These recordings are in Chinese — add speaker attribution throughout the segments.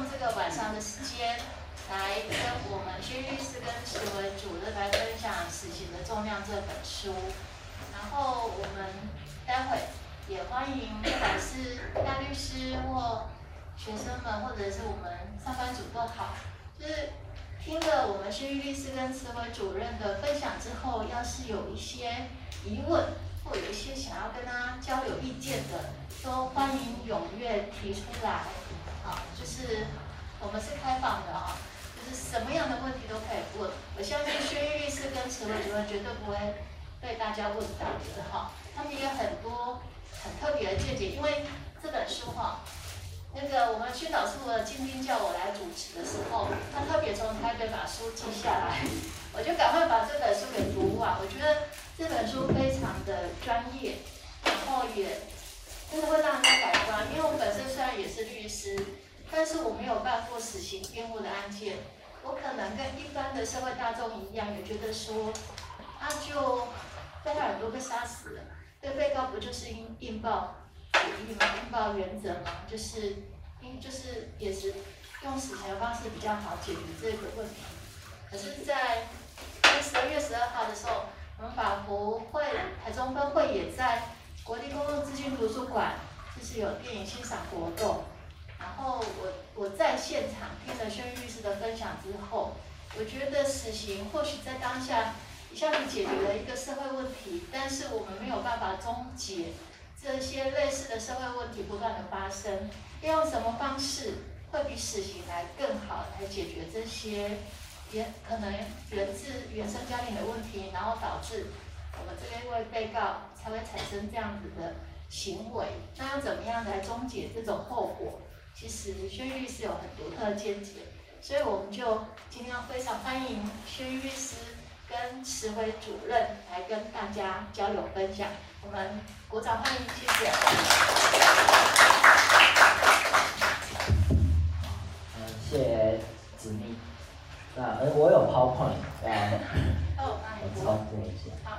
Speaker 1: 用这个晚上的时间来跟我们薛律师跟慈文主任来分享《死刑的重量》这本书。然后我们待会也欢迎不管是大律师或学生们，或者是我们上班族都好，就是听了我们薛律师跟慈文主任的分享之后，要是有一些疑问或有一些想要跟他交流意见的，都欢迎踊跃提出来。啊，就是我们是开放的啊，就是什么样的问题都可以问。我相信薛玉律师跟陈伟主任绝对不会被大家问倒的哈。他们也有很多很特别的见解，因为这本书哈，那个我们宣导处的金兵叫我来主持的时候，他特别从台北把书寄下来，我就赶快把这本书给读完。我觉得这本书非常的专业，然后也。真的会让人家改观，因为我本身虽然也是律师，但是我没有办过死刑辩护的案件。我可能跟一般的社会大众一样，也觉得说，他就被他耳朵被杀死了，对被告不就是应应报主义吗？应报原则吗？就是应就是也是用死刑的方式比较好解决这个问题。可是，在十二月十二号的时候，我们法服会台中分会也在。国立公共资讯图书馆就是有电影欣赏活动，然后我我在现场听了薛律师的分享之后，我觉得死刑或许在当下一下子解决了一个社会问题，但是我们没有办法终结这些类似的社会问题不断的发生。要用什么方式会比死刑来更好来解决这些也可能源自原生家庭的问题，然后导致我们这边一位被告。才会产生这样子的行为，那要怎么样来终结这种后果？其实薛律师有很独特的见解，所以我们就今天非常欢迎薛律师跟慈辉主任来跟大家交流分享。我们鼓掌欢迎，谢谢。
Speaker 2: 嗯，谢谢子密。那呃，我有 PowerPoint，呃，
Speaker 1: 哦，那
Speaker 2: 我操作一下。
Speaker 1: 好。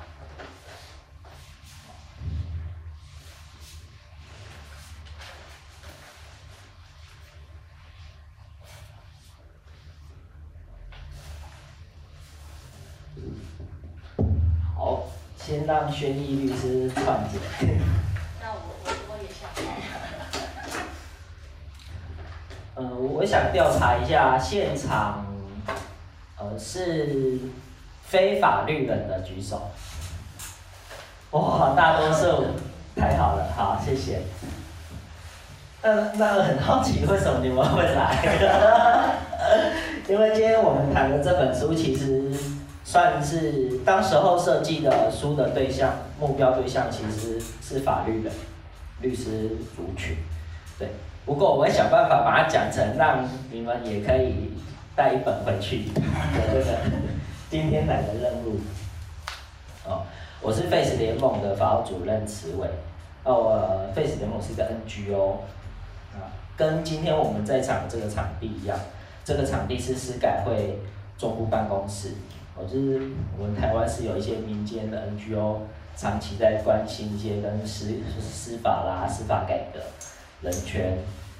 Speaker 2: 先让轩逸律师串解。
Speaker 1: 那我我我也想。
Speaker 2: 呃，我想调查一下现场，呃，是非法律人的举手。哇，大多数，太好了，好，谢谢。那那我很好奇，为什么你们会来？因为今天我们谈的这本书，其实。算是当时候设计的书的对象，目标对象其实是法律人、律师族群，对。不过我会想办法把它讲成，让你们也可以带一本回去的这个今天来的任务。哦，我是 Face 联盟的法务主任慈伟。哦，我 Face 联盟是一个 NGO 啊，跟今天我们在场这个场地一样，这个场地是司改会中部办公室。就是我们台湾是有一些民间的 NGO，长期在关心一些跟司司法啦、司法改革、人权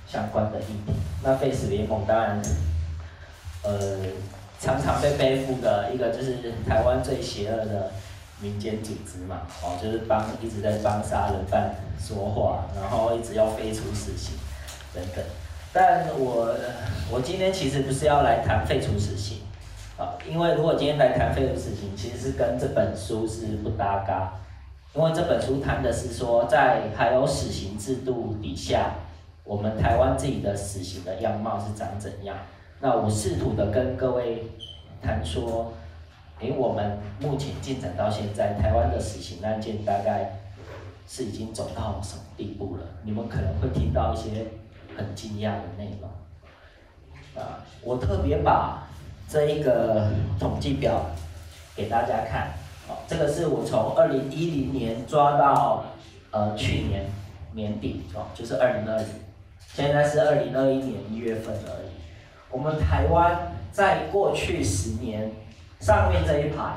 Speaker 2: 相关的议题。那 Face 联盟当然，呃，常常被背负的一个就是台湾最邪恶的民间组织嘛，哦，就是帮一直在帮杀人犯说话，然后一直要废除死刑等等。但我我今天其实不是要来谈废除死刑。因为如果今天来谈废除死刑，其实是跟这本书是不搭嘎。因为这本书谈的是说，在还有死刑制度底下，我们台湾自己的死刑的样貌是长怎样。那我试图的跟各位谈说，诶，我们目前进展到现在，台湾的死刑案件大概是已经走到什么地步了？你们可能会听到一些很惊讶的内容。啊，我特别把。这一个统计表给大家看，哦，这个是我从二零一零年抓到呃去年年底哦，就是二零二零，现在是二零二一年一月份而已。我们台湾在过去十年，上面这一排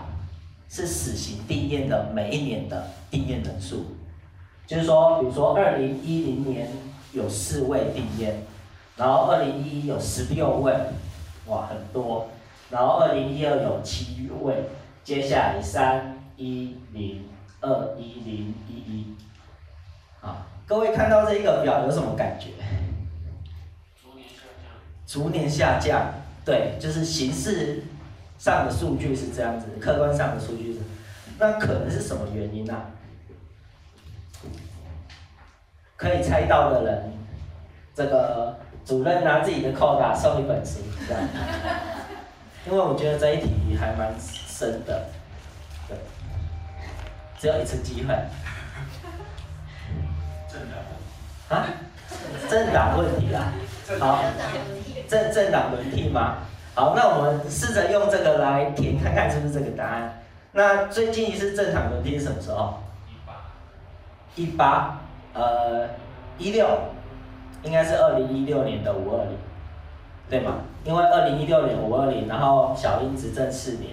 Speaker 2: 是死刑定谳的每一年的定谳人数，就是说，比如说二零一零年有四位定谳，然后二零一一有十六位，哇，很多。然后二零一二有七位，接下来三一零二一零一一，啊，各位看到这一个表有什么感觉？
Speaker 3: 逐年下降。
Speaker 2: 逐年下降，对，就是形式上的数据是这样子，客观上的数据是，那可能是什么原因呢、啊？可以猜到的人，这个。主任拿自己的扣打送一本书，这样，因为我觉得这一题还蛮深的，对，只有一次机会。
Speaker 3: 政
Speaker 2: 党啊？政党问题啦，好，政政党轮替吗？好，那我们试着用这个来填，看看是不是这个答案。那最近一次政党轮替是什么时候？一八。一八，呃，一六。应该是二零一六年的五二零，对吗？因为二零一六年五二零，然后小英执政四年，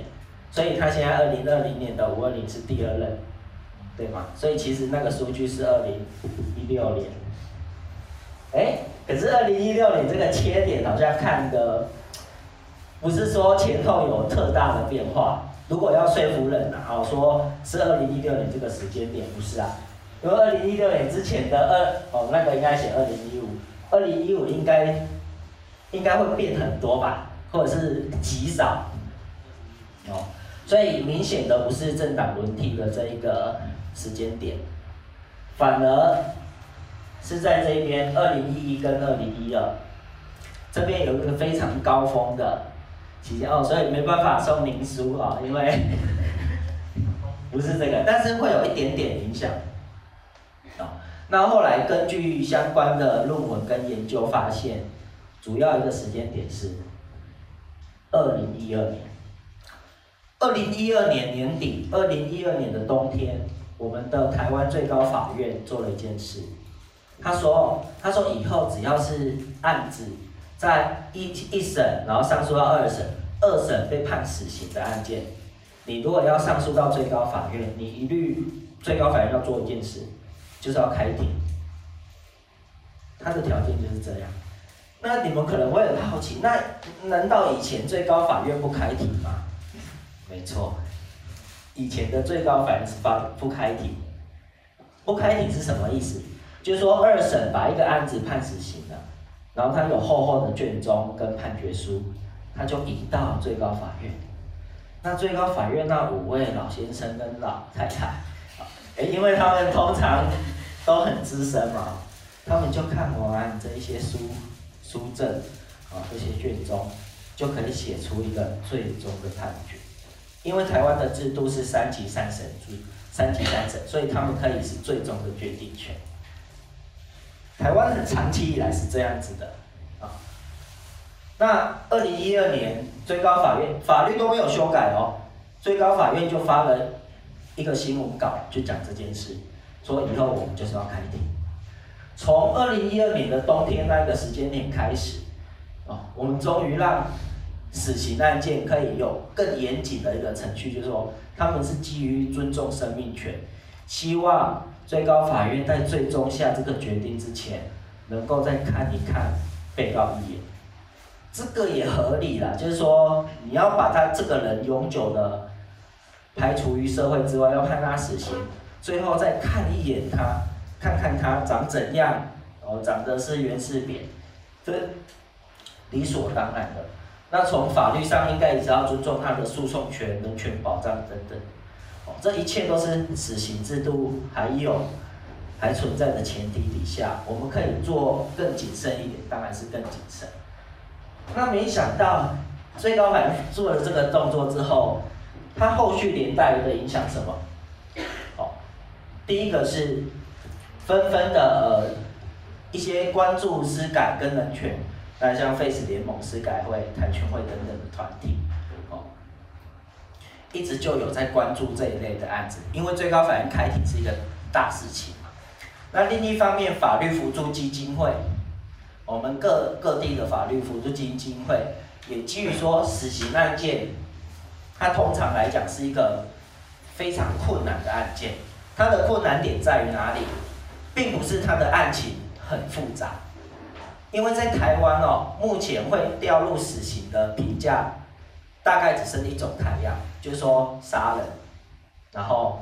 Speaker 2: 所以他现在二零二零年的五二零是第二任，对吗？所以其实那个数据是二零一六年。哎，可是二零一六年这个切点好像看的，不是说前后有特大的变化。如果要说服人啊，说是二零一六年这个时间点，不是啊？因为二零一六年之前的二哦，那个应该写二零一五。二零一五应该应该会变很多吧，或者是极少哦，所以明显的不是政党轮替的这一个时间点，反而是在这边二零一一跟二零一二这边有一个非常高峰的期间哦，所以没办法送您书啊，因为 不是这个，但是会有一点点影响哦。那后来根据相关的论文跟研究发现，主要一个时间点是二零一二年。二零一二年年底，二零一二年的冬天，我们的台湾最高法院做了一件事。他说：“他说以后只要是案子在一一审，然后上诉到二审，二审被判死刑的案件，你如果要上诉到最高法院，你一律最高法院要做一件事。”就是要开庭，他的条件就是这样。那你们可能会很好奇，那难道以前最高法院不开庭吗？没错，以前的最高法院是不不开庭。不开庭是什么意思？就是说二审把一个案子判死刑了，然后他有厚厚的卷宗跟判决书，他就移到最高法院。那最高法院那五位老先生跟老太太。诶，因为他们通常都很资深嘛，他们就看完这一些书书证啊，这些卷宗，就可以写出一个最终的判决。因为台湾的制度是三级三审制，三级三审，所以他们可以是最终的决定权。台湾很长期以来是这样子的啊。那二零一二年最高法院法律都没有修改哦，最高法院就发了。一个新闻稿就讲这件事，说以后我们就是要开庭。从二零一二年的冬天那个时间点开始，啊，我们终于让死刑案件可以有更严谨的一个程序，就是说他们是基于尊重生命权，希望最高法院在最终下这个决定之前，能够再看一看被告一眼。这个也合理啦，就是说你要把他这个人永久的。排除于社会之外，要判他死刑，最后再看一眼他，看看他长怎样，哦，长得是圆是扁，这理所当然的。那从法律上应该也是要尊重他的诉讼权、人权保障等等。哦，这一切都是死刑制度还有还存在的前提底下，我们可以做更谨慎一点，当然是更谨慎。那没想到最高法院做了这个动作之后。它后续连带的影响什么？好，第一个是纷纷的呃一些关注司改跟人权，那像 Face 联盟、司改会、台权会等等的团体，哦，一直就有在关注这一类的案子，因为最高法院开庭是一个大事情嘛。那另一方面，法律扶助基金会，我们各各地的法律扶助基金会也基于说死刑案件。它通常来讲是一个非常困难的案件，它的困难点在于哪里？并不是他的案情很复杂，因为在台湾哦，目前会掉入死刑的评价，大概只剩一种态样，就是说杀人，然后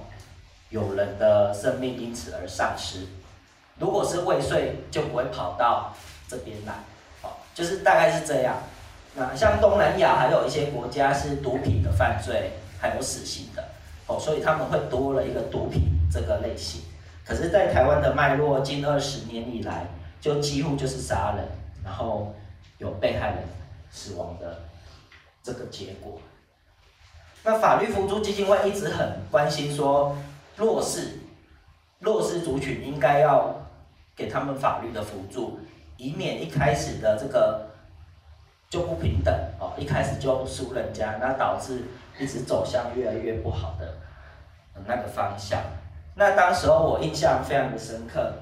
Speaker 2: 有人的生命因此而丧失。如果是未遂，就不会跑到这边来，哦，就是大概是这样。那像东南亚还有一些国家是毒品的犯罪还有死刑的，哦，所以他们会多了一个毒品这个类型。可是，在台湾的脉络，近二十年以来，就几乎就是杀人，然后有被害人死亡的这个结果。那法律扶助基金会一直很关心说，弱势弱势族群应该要。给他们法律的辅助，以免一开始的这个就不平等哦，一开始就输人家，那导致一直走向越来越不好的那个方向。那当时候我印象非常的深刻，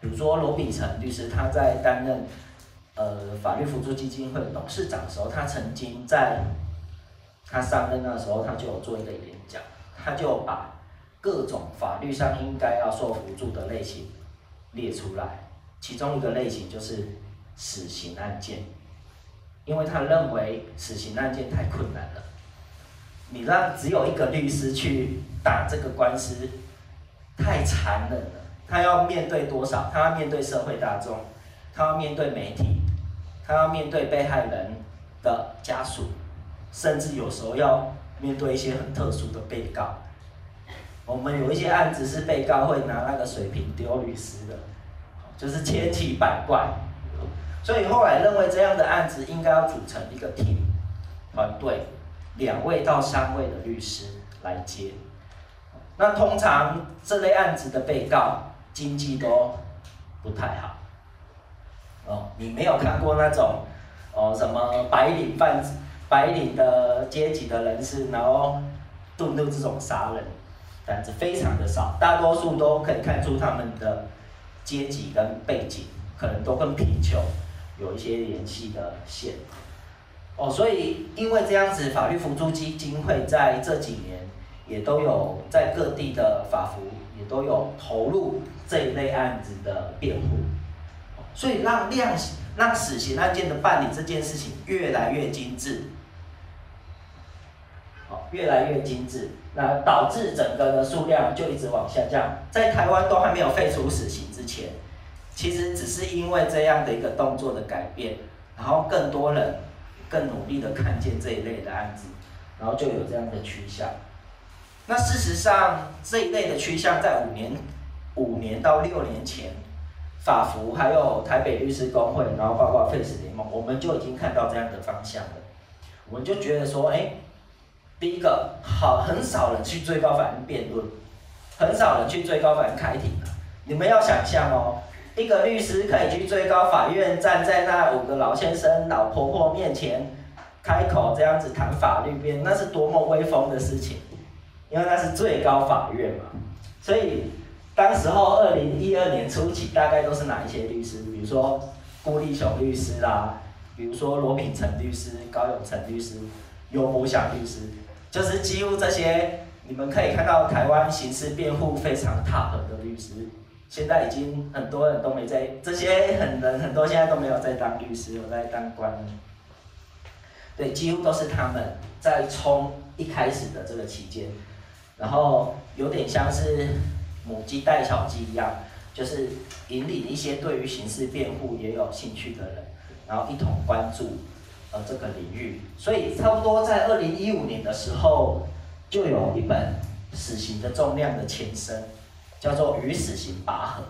Speaker 2: 比如说罗秉成律师，他在担任呃法律辅助基金会董事长的时候，他曾经在他上任那时候，他就有做一个演讲，他就把各种法律上应该要受辅助的类型。列出来，其中一个类型就是死刑案件，因为他认为死刑案件太困难了，你让只有一个律师去打这个官司，太残忍了。他要面对多少？他要面对社会大众，他要面对媒体，他要面对被害人的家属，甚至有时候要面对一些很特殊的被告。我们有一些案子是被告会拿那个水瓶丢律师的，就是千奇百怪，所以后来认为这样的案子应该要组成一个 team 团队，两位到三位的律师来接。那通常这类案子的被告经济都不太好，哦，你没有看过那种哦什么白领犯、白领的阶级的人士，然后动怒这种杀人。单子非常的少，大多数都可以看出他们的阶级跟背景，可能都跟贫穷有一些联系的线。哦，所以因为这样子，法律扶助基金会在这几年也都有在各地的法服也都有投入这一类案子的辩护，所以让量刑让死刑案件的办理这件事情越来越精致。好越来越精致，那导致整个的数量就一直往下降。在台湾都还没有废除死刑之前，其实只是因为这样的一个动作的改变，然后更多人更努力的看见这一类的案子，然后就有这样的趋向。那事实上，这一类的趋向在五年、五年到六年前，法服还有台北律师公会，然后包括 face 联盟，我们就已经看到这样的方向了。我们就觉得说，哎。第一个，好，很少人去最高法院辩论，很少人去最高法院开庭。你们要想象哦，一个律师可以去最高法院，站在那五个老先生、老婆婆面前，开口这样子谈法律辩，那是多么威风的事情，因为那是最高法院嘛。所以，当时候二零一二年初期，大概都是哪一些律师？比如说顾立雄律师啦，比如说罗秉成律师、高永成律师、游伯祥律师。就是几乎这些，你们可以看到台湾刑事辩护非常 top 的律师，现在已经很多人都没在，这些很人很多现在都没有在当律师，有在当官。对，几乎都是他们在冲一开始的这个期间，然后有点像是母鸡带小鸡一样，就是引领一些对于刑事辩护也有兴趣的人，然后一同关注。呃，这个领域，所以差不多在二零一五年的时候，就有一本死刑的重量的前身，叫做《与死刑拔河》。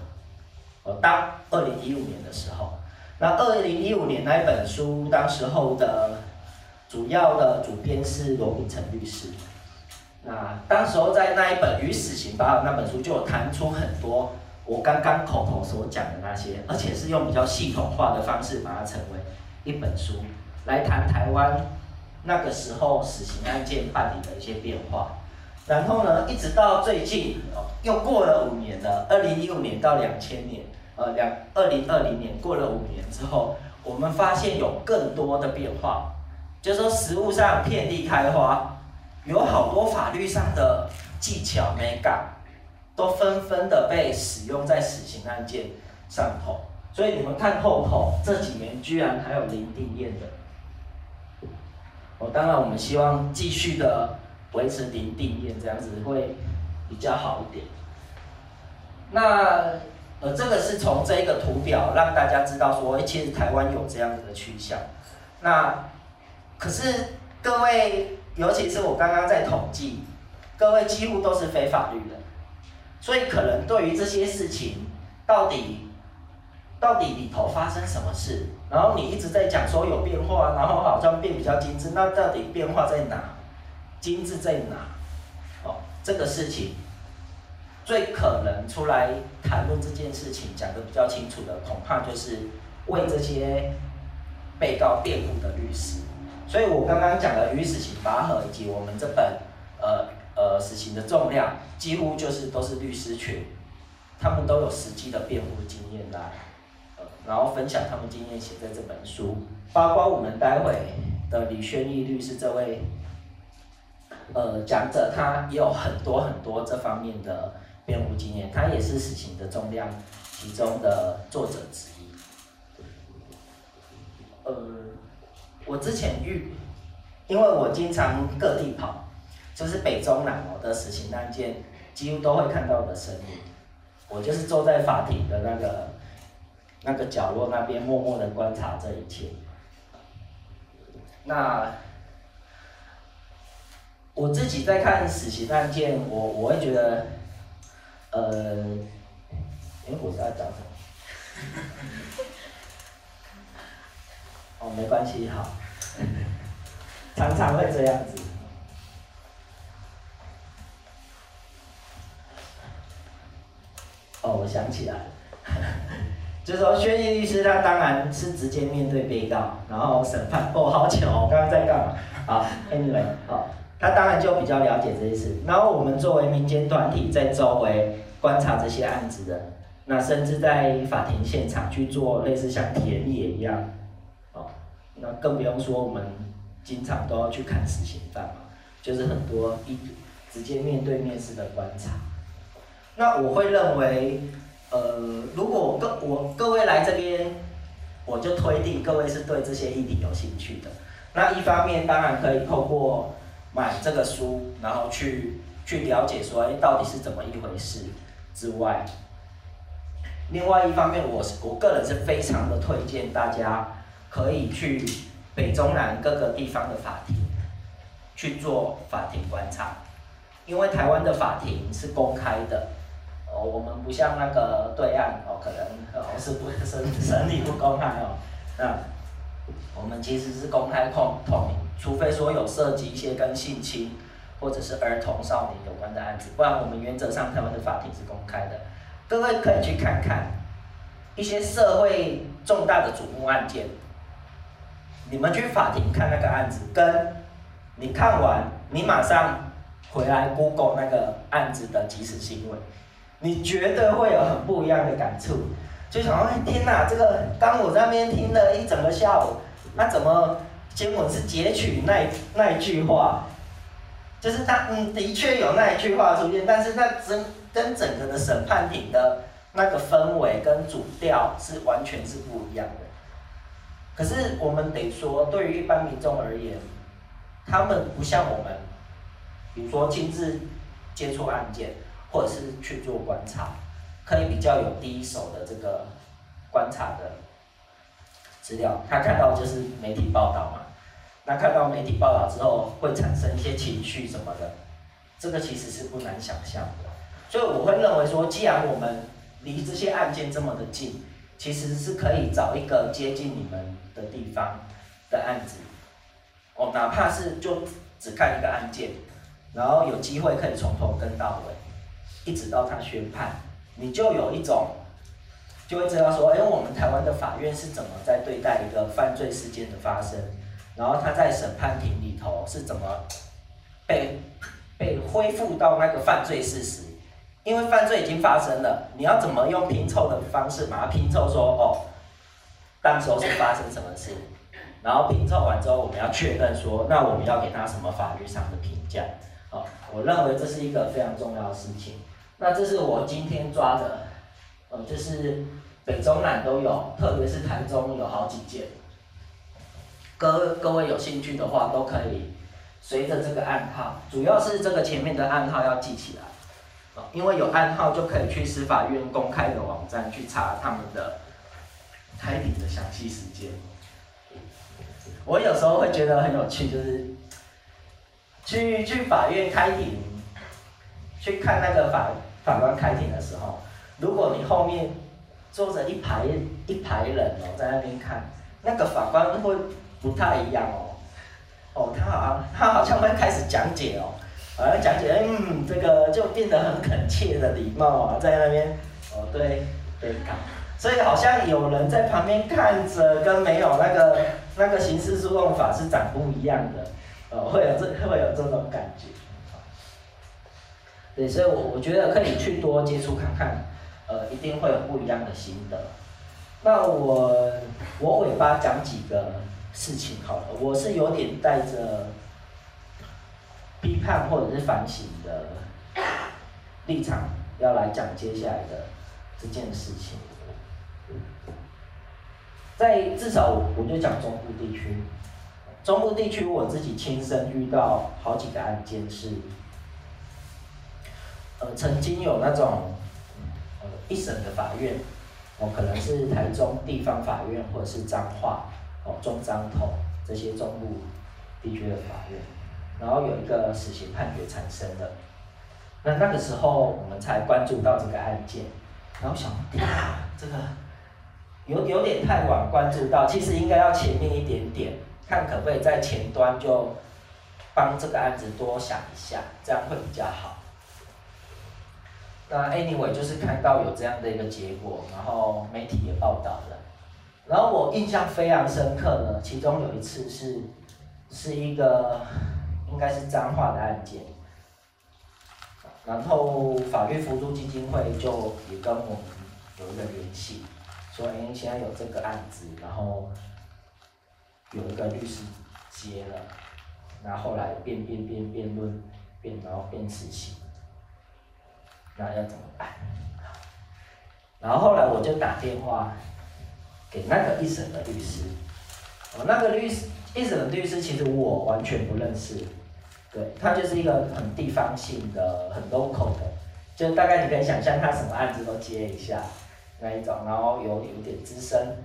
Speaker 2: 呃，当二零一五年的时候，那二零一五年那一本书，当时候的主要的主编是罗秉成律师。那当时候在那一本《与死刑吧》那本书，就有谈出很多我刚刚口头所讲的那些，而且是用比较系统化的方式把它成为一本书。来谈台湾那个时候死刑案件办理的一些变化，然后呢，一直到最近，又过了五年了，二零一五年到两千年，呃，两二零二零年过了五年之后，我们发现有更多的变化，就是说实务上遍地开花，有好多法律上的技巧美感，都纷纷的被使用在死刑案件上头。所以你们看后头这几年居然还有零定验的。哦，当然我们希望继续的维持零定验，这样子会比较好一点。那呃，这个是从这一个图表让大家知道说，其实台湾有这样子的趋向。那可是各位，尤其是我刚刚在统计，各位几乎都是非法律的，所以可能对于这些事情，到底到底里头发生什么事，然后你一直在讲说有变化，然后好像变比较精致，那到底变化在哪？精致在哪？哦，这个事情最可能出来谈论这件事情，讲得比较清楚的，恐怕就是为这些被告辩护的律师。所以我刚刚讲的与死刑拔河，以及我们这本呃呃死刑的重量，几乎就是都是律师群，他们都有实际的辩护经验来，呃，然后分享他们经验写在这本书，包括我们待会的李宣毅律师这位呃讲者，他也有很多很多这方面的辩护经验，他也是死刑的重量其中的作者之一，呃。我之前遇，因为我经常各地跑，就是北中南哦的死刑案件，几乎都会看到我的身影。我就是坐在法庭的那个那个角落那边，默默的观察这一切。那我自己在看死刑案件，我我会觉得，呃，因为我在讲什么？哦，没关系，哈，常常会这样子。哦，我想起来了，就是说，薛毅律师他当然是直接面对被告，然后审判。哦，好巧哦，刚刚在干嘛？好，Anyway，好，他当然就比较了解这些事。然后我们作为民间团体，在周围观察这些案子的，那甚至在法庭现场去做类似像田野一样。那更不用说，我们经常都要去看死刑犯嘛，就是很多一直接面对面式的观察。那我会认为，呃，如果各我各位来这边，我就推定各位是对这些议题有兴趣的。那一方面当然可以透过买这个书，然后去去了解说，哎，到底是怎么一回事之外，另外一方面，我是我个人是非常的推荐大家。可以去北中南各个地方的法庭去做法庭观察，因为台湾的法庭是公开的，哦，我们不像那个对岸哦，可能哦是不审审理不公开哦，那我们其实是公开控透明，除非说有涉及一些跟性侵或者是儿童少年有关的案子，不然我们原则上台湾的法庭是公开的，各位可以去看看一些社会重大的瞩目案件。你们去法庭看那个案子，跟你看完，你马上回来 Google 那个案子的即时新闻，你绝对会有很不一样的感触。就想说，哎，天哪，这个当我在那边听了一整个下午，那怎么结果是截取那那一句话？就是他嗯，的确有那一句话出现，但是那整跟整个的审判庭的那个氛围跟主调是完全是不一样的。可是我们得说，对于一般民众而言，他们不像我们，比如说亲自接触案件，或者是去做观察，可以比较有第一手的这个观察的资料。他看到就是媒体报道嘛，那看到媒体报道之后，会产生一些情绪什么的，这个其实是不难想象的。所以我会认为说，既然我们离这些案件这么的近，其实是可以找一个接近你们的地方的案子，哦，哪怕是就只看一个案件，然后有机会可以从头跟到尾，一直到他宣判，你就有一种，就会知道说，哎，我们台湾的法院是怎么在对待一个犯罪事件的发生，然后他在审判庭里头是怎么被被恢复到那个犯罪事实。因为犯罪已经发生了，你要怎么用拼凑的方式把它拼凑？说哦，当时候是发生什么事，然后拼凑完之后，我们要确认说，那我们要给他什么法律上的评价？哦，我认为这是一个非常重要的事情。那这是我今天抓的，呃，就是北中南都有，特别是台中有好几件。各各位有兴趣的话，都可以随着这个暗号，主要是这个前面的暗号要记起来，因为有暗号就可以去司法院公开的网站去查他们的开庭的详细时间。我有时候会觉得很有趣，就是去去法院开庭，去看那个法法官开庭的时候，如果你后面坐着一排一排人哦，在那边看，那个法官会不太一样哦，哦，他好像他好像会开始讲解哦，好像讲解，嗯，这个就变得很恳切的礼貌啊，在那边哦，对，对，所以好像有人在旁边看着，跟没有那个。那个刑事诉讼法是长不一样的，呃，会有这会有这种感觉，对，所以我我觉得可以去多接触看看，呃，一定会有不一样的心得。那我我尾巴讲几个事情好了，我是有点带着批判或者是反省的立场要来讲接下来的这件事情。在至少我就讲中部地区，中部地区我自己亲身遇到好几个案件是，呃，曾经有那种，呃，一审的法院，哦，可能是台中地方法院或者是彰化，哦，中彰投这些中部地区的法院，然后有一个死刑判决产生了，那那个时候我们才关注到这个案件，然后想，呀，这个。有有点太晚关注到，其实应该要前面一点点，看可不可以在前端就帮这个案子多想一下，这样会比较好。那 anyway 就是看到有这样的一个结果，然后媒体也报道了，然后我印象非常深刻呢，其中有一次是是一个应该是脏话的案件，然后法律扶助基金会就也跟我们有一个联系。说，哎，现在有这个案子，然后有一个律师接了，那后后来辩辩辩辩论辩，然后辩死刑，那要怎么办？然后后来我就打电话给那个一审的律师，哦，那个律师一审的律师其实我完全不认识，对，他就是一个很地方性的、很 local 的，就大概你可以想象他什么案子都接一下。那一种，然后有有点资深，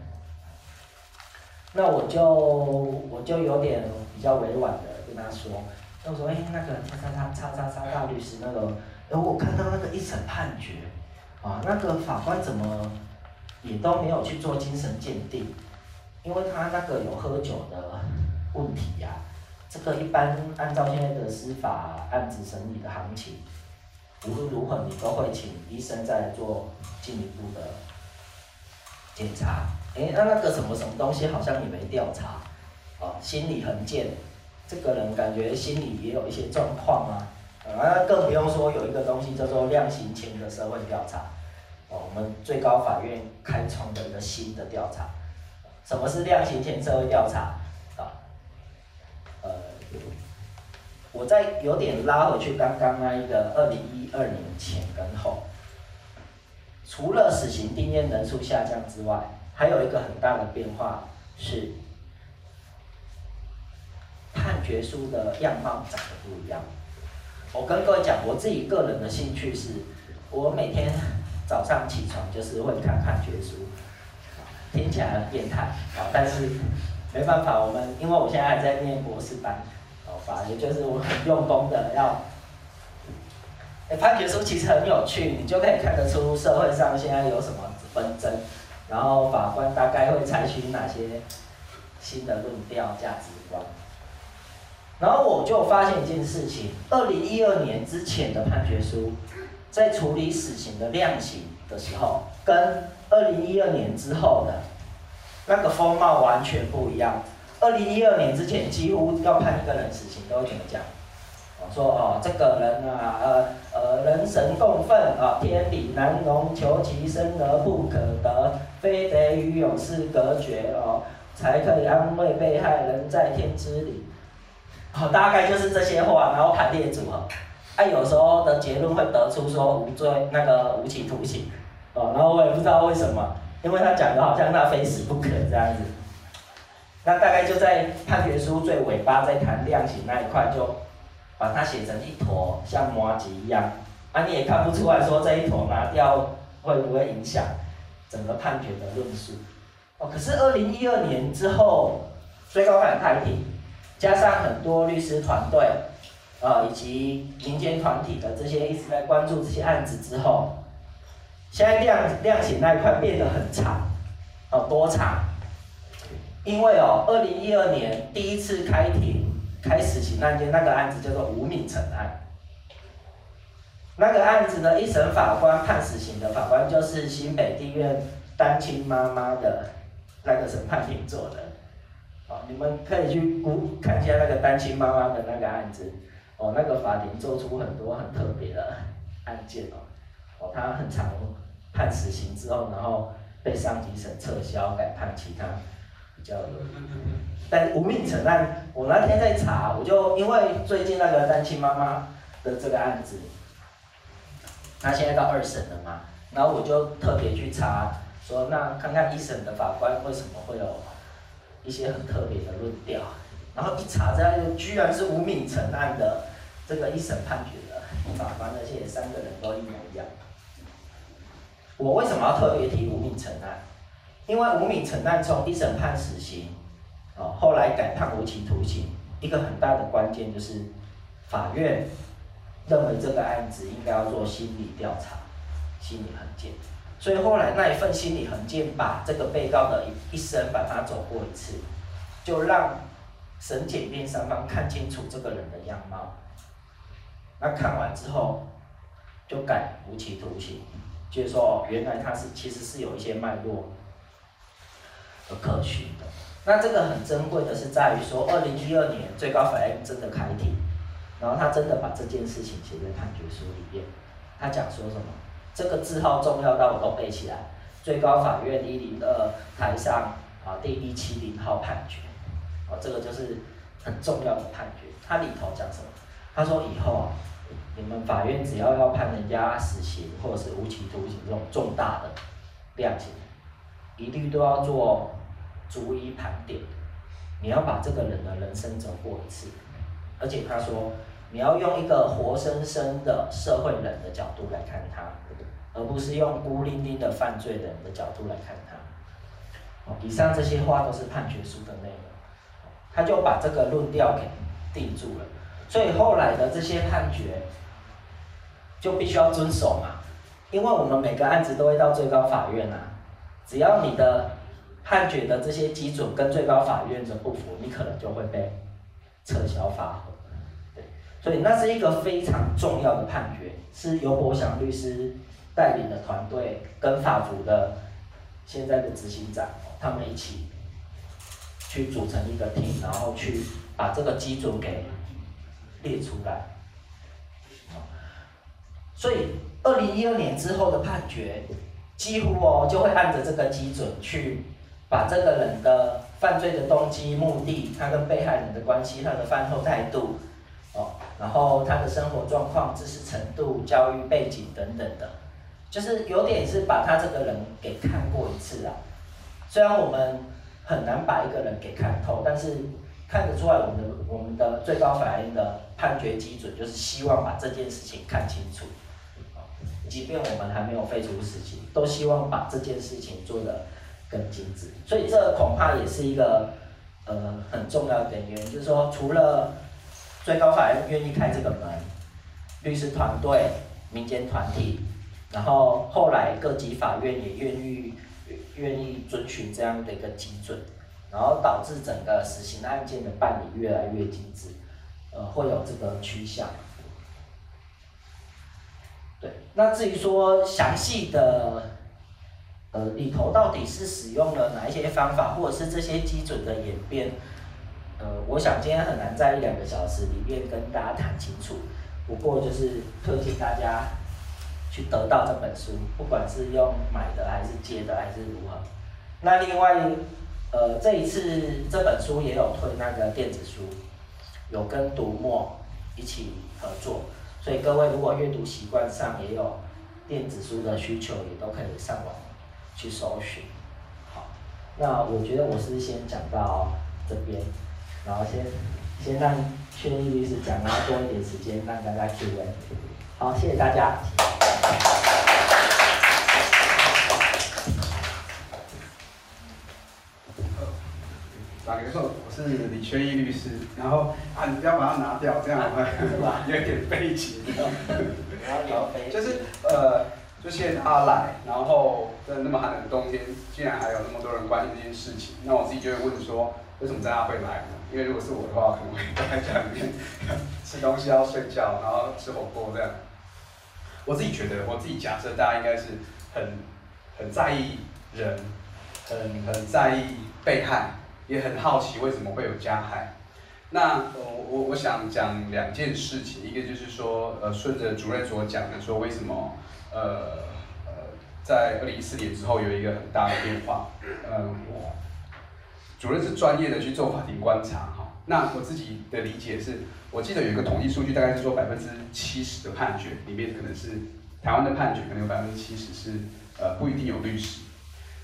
Speaker 2: 那我就我就有点比较委婉的跟他说，那我说，哎，那个叉叉叉叉叉叉大律师，那个，哎，我看到那个一审判决，啊，那个法官怎么也都没有去做精神鉴定，因为他那个有喝酒的问题呀，这个一般按照现在的司法案子审理的行情。无论如何，你都会请医生再做进一步的检查。诶，那那个什么什么东西好像也没调查，哦，心理衡鉴，这个人感觉心理也有一些状况啊。啊，更不用说有一个东西叫做量刑前的社会调查，哦，我们最高法院开创的一个新的调查。什么是量刑前社会调查？啊呃，我再有点拉回去刚刚那一个二零一二年前跟后，除了死刑定谳人数下降之外，还有一个很大的变化是，判决书的样貌长得不一样。我跟各位讲，我自己个人的兴趣是，我每天早上起床就是会看判决书，听起来很变态啊，但是没办法，我们因为我现在还在念博士班。法也就是我很用功的要，判决书其实很有趣，你就可以看得出社会上现在有什么纷争，然后法官大概会采取哪些新的论调、价值观。然后我就发现一件事情：二零一二年之前的判决书，在处理死刑的量刑的时候，跟二零一二年之后的那个风貌完全不一样。二零一二年之前，几乎要判一个人死刑都会怎么讲？说哦，这个人啊，呃呃，人神共愤啊，天理难容，求其生而不可得，非得与永世隔绝哦，才可以安慰被害人在天之灵。哦，大概就是这些话，然后排列组合。哎、有时候的结论会得出说无罪，那个无期徒刑。哦，然后我也不知道为什么。因为他讲的好像那非死不可这样子。那大概就在判决书最尾巴在谈量刑那一块，就把它写成一坨像麻吉一样，啊，你也看不出来说这一坨拿掉会不会影响整个判决的论述。哦，可是二零一二年之后，最高法院开庭，加上很多律师团队，呃，以及民间团体的这些一直在关注这些案子之后，现在量量刑那一块变得很长，哦，多长？因为哦，二零一二年第一次开庭开死刑案件，那个案子叫做吴敏成案。那个案子呢，一审法官判死刑的法官就是新北地院单亲妈妈的那个审判庭做的。哦，你们可以去估看一下那个单亲妈妈的那个案子。哦，那个法庭做出很多很特别的案件哦。哦，他很常判死刑之后，然后被上级审撤销，改判其他。叫，但吴敏成案，我那天在查，我就因为最近那个单亲妈妈的这个案子，他现在到二审了嘛，然后我就特别去查，说那看看一审的法官为什么会有一些很特别的论调，然后一查，这就居然是吴敏成案的这个一审判决的法官，而且三个人都一模一样。我为什么要特别提吴敏成案？因为吴敏成案从一审判死刑，哦，后来改判无期徒刑，一个很大的关键就是法院认为这个案子应该要做心理调查、心理衡鉴，所以后来那一份心理衡鉴把这个被告的一一生把他走过一次，就让审检辩三方看清楚这个人的样貌。那看完之后就改无期徒刑，就是说原来他是其实是有一些脉络。可循的，那这个很珍贵的是在于说，二零一二年最高法院真的开庭，然后他真的把这件事情写在判决书里面。他讲说什么？这个字号重要到我都背起来。最高法院一零二台上啊第一七零号判决，哦，这个就是很重要的判决。它里头讲什么？他说以后啊，你们法院只要要判人家死刑或者是无期徒刑这种重大的量刑，一律都要做逐一盘点，你要把这个人的人生走过一次，而且他说你要用一个活生生的社会人的角度来看他，而不是用孤零零的犯罪人的角度来看他。以上这些话都是判决书的内容，他就把这个论调给定住了，所以后来的这些判决就必须要遵守嘛，因为我们每个案子都会到最高法院啊。只要你的判决的这些基准跟最高法院的不符，你可能就会被撤销发函。对，所以那是一个非常重要的判决，是游伯祥律师带领的团队跟法服的现在的执行长，他们一起去组成一个 team，然后去把这个基准给列出来。所以二零一二年之后的判决。几乎哦，就会按着这个基准去把这个人的犯罪的动机、目的，他跟被害人的关系、他的犯后态度，哦，然后他的生活状况、知识程度、教育背景等等的，就是有点是把他这个人给看过一次啊。虽然我们很难把一个人给看透，但是看得出来，我们的我们的最高法院的判决基准就是希望把这件事情看清楚。即便我们还没有废除死刑，都希望把这件事情做得更精致。所以这恐怕也是一个呃很重要的原因，就是说除了最高法院愿意开这个门，律师团队、民间团体，然后后来各级法院也愿意愿意遵循这样的一个基准，然后导致整个死刑案件的办理越来越精致，呃，会有这个趋向。对，那至于说详细的，呃，里头到底是使用了哪一些方法，或者是这些基准的演变，呃，我想今天很难在一两个小时里面跟大家谈清楚。不过就是推荐大家去得到这本书，不管是用买的还是借的还是如何。那另外，呃，这一次这本书也有推那个电子书，有跟读墨一起合作。所以各位如果阅读习惯上也有电子书的需求，也都可以上网去搜寻。好那我觉得我是先讲到这边，然后先先让确认律师讲，然后多一点时间让大家 Q&A。好，谢谢大家。
Speaker 4: 打个错，我是李劝义律师。然后啊，你不要把它拿掉，这样的话 有点背景。就是呃，就谢谢他来，然后在那么寒冷的冬天，竟然还有那么多人关心这件事情，那我自己就会问说，为什么大家会来呢？因为如果是我的话，可能会待在家里面吃东西，要睡觉，然后吃火锅这样。我自己觉得，我自己假设大家应该是很很在意人，很很在意被害。也很好奇为什么会有加害，那我我我想讲两件事情，一个就是说，呃，顺着主任所讲的，说为什么，呃呃，在二零一四年之后有一个很大的变化，呃，我主任是专业的去做法庭观察哈，那我自己的理解是，我记得有一个统计数据，大概是说百分之七十的判决里面，可能是台湾的判决，可能有百分之七十是呃不一定有律师。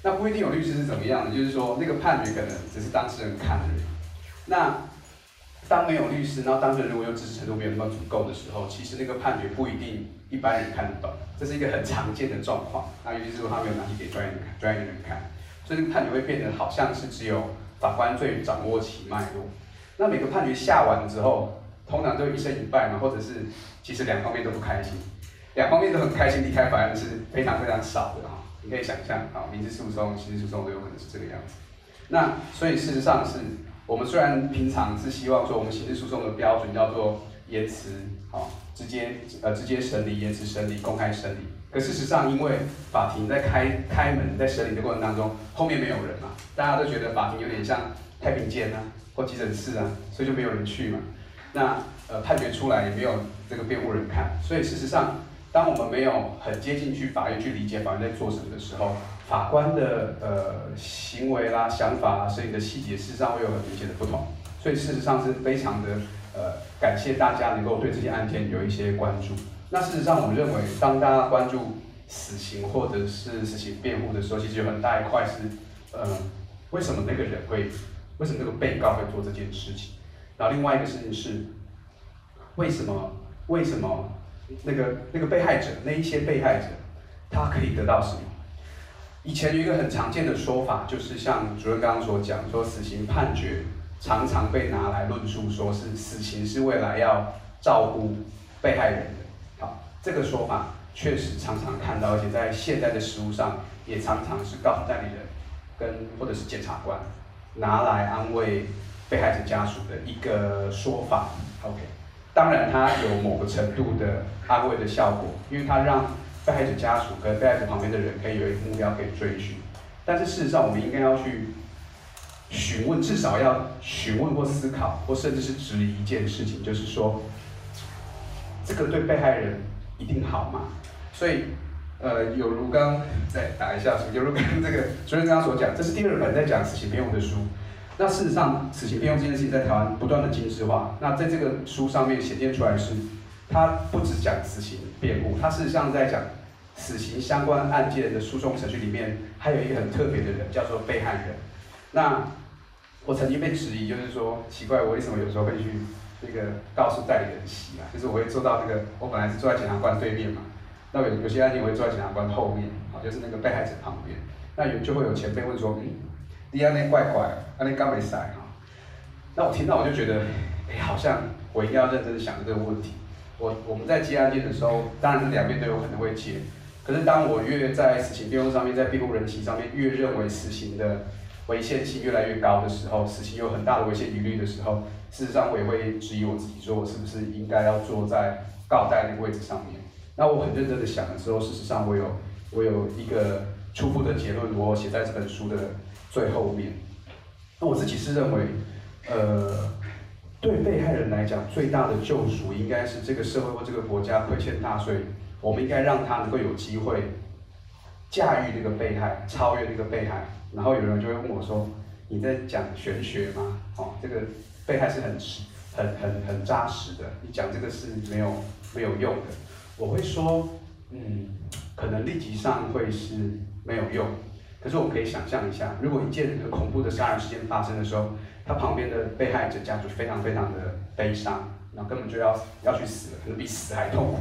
Speaker 4: 那不一定有律师是怎么样的？就是说，那个判决可能只是当事人看的人。那当没有律师，然后当事人如果又支持程度没有那么足够的时候，其实那个判决不一定一般人看得懂。这是一个很常见的状况。那尤其是说他没有拿去给专业人看，专业的人看，所以这个判决会变得好像是只有法官最掌握其脉络。那每个判决下完之后，通常都一胜一败嘛，或者是其实两方面都不开心，两方面都很开心离开法院是非常非常少的。你可以想象，啊，民事诉讼、刑事诉讼都有可能是这个样子。那所以事实上是，我们虽然平常是希望说，我们刑事诉讼的标准叫做延迟，好，直接呃直接审理、延迟审理、公开审理。可事实上，因为法庭在开开门在审理的过程当中，后面没有人嘛，大家都觉得法庭有点像太平间啊或急诊室啊，所以就没有人去嘛。那呃判决出来也没有这个辩护人看，所以事实上。当我们没有很接近去法院去理解法院在做什么的时候，法官的呃行为啦、想法啦，所以你的细节事实上会有很明显的不同。所以事实上是非常的呃感谢大家能够对这些案件有一些关注。那事实上我们认为，当大家关注死刑或者是死刑辩护的时候，其实有很大一块是呃为什么那个人会，为什么那个被告会做这件事情？然后另外一个事情是为什么为什么？那个那个被害者，那一些被害者，他可以得到什么？以前有一个很常见的说法，就是像主任刚刚所讲，说死刑判决常常被拿来论述，说是死刑是未来要照顾被害人的。好，这个说法确实常常看到，而且在现在的实务上，也常常是告诉代理人跟或者是检察官拿来安慰被害者家属的一个说法。OK。当然，它有某个程度的安慰的效果，因为它让被害者家属跟被害者旁边的人可以有一个目标可以追寻。但是事实上，我们应该要去询问，至少要询问或思考，或甚至是质疑一件事情，就是说，这个对被害人一定好吗？所以，呃，有如刚再打一下，有如刚这个主任刚刚所讲，这是第二本在讲死刑辩护的书。那事实上，死刑辩护这件事情在台湾不断的精致化。那在这个书上面显现出来是，它不只讲死刑辩护，它事实上在讲死刑相关案件的诉讼程序里面，还有一个很特别的人，叫做被害人。那我曾经被质疑，就是说奇怪，我为什么有时候会去那个告诉代理人席啊？就是我会坐到那个，我本来是坐在检察官对面嘛，那有有些案件我会坐在检察官后面，啊，就是那个被害者旁边。那有就会有前辈问说，嗯。第二那怪怪，那你刚没塞哈，那我听到我就觉得，哎，好像我应该要认真想这个问题。我我们在接案件的时候，当然是两边都有可能会接，可是当我越在死刑辩护上面，在辩护人席上面越认为死刑的危险性越来越高的时候，死刑有很大的危险疑虑的时候，事实上我也会质疑我自己，说我是不是应该要坐在告代那个位置上面？那我很认真的想的时候，事实上我有我有一个初步的结论，我写在这本书的。最后面，那我自己是认为，呃，对被害人来讲，最大的救赎应该是这个社会或这个国家亏欠大税，我们应该让他能够有机会驾驭那个被害，超越那个被害。然后有人就会问我说：“你在讲玄学吗？”哦，这个被害是很实、很很很扎实的，你讲这个是没有没有用的。我会说，嗯，可能立即上会是没有用。可是我们可以想象一下，如果一件很恐怖的杀人事件发生的时候，他旁边的被害者家属非常非常的悲伤，然后根本就要要去死了，可能比死还痛苦。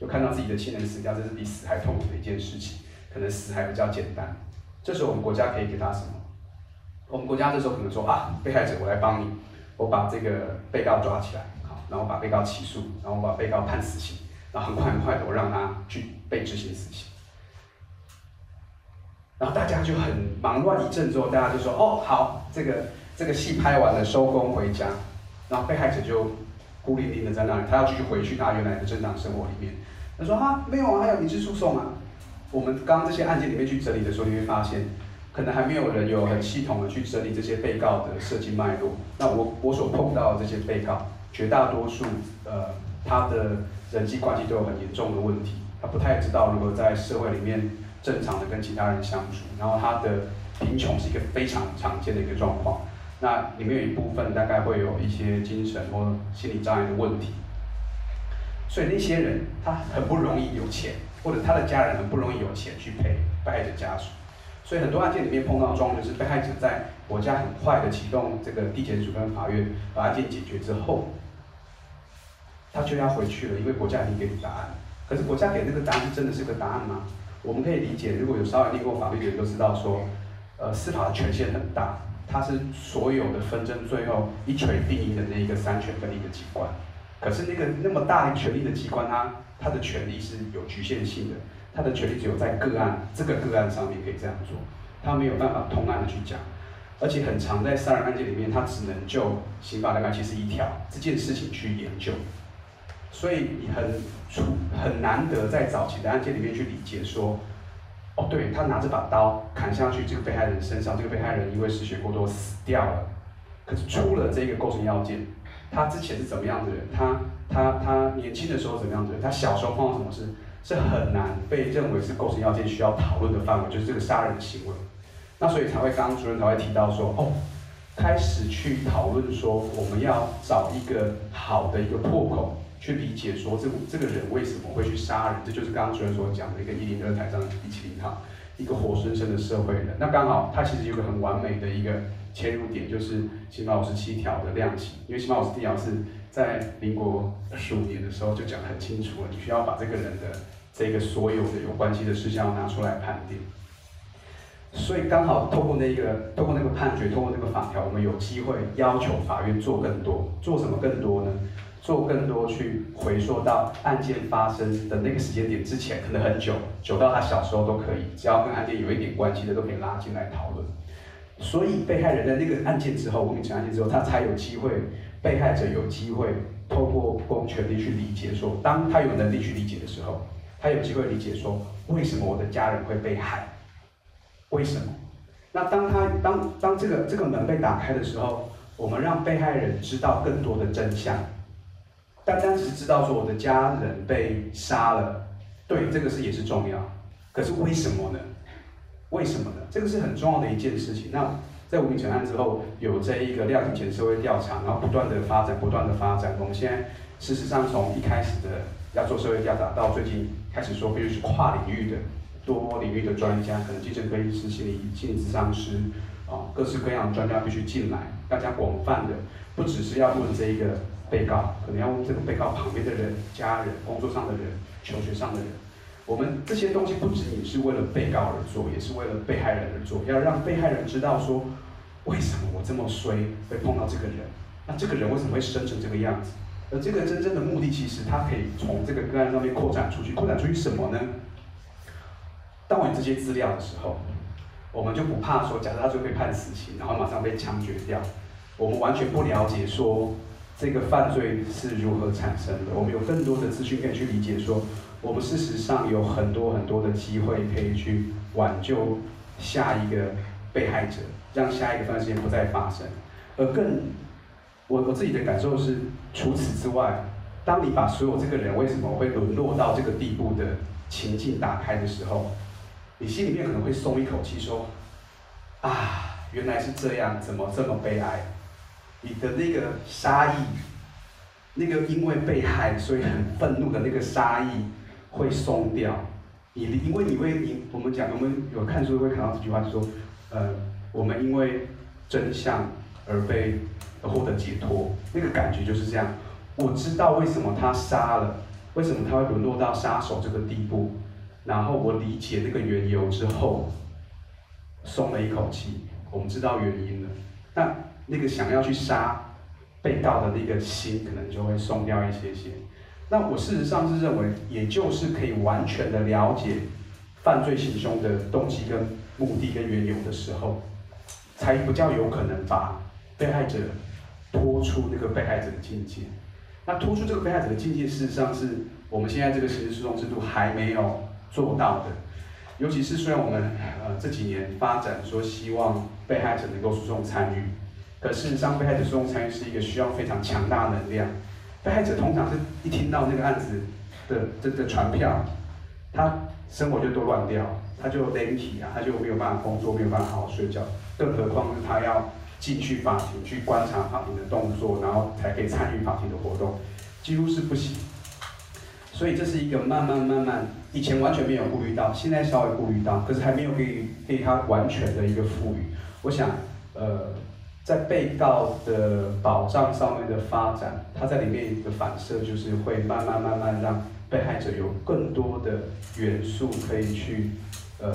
Speaker 4: 就看到自己的亲人死掉，这是比死还痛苦的一件事情，可能死还比较简单。这时候我们国家可以给他什么？我们国家这时候可能说啊，被害者我来帮你，我把这个被告抓起来，好，然后把被告起诉，然后把被告判死刑，然后很快很快的我让他去被执行死刑。然后大家就很忙乱一阵之后，大家就说哦好，这个这个戏拍完了，收工回家，然后被害者就孤零零的在那里，他要继续回去他原来的正常生活里面。他说啊，没有啊，还有民事诉讼啊。我们刚刚这些案件里面去整理的时候，你会发现，可能还没有人有很系统的去整理这些被告的设计脉络。那我我所碰到的这些被告，绝大多数呃，他的人际关系都有很严重的问题，他不太知道如何在社会里面正常的跟其他人相处。然后他的贫穷是一个非常常见的一个状况。那里面有一部分大概会有一些精神或心理障碍的问题。所以那些人他很不容易有钱，或者他的家人很不容易有钱去陪被害者家属。所以很多案件里面碰到的状况就是被害者在国家很快的启动这个地检署跟法院把案件解决之后，他就要回去了，因为国家已经给你答案。可是国家给那个答案真的是个答案吗？我们可以理解，如果有稍微念过法律的人都知道说，呃，司法的权限很大，它是所有的纷争最后一锤定音的那一个三权分立的机关。可是那个那么大权力的机关，它它的权力是有局限性的，它的权力只有在个案这个个案上面可以这样做，它没有办法通案的去讲，而且很常在杀人案件里面，它只能就刑法两百七十一条这件事情去研究，所以你很很难得在早期的案件里面去理解说，哦，对，他拿这把刀砍下去这个被害人身上，这个被害人因为失血过多死掉了，可是出了这个构成要件。他之前是怎么样的人？他他他年轻的时候怎么样的人？他小时候碰到什么事？是很难被认为是构成要件需要讨论的范围，就是这个杀人行为。那所以才会刚刚主任才会提到说，哦，开始去讨论说，我们要找一个好的一个破口，去理解说这这个人为什么会去杀人？这就是刚刚主任所讲的一个一零二台上一七零号，一个活生生的社会人。那刚好他其实有个很完美的一个。切入点就是刑法五十七条的量刑，因为刑法五十七条是在民国二十五年的时候就讲得很清楚了，你需要把这个人的这个所有的有关系的事项拿出来判定。所以刚好透过那个透过那个判决，透过那个法条，我们有机会要求法院做更多，做什么更多呢？做更多去回溯到案件发生的那个时间点之前，可能很久，久到他小时候都可以，只要跟案件有一点关系的都可以拉进来讨论。所以被害人在那个案件之后，吴敏成案件之后，他才有机会，被害者有机会透过公权力去理解说，当他有能力去理解的时候，他有机会理解说，为什么我的家人会被害？为什么？那当他当当这个这个门被打开的时候，我们让被害人知道更多的真相。单单只是知道说我的家人被杀了，对这个事也是重要，可是为什么呢？为什么呢？这个是很重要的一件事情。那在吴敏成案之后，有这一个量刑前社会调查，然后不断的发展，不断的发展。我们现在事实上从一开始的要做社会调查，到最近开始说必须是跨领域的、多领域的专家，可能精神科医师、心理心理咨商师啊，各式各样的专家必须进来，大家广泛的，不只是要问这一个被告，可能要问这个被告旁边的人、家人、工作上的人、求学上的人。我们这些东西不仅仅是为了被告而做，也是为了被害人而做。要让被害人知道说，为什么我这么衰会碰到这个人？那这个人为什么会生成这个样子？而这个真正的目的，其实它可以从这个个案上面扩展出去。扩展出去什么呢？当我有这些资料的时候，我们就不怕说，假设他就被判死刑，然后马上被枪决掉。我们完全不了解说这个犯罪是如何产生的。我们有更多的资讯可以去理解说。我们事实上有很多很多的机会可以去挽救下一个被害者，让下一个犯罪事件不再发生。而更，我我自己的感受是，除此之外，当你把所有这个人为什么会沦落到这个地步的情境打开的时候，你心里面可能会松一口气，说：啊，原来是这样，怎么这么悲哀？你的那个杀意，那个因为被害所以很愤怒的那个杀意。会松掉，你因为你会你我们讲我们有看书会看到这句话，就说呃我们因为真相而被而获得解脱，那个感觉就是这样。我知道为什么他杀了，为什么他会沦落到杀手这个地步，然后我理解那个缘由之后，松了一口气。我们知道原因了，那那个想要去杀被告的那个心，可能就会松掉一些些。那我事实上是认为，也就是可以完全的了解犯罪行凶的动机跟目的跟缘由的时候，才比较有可能把 被害者拖出那个被害者的境界。那拖出这个被害者的境界，事实上是我们现在这个刑事诉讼制度还没有做到的。尤其是虽然我们呃这几年发展说希望被害者能够诉讼参与，可事实上被害者诉讼参与是一个需要非常强大能量。被害者通常是一听到那个案子的这个传票，他生活就都乱掉，他就 l a 啊，他就没有办法工作，没有办法好好睡觉。更何况是他要进去法庭去观察法庭的动作，然后才可以参与法庭的活动，几乎是不行。所以这是一个慢慢慢慢，以前完全没有顾虑到，现在稍微顾虑到，可是还没有给给他完全的一个赋予。我想，呃，在被告的保障上面的发展，他在里面的反射就是会慢慢慢慢让被害者有更多的元素可以去，呃，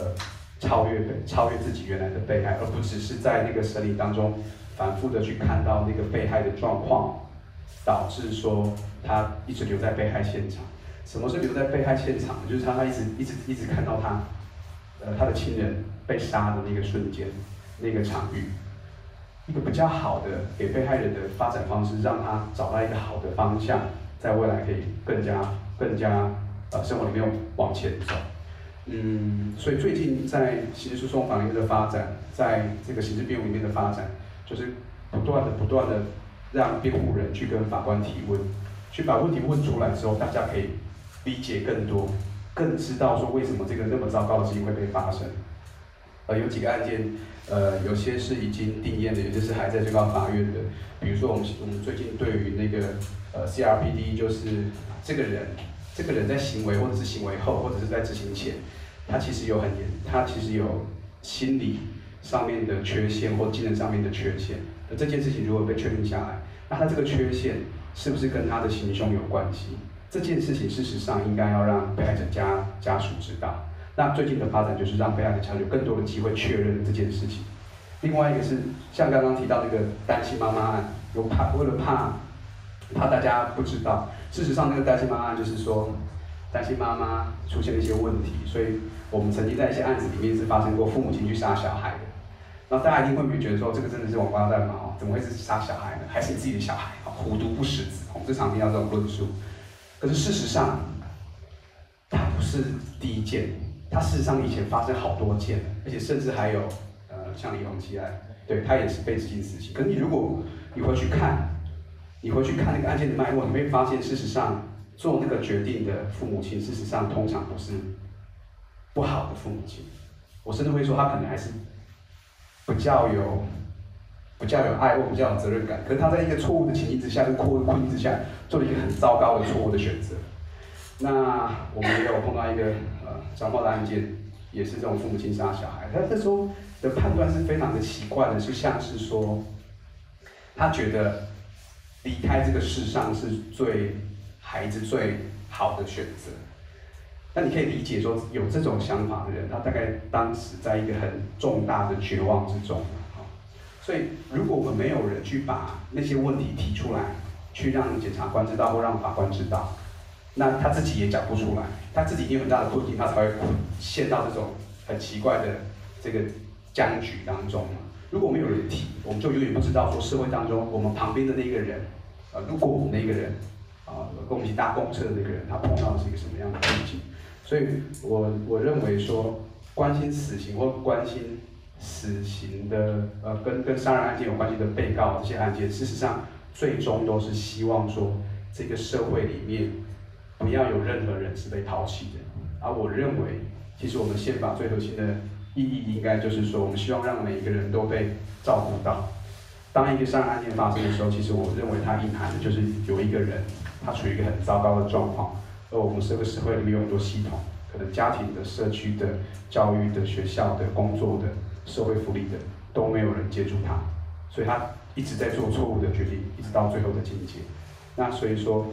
Speaker 4: 超越超越自己原来的被害，而不只是在那个审理当中反复的去看到那个被害的状况，导致说他一直留在被害现场。什么是留在被害现场？就是他他一直一直一直看到他，呃，他的亲人被杀的那个瞬间，那个场域，一个比较好的给被害人的发展方式，让他找到一个好的方向，在未来可以更加更加呃生活里面往前走。嗯，所以最近在刑事诉讼法里面的发展，在这个刑事辩护里面的发展，就是不断的不断的让辩护人去跟法官提问，去把问题问出来之后，大家可以。理解更多，更知道说为什么这个那么糟糕的事情会被发生。呃，有几个案件，呃，有些是已经定谳的，有些是还在最高法院的。比如说我们我们最近对于那个呃 CRPD，就是这个人这个人在行为或者是行为后或者是在执行前，他其实有很严，他其实有心理上面的缺陷或精神上面的缺陷。那这件事情如果被确定下来，那他这个缺陷是不是跟他的行凶有关系？这件事情事实上应该要让被害者家家属知道。那最近的发展就是让被害者家属有更多的机会确认这件事情。另外一个是像刚刚提到那个单亲妈妈案，有怕为了怕怕大家不知道，事实上那个单亲妈妈案就是说单亲妈妈出现了一些问题，所以我们曾经在一些案子里面是发生过父母亲去杀小孩的。那大家一定会不会觉得说这个真的是王八蛋嘛？哦，怎么会是杀小孩呢？还是你自己的小孩？虎毒不食子。我们经常听到这种论述。可是事实上，它不是第一件，他事实上以前发生好多件，而且甚至还有，呃，像李鸿基案，对，他也是被执行死刑。可是你如果你回去看，你回去看那个案件的脉络，你会发现，事实上做那个决定的父母亲，事实上通常不是不好的父母亲。我甚至会说，他可能还是比较有。比较有爱或比较有责任感，可是他在一个错误的情境之下，跟错误的困境之下，做了一个很糟糕的错误的选择。那我们也有碰到一个呃，彰化的案件，也是这种父母亲杀小孩，他那时候的判断是非常的奇怪的，就像是说，他觉得离开这个世上是最孩子最好的选择。那你可以理解说，有这种想法的人，他大概当时在一个很重大的绝望之中。所以，如果我们没有人去把那些问题提出来，去让检察官知道或让法官知道，那他自己也讲不出来，他自己有很大的困境，他才会陷到这种很奇怪的这个僵局当中嘛。如果没有人提，我们就永远不知道说社会当中我们旁边的那个人，呃，如果我们那个人，啊，跟我们一起搭公车的那个人，他碰到的是一个什么样的困境？所以我我认为说，关心死刑或关心。死刑的呃，跟跟杀人案件有关系的被告，这些案件，事实上最终都是希望说，这个社会里面不要有任何人是被抛弃的。而我认为，其实我们宪法最核心的意义，应该就是说，我们希望让每一个人都被照顾到。当一个杀人案件发生的时候，其实我认为它隐含的就是有一个人，他处于一个很糟糕的状况，而我们这个社会里面有很多系统可能家庭的、社区的、教育的、学校的、工作的、社会福利的，都没有人接住他，所以他一直在做错误的决定，一直到最后的境界。那所以说，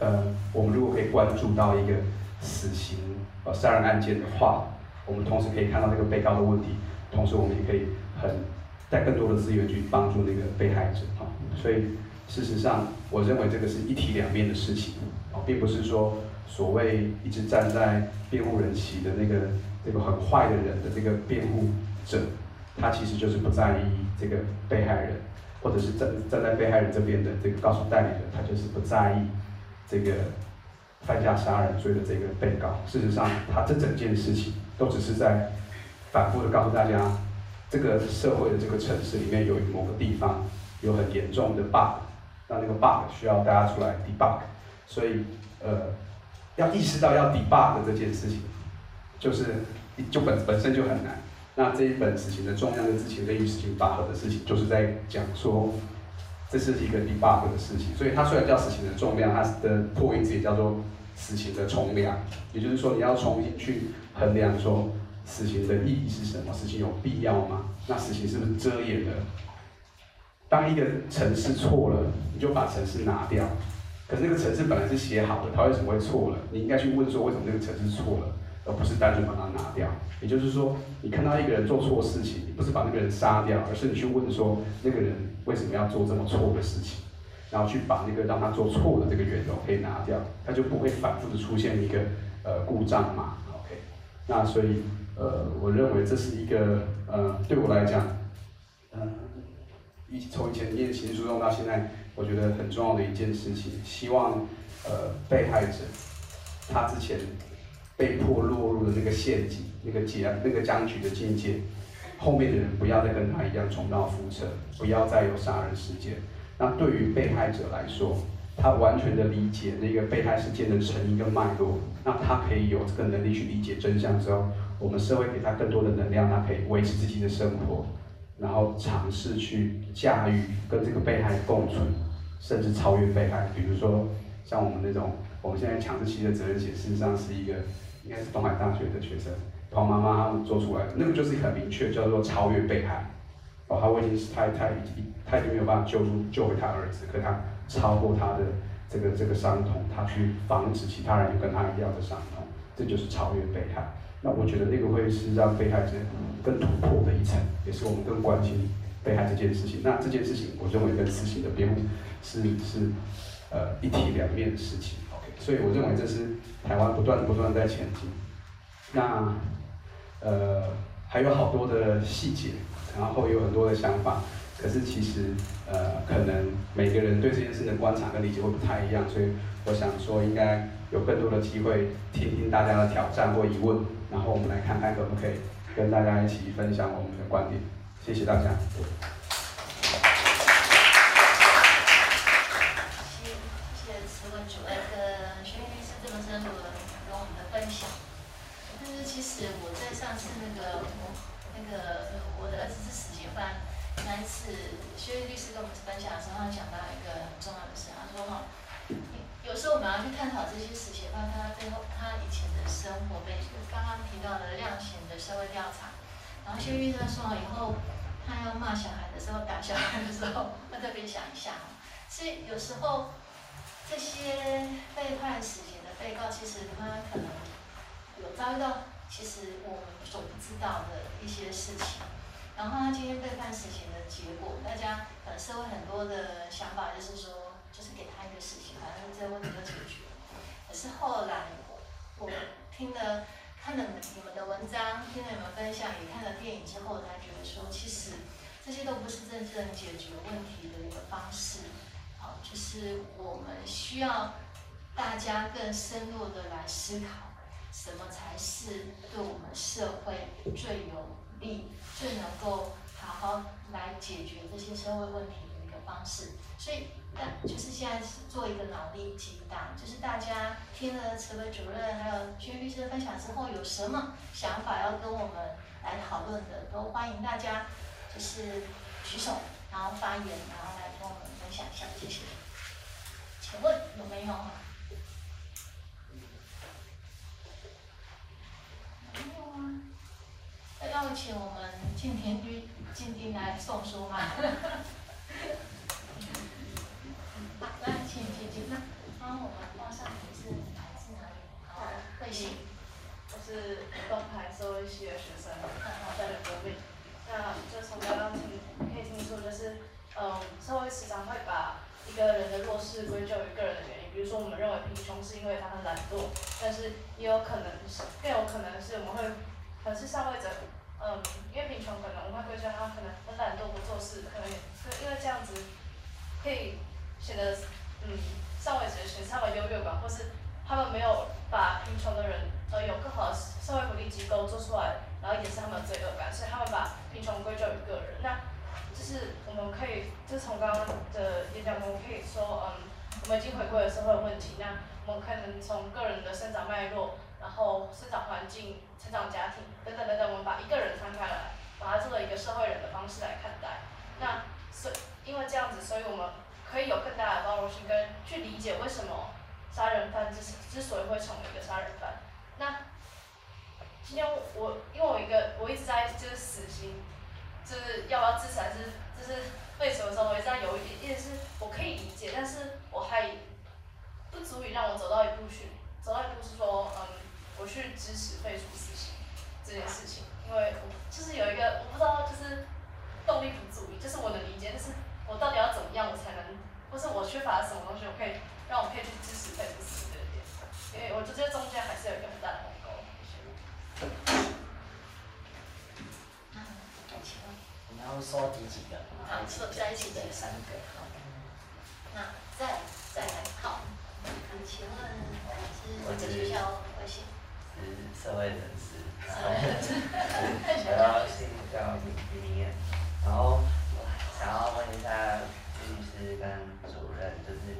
Speaker 4: 呃，我们如果可以关注到一个死刑呃杀人案件的话，我们同时可以看到这个被告的问题，同时我们也可以很带更多的资源去帮助那个被害者啊。所以事实上，我认为这个是一体两面的事情啊，并不是说所谓一直站在辩护人席的那个这个很坏的人的这个辩护者，他其实就是不在意这个被害人，或者是站站在被害人这边的这个告诉代理人，他就是不在意这个犯下杀人罪的这个被告。事实上，他这整件事情。都只是在反复的告诉大家，这个社会的这个城市里面有某个地方有很严重的 bug，那那个 bug 需要大家出来 debug，所以呃要意识到要 debug 的这件事情，就是就本本身就很难。那这一本死刑的重量跟之前的与死刑拔河的事情，就是在讲说这是一个 debug 的事情。所以它虽然叫死刑的重量，它的破音字也叫做死刑的重量，也就是说你要重新去。衡量说死刑的意义是什么？死刑有必要吗？那死刑是不是遮掩了？当一个程式错了，你就把程式拿掉。可是那个程式本来是写好的，它为什么会错了？你应该去问说为什么那个程式错了，而不是单纯把它拿掉。也就是说，你看到一个人做错事情，你不是把那个人杀掉，而是你去问说那个人为什么要做这么错的事情，然后去把那个让他做错的这个源头可以拿掉，他就不会反复的出现一个呃故障嘛。OK，那所以，呃，我认为这是一个，呃，对我来讲，嗯、呃，一从以前念刑事诉讼到现在，我觉得很重要的一件事情，希望，呃，被害者，他之前被迫落入的那个陷阱，那个结，那个僵局的境界，后面的人不要再跟他一样重蹈覆辙，不要再有杀人事件。那对于被害者来说，他完全的理解那个被害事件的成因跟脉络，那他可以有这个能力去理解真相之后，我们社会给他更多的能量，他可以维持自己的生活，然后尝试去驾驭跟这个被害共存，甚至超越被害。比如说像我们那种，我们现在强制期的责任险，事实上是一个应该是东海大学的学生黄妈妈他们做出来，那个就是很明确叫做超越被害。哦，他已经是他他已经他已经没有办法救出救回他儿子，可他。超过他的这个这个伤痛，他去防止其他人有跟他一样的伤痛，这就是超越被害。那我觉得那个会是让被害者更突破的一层，也是我们更关心被害这件事情。那这件事情，我认为跟死刑的辩护是是呃一体两面的事情。所以我认为这是台湾不断不断在前进。那呃还有好多的细节，然后有很多的想法。可是其实，呃，可能每个人对这件事的观察跟理解会不太一样，所以我想说，应该有更多的机会听听大家的挑战或疑问，然后我们来看看可不可以跟大家一起分享我们的观点。谢谢大家。谢
Speaker 1: 谢慈文主任跟宣律师这么深入的跟我们的分享。但是其实我在上次那个那个我的儿子是死刑犯。那一次，薛律师跟我们分享的时候，他讲到一个很重要的事，他说哈，有时候我们要去探讨这些死刑犯他背后他以前的生活背景，刚刚提到的量刑的社会调查，然后薛律师说以后他要骂小孩的时候，打小孩的时候，要特别想一下，所以有时候这些被判死刑的被告，其实他可能有遭遇到其实我们所不知道的一些事情。然后他今天被判死刑的结果，大家呃社会很多的想法就是说，就是给他一个死刑，反正这个问题就解决了。可是后来我听了看了你们的文章，听了你们分享，也看了电影之后，才觉得说，其实这些都不是真正解决问题的一个方式。好，就是我们需要大家更深入的来思考，什么才是对我们社会最有。利最能够好好来解决这些社会问题的一个方式，所以但就是现在是做一个脑力激荡，就是大家听了慈伟主任还有薛律师的分享之后，有什么想法要跟我们来讨论的，都欢迎大家就是举手然后发言然后来跟我们分享一下谢谢请问有没有没有啊。要请我们敬田君进京来送书吗？来请请进那帮我们报上名字来自哪里？好的可
Speaker 5: 我是东台中文系的学生看他在流流那就从刚刚听可以听出，就是嗯，社会时常会把一个人的弱势归咎于个人的原因，比如说我们认为贫穷是因为他很懒惰，但是也有可能是更有可能是我们会，可是上位者，嗯，因为贫穷可能我们会归咎他可能很懒惰不做事，可能因为这样子可以显得嗯上位者显得他们优越感，或是他们没有把贫穷的人呃有更好的社会福利机构做出来，然后也是他们的罪恶感，所以他们把贫穷归咎于个人，那。就是我们可以，就从刚刚的演讲中可以说，嗯，我们已经回归了社会问题。那我们可能从个人的生长脉络，然后生长环境、成长家庭等等等等，我们把一个人摊开来，把它作为一个社会人的方式来看待。那所因为这样子，所以我们可以有更大的包容性，跟去理解为什么杀人犯之之所以会成为一个杀人犯。那今天我因为我一个我一直在就是死心。就是要不要支持还是就是为什么时候我一直在犹豫，意思是我可以理解，但是我还不足以让我走到一步去，走到一步是说，嗯，我去支持废除死刑这件事情，因为我就是有一个我不知道就是动力不足，就是我能理解，但是我到底要怎么样我才能，或是我缺乏什么东西，我可以让我可以去支持废除死刑，因为我觉得中间还是有一个很大的鸿沟。
Speaker 2: 然后说第几个？
Speaker 1: 好，说在一起的
Speaker 2: 三个。
Speaker 1: 好，那再再来好，请问是这个学校贵姓？
Speaker 6: 是社会人士。
Speaker 1: 社会人士。
Speaker 6: 我要姓叫李李明谚，然后想要问一下律师跟主任，就是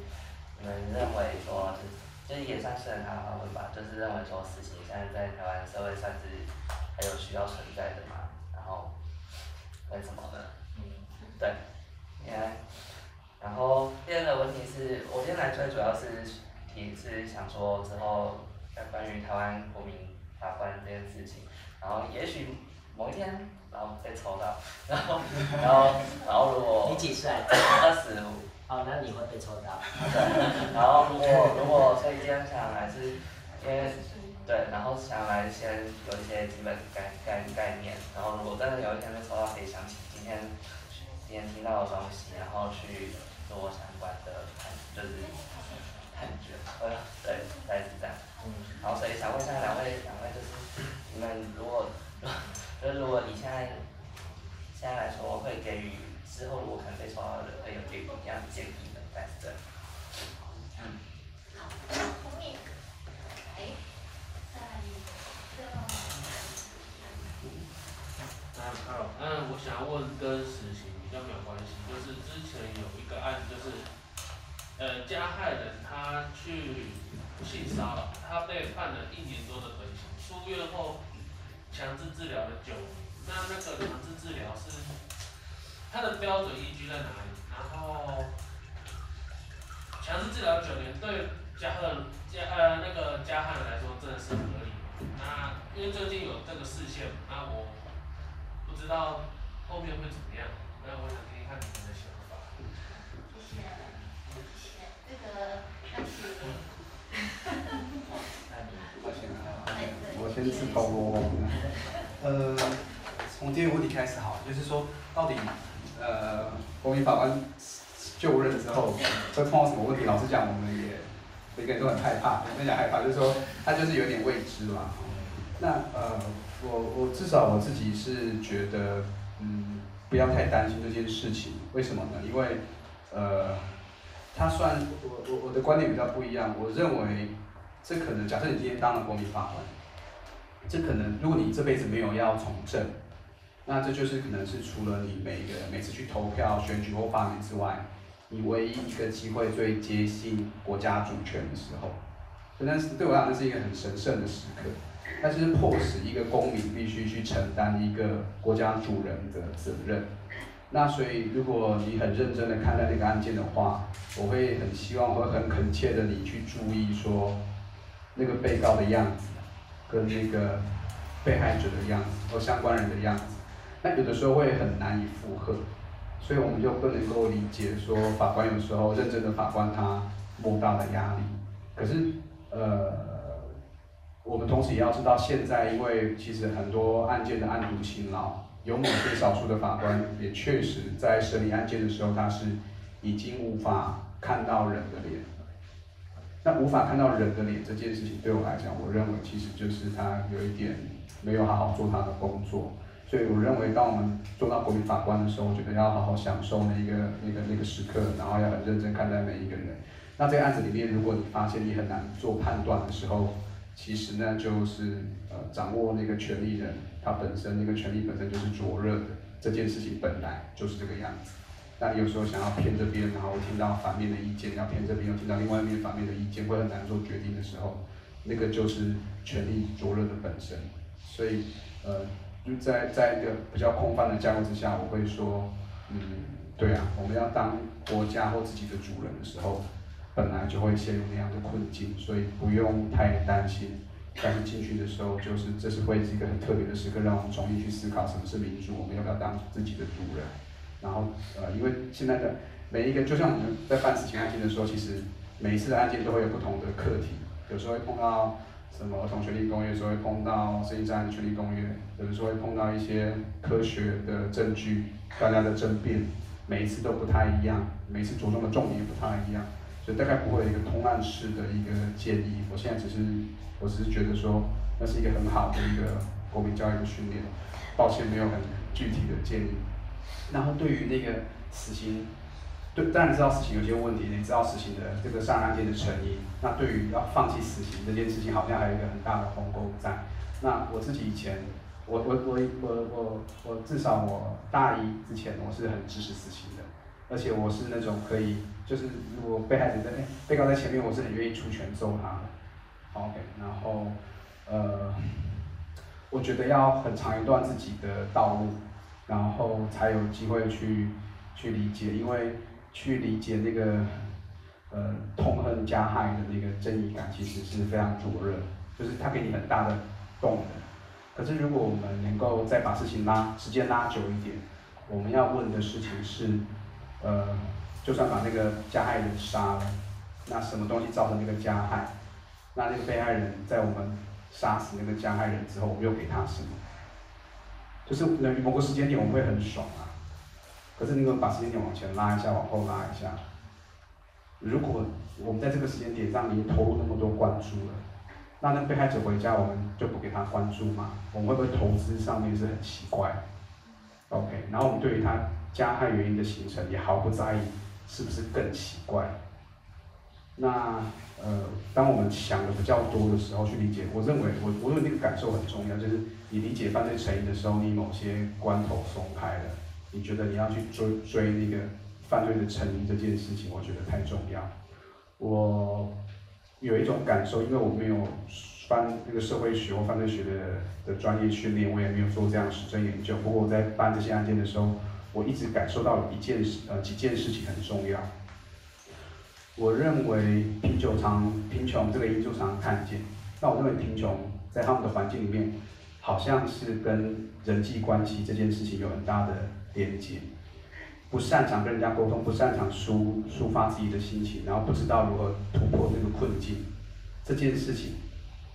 Speaker 6: 你们认为说，就是就是也算是很好问吧，就是认为说死刑现在在台湾社会算是还有需要存在的嘛？然后。为什么呢？嗯，对，你看。然后第二个问题是，我今天来最主要是提是想说之后在关于台湾国民法官这件事情，然后也许某一天，然后被抽到，然后然后然后如果
Speaker 2: 你几岁？
Speaker 6: 二十五。
Speaker 2: 哦，那你会被抽到。
Speaker 6: 对。然后如果如果所以今天想来是，因为。对，然后想来先有一些基本概概概念，然后如果真的有一天被抽到，可以想起今天今天听到的东西，然后去做相关的判，就是判决。呃，对，大概是这样。嗯。然后所以想问一下两位，两位就是你们如果，就是如果你现在现在来说，会给予之后如果可能被抽到的人，会有给予什么样的建议呢？大概是这样。
Speaker 1: 嗯。好，后面。
Speaker 3: 嗯，我想要问跟死刑比较没有关系，就是之前有一个案子，就是呃加害人他去性骚扰，他被判了一年多的徒刑，出院后强制治疗了九年，那那个强制治疗是它的标准依据在哪里？然后强制治疗九年对加害人加呃那个加害人来说真的是合理。吗？那因为最近有这个事件，那我。不知道后面会怎么样，那我想听听看你们的想法。
Speaker 1: 谢谢，谢谢。这个，那请，
Speaker 4: 抱歉啊，我先自投罗网。呃，从第一个问题开始好，就是说到底，呃，国民法官就任之后会碰到什么问题？老实讲，我们也每个人都很害怕，非常害怕，就是说他就是有点未知嘛。那呃。我我至少我自己是觉得，嗯，不要太担心这件事情。为什么呢？因为，呃，他算我我我的观点比较不一样。我认为，这可能假设你今天当了国民法官，这可能如果你这辈子没有要从政，那这就是可能是除了你每个每次去投票、选举或罢免之外，你唯一一个机会最接近国家主权的时候。但是对我来讲，是一个很神圣的时刻。它是迫使一个公民必须去承担一个国家主人的责任。那所以，如果你很认真的看待那个案件的话，我会很希望，会很恳切的你去注意说，那个被告的样子，跟那个被害者的样子或相关人的样子，那有的时候会很难以负荷，所以我们就不能够理解说法官有时候认真的法官他莫大的压力，可是呃，我们同时也要知道现在因为其实很多案件的案牍辛劳，有某些少数的法官也确实在审理案件的时候他是已经无法看到人的脸。那无法看到人的脸这件事情，对我来讲，我认为其实就是他有一点没有好好做他的工作。所以我认为，当我们做到国民法官的时候，我觉得要好好享受那个那个那个时刻，然后要很认真看待每一个人。那这个案子里面，如果你发现你很难做判断的时候，其实呢就是呃掌握那个权利人他本身那个权利本身就是灼热的，这件事情本来就是这个样子。那你有时候想要偏这边，然后听到反面的意见，要偏这边又听到另外一面反面的意见，会很难做决定的时候，那个就是权力灼热的本身。所以，呃，就在在一个比较空泛的架构之下，我会说，嗯，对啊，我们要当国家或自己的主人的时候，本来就会陷入那样的困境，所以不用太担心。但是进去的时候，就是这是会是一个很特别的时刻，让我们重新去思考什么是民主，我们要不要当自己的主人。然后，呃，因为现在的每一个，就像我们在办死刑案件的时候，其实每一次的案件都会有不同的课题，有时候会碰到什么儿童权利公约，有时候会碰到生意战权利公约，有的时候会碰到一些科学的证据，大家的争辩，每一次都不太一样，每一次着重的重点也不太一样，所以大概不会有一个通案式的一个建议。我现在只是，我只是觉得说，那是一个很好的一个国民教育的训练，抱歉没有很具体的建议。然后对于那个死刑，对，当然知道死刑有些问题，你知道死刑的这个杀人案件的成因。那对于要放弃死刑这件事情，好像还有一个很大的鸿沟在。那我自己以前，我我我我我我至少我大一之前我是很支持死刑的，而且我是那种可以，就是如果被害者在，被告在前面，我是很愿意出拳揍他的。OK，然后呃，我觉得要很长一段自己的道路。然后才有机会去去理解，因为去理解那个呃痛恨加害的那个正义感，其实是非常灼热，就是它给你很大的动能。可是如果我们能够再把事情拉时间拉久一点，我们要问的事情是，呃，就算把那个加害人杀了，那什么东西造成那个加害？那那个被害人在我们杀死那个加害人之后，我们又给他什么？就是某个时间点我们会很爽啊，可是你如果把时间点往前拉一下，往后拉一下，如果我们在这个时间点上已经投入那么多关注了，那那被害者回家我们就不给他关注吗？我们会不会投资上面是很奇怪？OK，然后我们对于他加害原因的形成也毫不在意，是不是更奇怪？那呃，当我们想的比较多的时候去理解，我认为我我认为那个感受很重要，就是。你理解犯罪成因的时候，你某些关头松开了，你觉得你要去追追那个犯罪的成因这件事情，我觉得太重要。我有一种感受，因为我没有翻那个社会学或犯罪学的的专业训练，我也没有做这样的实证研究。不过我在办这些案件的时候，我一直感受到有一件事，呃，几件事情很重要。我认为贫穷常贫穷这个因素常常看见，那我认为贫穷在他们的环境里面。好像是跟人际关系这件事情有很大的连接，不擅长跟人家沟通，不擅长抒抒发自己的心情，然后不知道如何突破这个困境，这件事情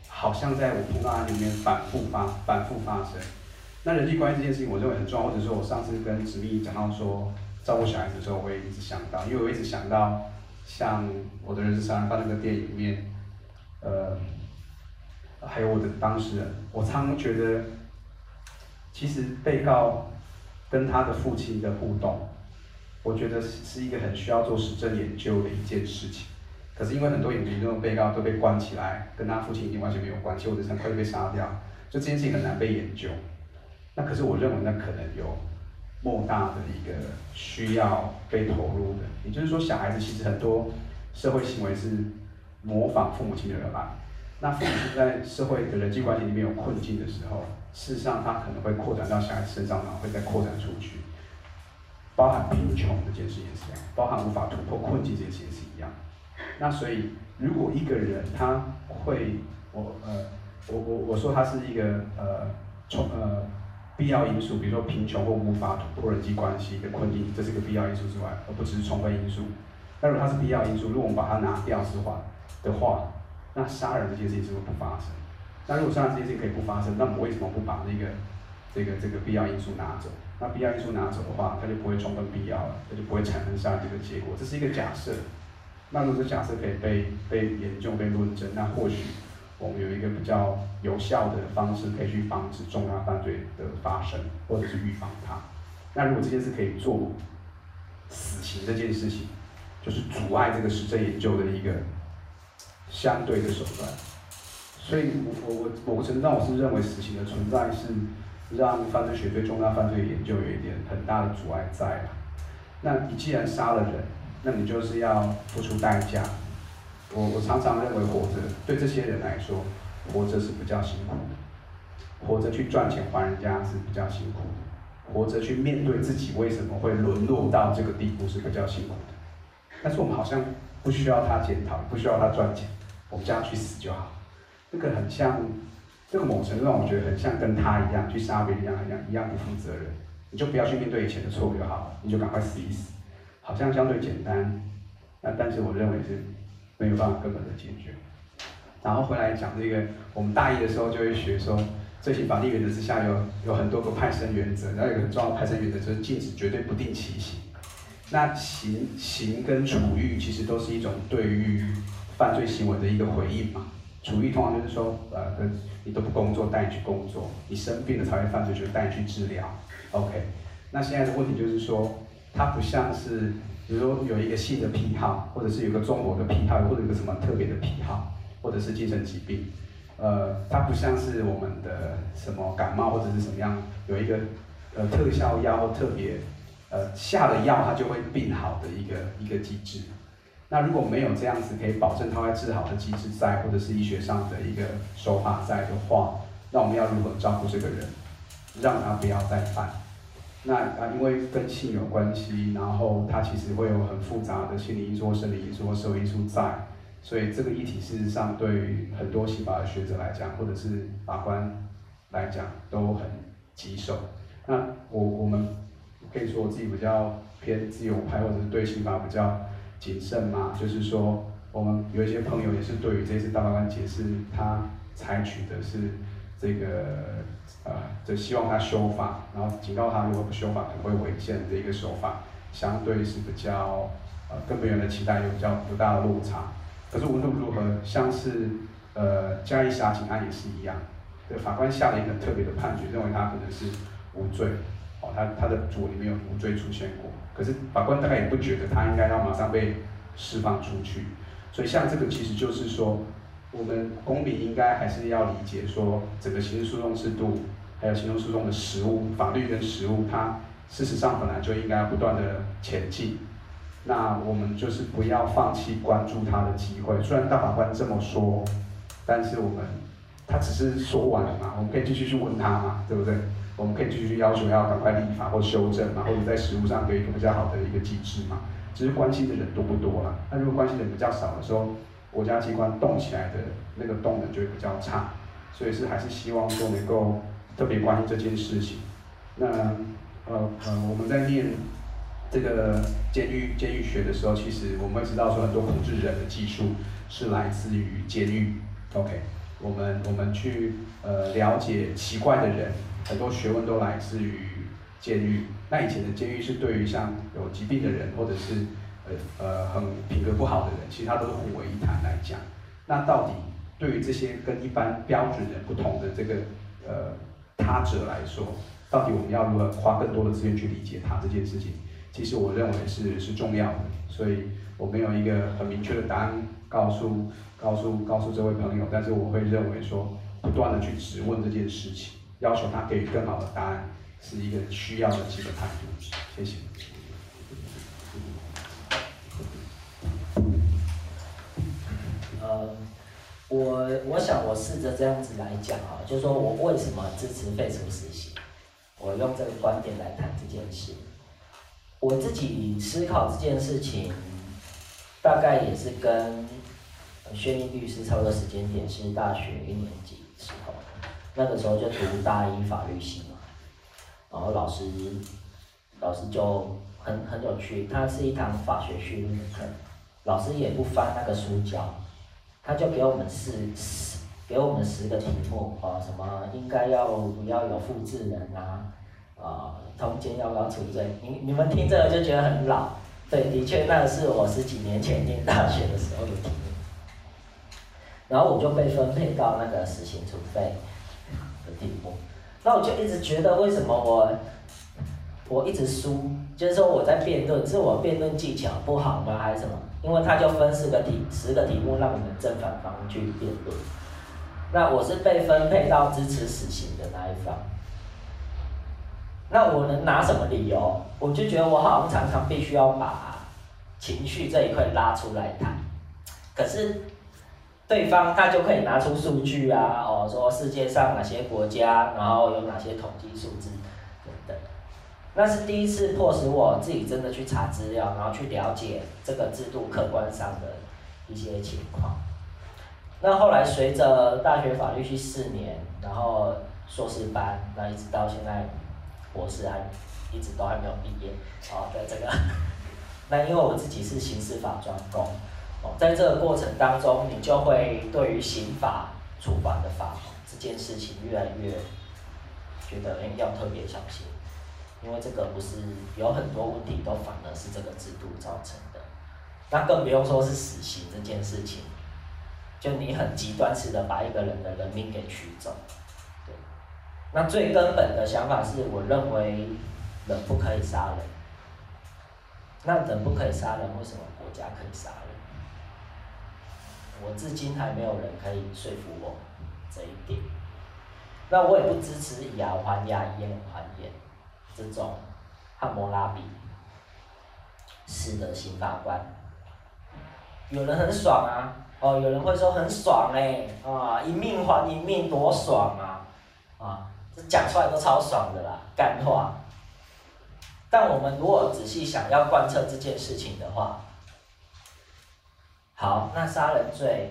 Speaker 4: 好像在我碰到案里面反复发反复发生。那人际关系这件事情，我认为很重要，或者说我上次跟子密讲到说照顾小孩子的时候，我也一直想到，因为我一直想到像我的人生杀人犯那个电影里面，呃。还有我的当事人，我常常觉得，其实被告跟他的父亲的互动，我觉得是是一个很需要做实证研究的一件事情。可是因为很多影迷那种被告都被关起来，跟他父亲已经完全没有关系，或者很快就被杀掉，就这件事情很难被研究。那可是我认为那可能有莫大的一个需要被投入的，也就是说，小孩子其实很多社会行为是模仿父母亲的人吧。那父母亲在社会的人际关系里面有困境的时候，事实上他可能会扩展到小孩子身上，然后会再扩展出去，包含贫穷这件事也是一样，包含无法突破困境这件事也是一样。那所以，如果一个人他会，我呃，我我我说他是一个呃充呃必要因素，比如说贫穷或无法突破人际关系的困境，这是个必要因素之外，而不只是充分因素。那如果他是必要因素，如果我们把它拿掉之话的话，那杀人这件事情是不是不发生？那如果杀人这件事情可以不发生，那我们为什么不把那个这个这个必要因素拿走？那必要因素拿走的话，它就不会充分必要了，它就不会产生杀人这个结果。这是一个假设。那如果这假设可以被被研究、被论证，那或许我们有一个比较有效的方式，可以去防止重大犯罪的发生，或者是预防它。那如果这件事可以做死刑这件事情，就是阻碍这个实证研究的一个相对的手段。所以我我我某个程度上我是认为死刑的存在是让犯罪学对重大犯罪研究有一点很大的阻碍在。那你既然杀了人，那你就是要付出代价。我我常常认为活着对这些人来说，活着是比较辛苦的，活着去赚钱还人家是比较辛苦的，活着去面对自己为什么会沦落到这个地步是比较辛苦的。但是我们好像不需要他检讨，不需要他赚钱，我们这样去死就好。这个很像，这个某程度上我觉得很像跟他一样去杀别人一样一样一样不负责任。你就不要去面对以前的错误就好了，你就赶快死一死。好像相对简单，那但是我认为是没有办法根本的解决。然后回来讲这个，我们大一的时候就会学说，罪刑法定原则之下有有很多个派生原则，然后有个很重要的派生原则就是禁止绝对不定期刑。那刑刑跟处遇其实都是一种对于犯罪行为的一个回应嘛。主义通常就是说，呃，你都不工作，带你去工作；你生病了才会犯罪，就带你去治疗。OK，那现在的问题就是说。它不像是，比如说有一个性的癖好，或者是有个中国的癖好，或者有个什么特别的癖好，或者是精神疾病，呃，它不像是我们的什么感冒或者是什么样，有一个呃特效药或特别呃下了药它就会病好的一个一个机制。那如果没有这样子可以保证它会治好的机制在，或者是医学上的一个手法在的话，那我们要如何照顾这个人，让他不要再犯？那啊，因为跟性有关系，然后它其实会有很复杂的心理因素、生理因素、社会因素在，所以这个议题事实上对于很多刑法的学者来讲，或者是法官来讲都很棘手。那我我们可以说我自己比较偏自由派，或者是对刑法比较谨慎嘛，就是说我们有一些朋友也是对于这次大法官解释，他采取的是这个。呃，就希望他修法，然后警告他，如果不修法，可能会违宪的一个手法，相对是比较呃跟别人的期待有比较不大的落差。可是无论如何，像是呃嘉义杀警案也是一样，对法官下了一个特别的判决，认为他可能是无罪，哦，他他的组里面有无罪出现过。可是法官大概也不觉得他应该要马上被释放出去，所以像这个其实就是说。我们公民应该还是要理解说，整个刑事诉讼制度，还有行政诉讼的实务、法律跟实务，它事实上本来就应该不断的前进。那我们就是不要放弃关注它的机会。虽然大法官这么说，但是我们他只是说完了嘛，我们可以继续去问他嘛，对不对？我们可以继续去要求要赶快立法或修正嘛，或者在实务上给一个比较好的一个机制嘛。只是关心的人多不多了？那如果关心的人比较少的时候，国家机关动起来的那个动能就会比较差，所以是还是希望说能够特别关心这件事情。那呃呃，我们在念这个监狱监狱学的时候，其实我们会知道说很多控制人的技术是来自于监狱。OK，我们我们去呃了解奇怪的人，很多学问都来自于监狱。那以前的监狱是对于像有疾病的人或者是。呃呃，很品格不好的人，其实他都是混为一谈来讲。那到底对于这些跟一般标准人不同的这个呃他者来说，到底我们要如何花更多的资源去理解他这件事情？其实我认为是是重要的。所以我没有一个很明确的答案告诉告诉告诉这位朋友，但是我会认为说，不断的去质问这件事情，要求他给予更好的答案，是一个需要的基本态度。谢谢。
Speaker 2: 呃，我我想我试着这样子来讲啊，就是说我为什么支持废除死刑？我用这个观点来谈这件事。我自己思考这件事情，大概也是跟轩逸律师差不多时间点，是大学一年级。时候，那个时候就读大一法律系嘛，然后老师老师就很很有趣，他是一堂法学训练课，老师也不翻那个书教，他就给我们四十给我们十个题目啊，什么应该要不要有复制人啊，啊，通奸要不要处罪？你你们听这个就觉得很老，对，的确那是我十几年前念大学的时候的题目。然后我就被分配到那个死刑处分题目，那我就一直觉得为什么我我一直输，就是说我在辩论，是我辩论技巧不好吗，还是什么？因为他就分四个题，十个题目让我们正反方去辩论，那我是被分配到支持死刑的那一方，那我能拿什么理由？我就觉得我好像常常必须要把情绪这一块拉出来谈，可是。对方他就可以拿出数据啊，哦，说世界上哪些国家，然后有哪些统计数字等等。那是第一次迫使我自己真的去查资料，然后去了解这个制度客观上的一些情况。那后来随着大学法律系四年，然后硕士班，那一直到现在博士还一直都还没有毕业。好，的这个，那因为我自己是刑事法专攻。在这个过程当中，你就会对于刑法处罚的法这件事情越来越觉得哎，要特别小心，因为这个不是有很多问题都反而是这个制度造成的，那更不用说是死刑这件事情，就你很极端式的把一个人的人命给取走，对，那最根本的想法是我认为人不可以杀人，那人不可以杀人，为什么国家可以杀人？我至今还没有人可以说服我这一点，那我也不支持以牙还牙，以眼还眼这种汉谟拉比式的刑法观。有人很爽啊，哦，有人会说很爽嘞，啊，一命还一命多爽啊，啊，这讲出来都超爽的啦，干话。但我们如果仔细想要贯彻这件事情的话，好，那杀人罪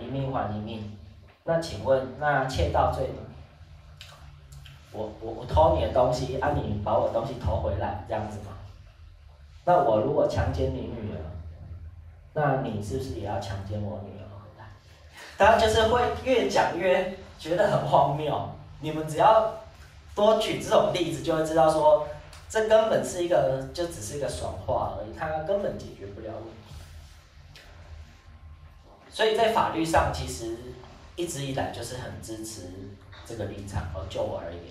Speaker 2: 一命还一命，那请问那窃盗罪？我我我偷你的东西，啊你把我东西偷回来，这样子吗？那我如果强奸你女儿，那你是不是也要强奸我女儿回来？大家就是会越讲越觉得很荒谬。你们只要多举这种例子，就会知道说，这根本是一个就只是一个爽话而已，它根本解决不了问题。所以在法律上，其实一直以来就是很支持这个立场。而就我而言，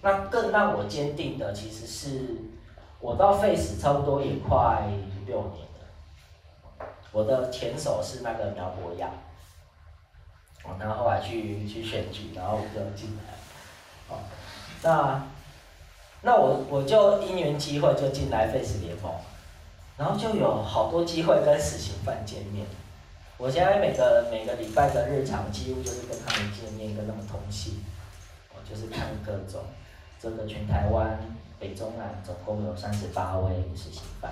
Speaker 2: 那更让我坚定的，其实是我到 Face 差不多也快六年了。我的前手是那个苗博雅，哦，然后后来去去选举，然后我就进来了。哦，那那我我就因缘机会就进来 Face 联盟，然后就有好多机会跟死刑犯见面。我现在每个每个礼拜的日常，几乎就是跟他们见面，跟他们通信，我就是看各种，这个全台湾北中南总共有三十八位实习犯。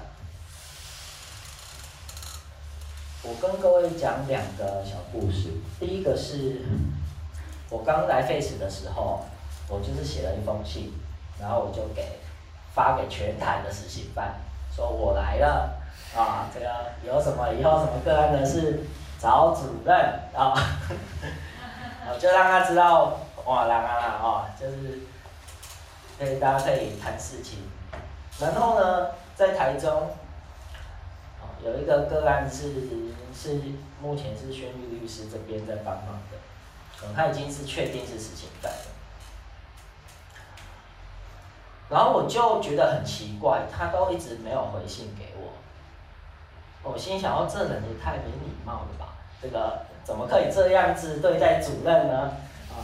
Speaker 2: 我跟各位讲两个小故事。第一个是，我刚来 face 的时候，我就是写了一封信，然后我就给发给全台的实习犯，说我来了。啊，这个有什么以后什么个案的事，找主任啊，就让他知道哇啦啦啦哦，就是，可以大家可以谈事情。然后呢，在台中，有一个个案是是目前是宣律律师这边在帮忙的，嗯，他已经是确定是死刑犯了。然后我就觉得很奇怪，他都一直没有回信给我。我心想：哦，这人也太没礼貌了吧？这个怎么可以这样子对待主任呢？啊！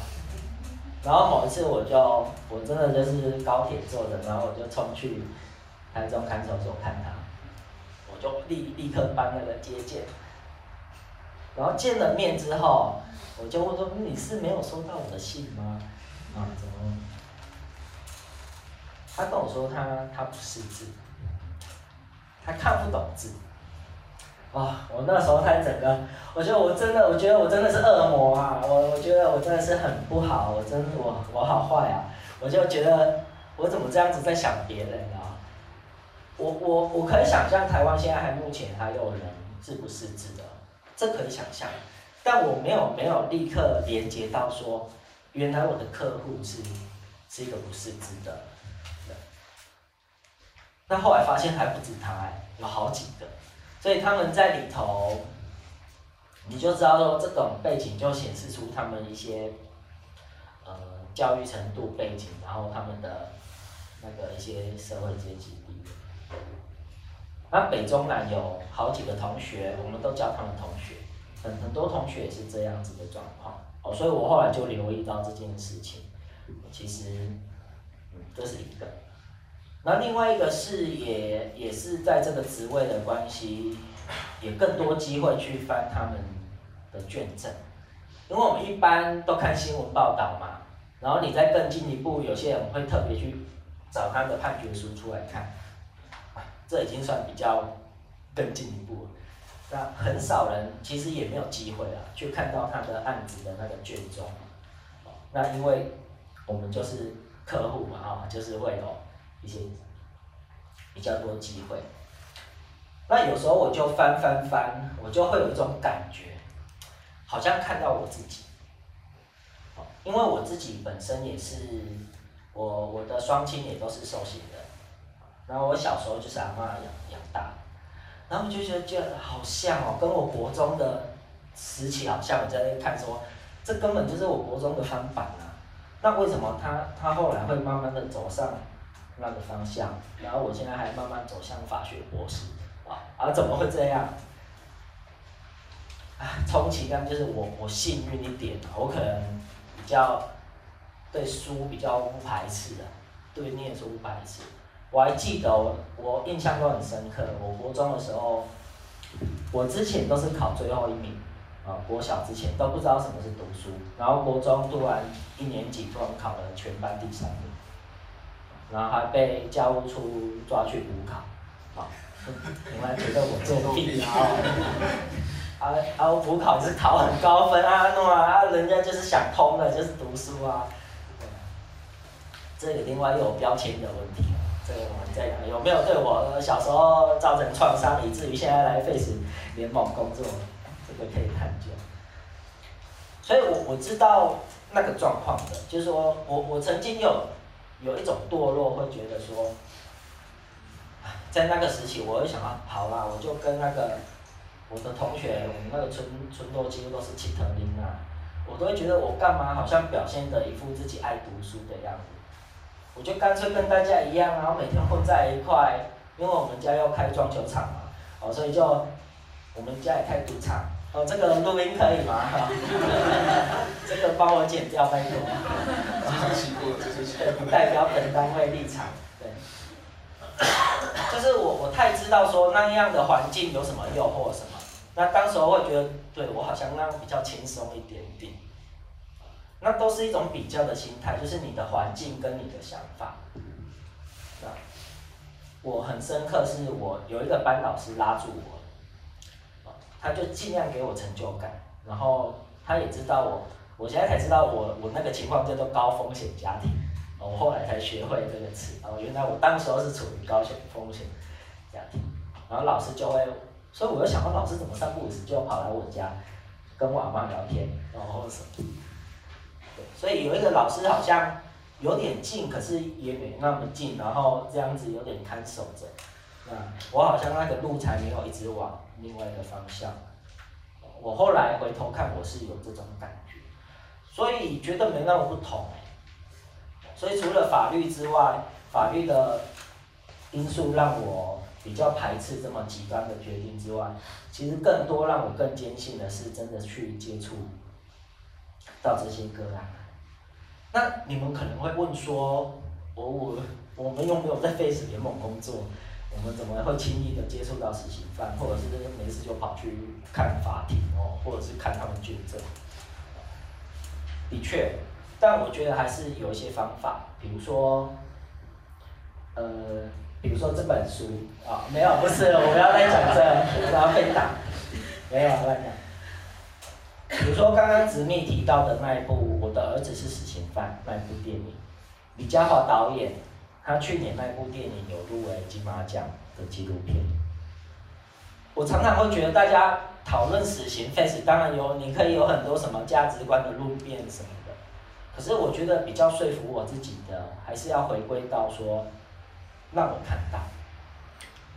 Speaker 2: 然后某一次，我就我真的就是高铁坐着，然后我就冲去台中看守所看他，我就立立刻帮那个接见。然后见了面之后，我就问说：“你是没有收到我的信吗？”啊，怎么？他跟我说他他不识字，他看不懂字。啊，我那时候太整个，我觉得我真的，我觉得我真的是恶魔啊！我我觉得我真的是很不好，我真我我好坏啊！我就觉得我怎么这样子在想别人啊？我我我可以想象台湾现在还目前还有人是不识字的，这可以想象，但我没有没有立刻连接到说，原来我的客户是是一个不识字的。那后来发现还不止他哎，有好几个，所以他们在里头，你就知道说这种背景就显示出他们一些呃教育程度背景，然后他们的那个一些社会阶级地位。那北中南有好几个同学，我们都叫他们同学，很很多同学也是这样子的状况哦，所以我后来就留意到这件事情，其实嗯这是一个。那另外一个是也也是在这个职位的关系，也更多机会去翻他们的卷证，因为我们一般都看新闻报道嘛，然后你再更进一步，有些人会特别去找他的判决书出来看，这已经算比较更进一步了。那很少人其实也没有机会啊，去看到他的案子的那个卷宗。那因为我们就是客户嘛，啊，就是会有。一些比较多机会，那有时候我就翻翻翻，我就会有一种感觉，好像看到我自己。因为我自己本身也是，我我的双亲也都是受刑人，然后我小时候就是阿嬷养养大，然后就觉得觉得好像哦，跟我国中的时期好像，我在那看说，这根本就是我国中的翻版啊。那为什么他他后来会慢慢的走上？那个方向，然后我现在还慢慢走向法学博士，啊，啊怎么会这样？啊，充其量就是我我幸运一点，我可能比较对书比较不排斥的，对念书不排斥。我还记得我我印象都很深刻，我国中的时候，我之前都是考最后一名，啊，国小之前都不知道什么是读书，然后国中读完一年级突然考了全班第三名。然后还被教务处抓去补考，啊，你们觉得我作弊啊？啊 啊！补考是考很高分啊，弄啊，人家就是想通了，就是读书啊。这个另外又有标签的问题，这个我们再讲，有没有对我小时候造成创伤，以至于现在来 Face 联盟工作，这个可以探究。所以我我知道那个状况的，就是说我我曾经有。有一种堕落，会觉得说，在那个时期，我会想到，好啦，我就跟那个我的同学，我们那个村村落几乎都是七特林啊，我都会觉得我干嘛好像表现的一副自己爱读书的样子，我就干脆跟大家一样，然后每天混在一块，因为我们家要开装修厂嘛，哦，所以就我们家也开赌场，哦，这个录音可以吗？哈，这个帮我剪掉，拜托。不代表本单位立场，对，就是我我太知道说那样的环境有什么诱惑什么，那当时候会觉得对我好像那样比较轻松一点点，那都是一种比较的心态，就是你的环境跟你的想法，那我很深刻，是我有一个班老师拉住我，他就尽量给我成就感，然后他也知道我。我现在才知道我，我那个情况叫做高风险家庭，我后来才学会这个词，哦，原来我当时候是处于高险风险家庭，然后老师就会，所以我就想问老师怎么三不五时就跑来我家跟我阿嬷聊天，然后什么，所以有一个老师好像有点近，可是也没那么近，然后这样子有点看守着，那我好像那个路才没有一直往另外一个方向，我后来回头看，我是有这种感觉。所以觉得没那么不同，所以除了法律之外，法律的因素让我比较排斥这么极端的决定之外，其实更多让我更坚信的是真的去接触到这些个案。那你们可能会问说，我我我们有没有在 Face 联盟工作，我们怎么会轻易的接触到死刑犯，或者是没事就跑去看法庭哦，或者是看他们卷证？的确，但我觉得还是有一些方法，比如说，呃，比如说这本书啊，没有，不是，我不要再讲这个，然后被打。没有乱讲。比如说刚刚执秘提到的那一部《我的儿子是死刑犯》那一部电影，李家豪导演，他去年那部电影有入围金马奖的纪录片。我常常会觉得大家讨论死刑废死，当然有你可以有很多什么价值观的论辩什么的，可是我觉得比较说服我自己的，还是要回归到说，让我看到，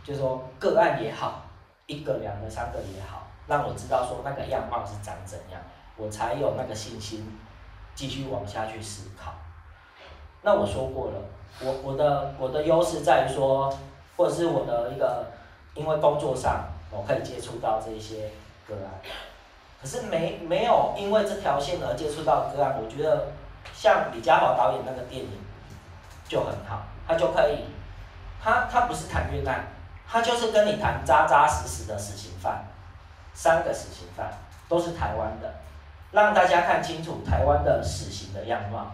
Speaker 2: 就是说个案也好，一个、两个、三个也好。让我知道说那个样貌是长怎样，我才有那个信心继续往下去思考。那我说过了，我我的我的优势在于说，或者是我的一个，因为工作上我可以接触到这些个案，可是没没有因为这条线而接触到个案，我觉得像李家豪导演那个电影就很好，他就可以，他他不是谈冤案，他就是跟你谈扎扎实实的死刑犯。三个死刑犯都是台湾的，让大家看清楚台湾的死刑的样貌。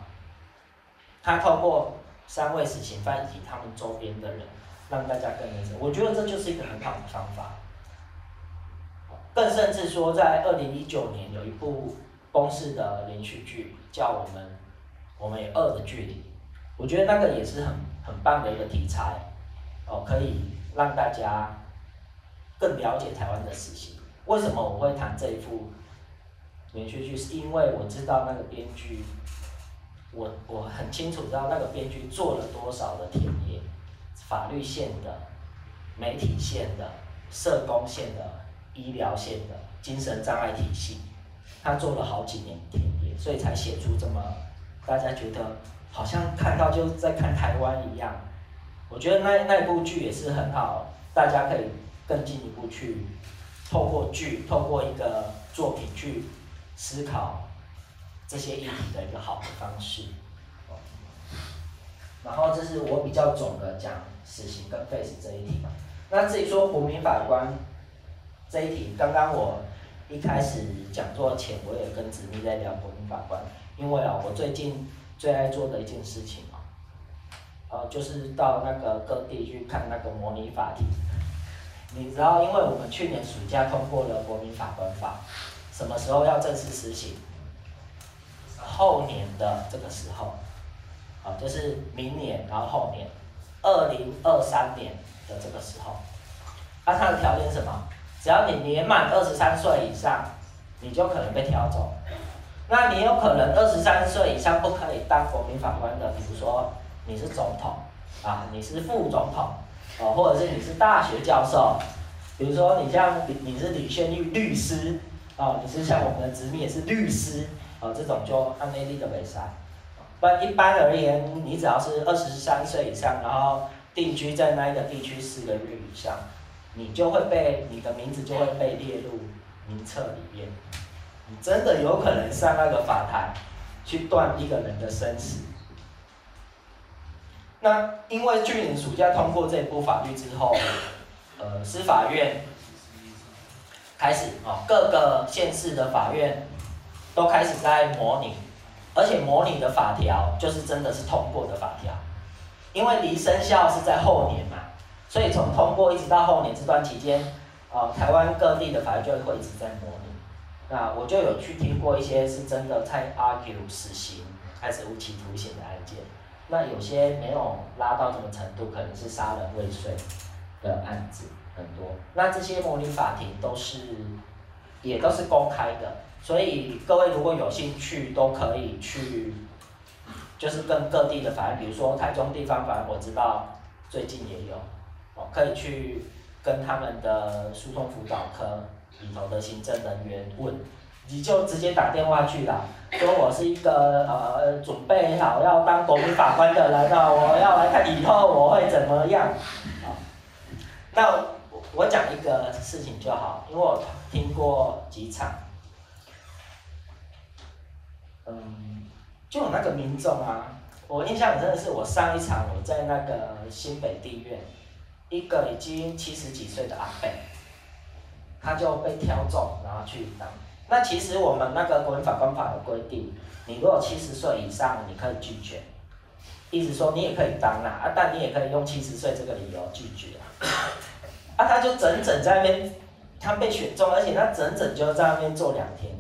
Speaker 2: 他透过三位死刑犯以及他们周边的人，让大家更认识。我觉得这就是一个很好的方法。更甚至说，在二零一九年有一部公视的连续剧，叫我们我们二的距离。我觉得那个也是很很棒的一个题材，哦，可以让大家更了解台湾的死刑。为什么我会谈这一部连续剧？是因为我知道那个编剧，我我很清楚知道那个编剧做了多少的田野，法律线的、媒体线的、社工线的、医疗线的、精神障碍体系，他做了好几年田野，所以才写出这么大家觉得好像看到就在看台湾一样。我觉得那那部剧也是很好，大家可以更进一步去。透过剧，透过一个作品去思考这些议题的一个好的方式。然后这是我比较总的讲死刑跟废死这一题。那至于说国民法官这一题，刚刚我一开始讲座前，我也跟子密在聊国民法官，因为啊，我最近最爱做的一件事情啊，呃，就是到那个各地去看那个模拟法庭。你知道，因为我们去年暑假通过了国民法官法，什么时候要正式实行？后年的这个时候，啊，就是明年，然后后年，二零二三年的这个时候。那它的条件是什么？只要你年满二十三岁以上，你就可能被调走。那你有可能二十三岁以上不可以当国民法官的，比如说你是总统，啊，你是副总统。哦，或者是你是大学教授，比如说你像你是李宣玉律师，哦，你是像我们的执秘也是律师，哦，这种就按内力的为赛。不一般而言，你只要是二十三岁以上，然后定居在那一个地区四个月以上，你就会被你的名字就会被列入名册里面，你真的有可能上那个法台去断一个人的生死。那因为去年暑假通过这部法律之后，呃，司法院开始啊，各个县市的法院都开始在模拟，而且模拟的法条就是真的是通过的法条，因为离生效是在后年嘛，所以从通过一直到后年这段期间，啊，台湾各地的法院就会一直在模拟。那我就有去听过一些是真的在 argue 死刑还是无期徒刑的案件。那有些没有拉到这么程度，可能是杀人未遂的案子很多。那这些模拟法庭都是，也都是公开的，所以各位如果有兴趣，都可以去，就是跟各地的法院，比如说台中地方法院，我知道最近也有，哦，可以去跟他们的诉讼辅导科里头的行政人员问。你就直接打电话去了，说我是一个呃准备好要当国民法官的人，了我要来看以后我会怎么样。好，那我我讲一个事情就好，因为我听过几场，嗯，就有那个民众啊，我印象很深的是我上一场我在那个新北地院，一个已经七十几岁的阿伯，他就被挑中，然后去当。那其实我们那个国民法官法有规定，你如果七十岁以上，你可以拒绝，意思说你也可以当啦，啊，但你也可以用七十岁这个理由拒绝啊，他就整整在那边他被选中，而且他整整就在那边坐两天。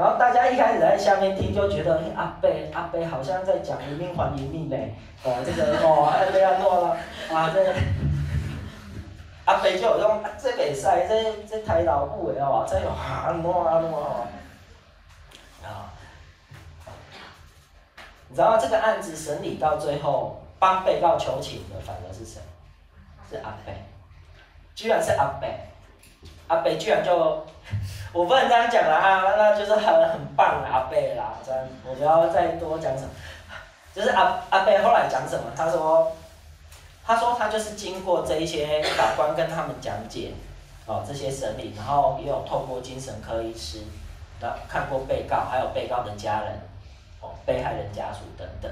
Speaker 2: 然后大家一开始在下面听，就觉得阿贝阿贝好像在讲一命还一命嘞，哦这个哦阿贝要诺了啊这个阿贝就有用这个赛这这台老母的哦，这啊诺啊诺哦啊，你知道这个案子审理到最后，帮被告求情的反而是谁？是阿贝，居然是阿贝，阿贝居然就。我不能这样讲了啊，那就是很很棒的阿贝啦，这样我不要再多讲什么。就是阿阿贝后来讲什么？他说，他说他就是经过这一些法官跟他们讲解，哦这些审理，然后也有透过精神科医师，那看过被告，还有被告的家人，哦被害人家属等等，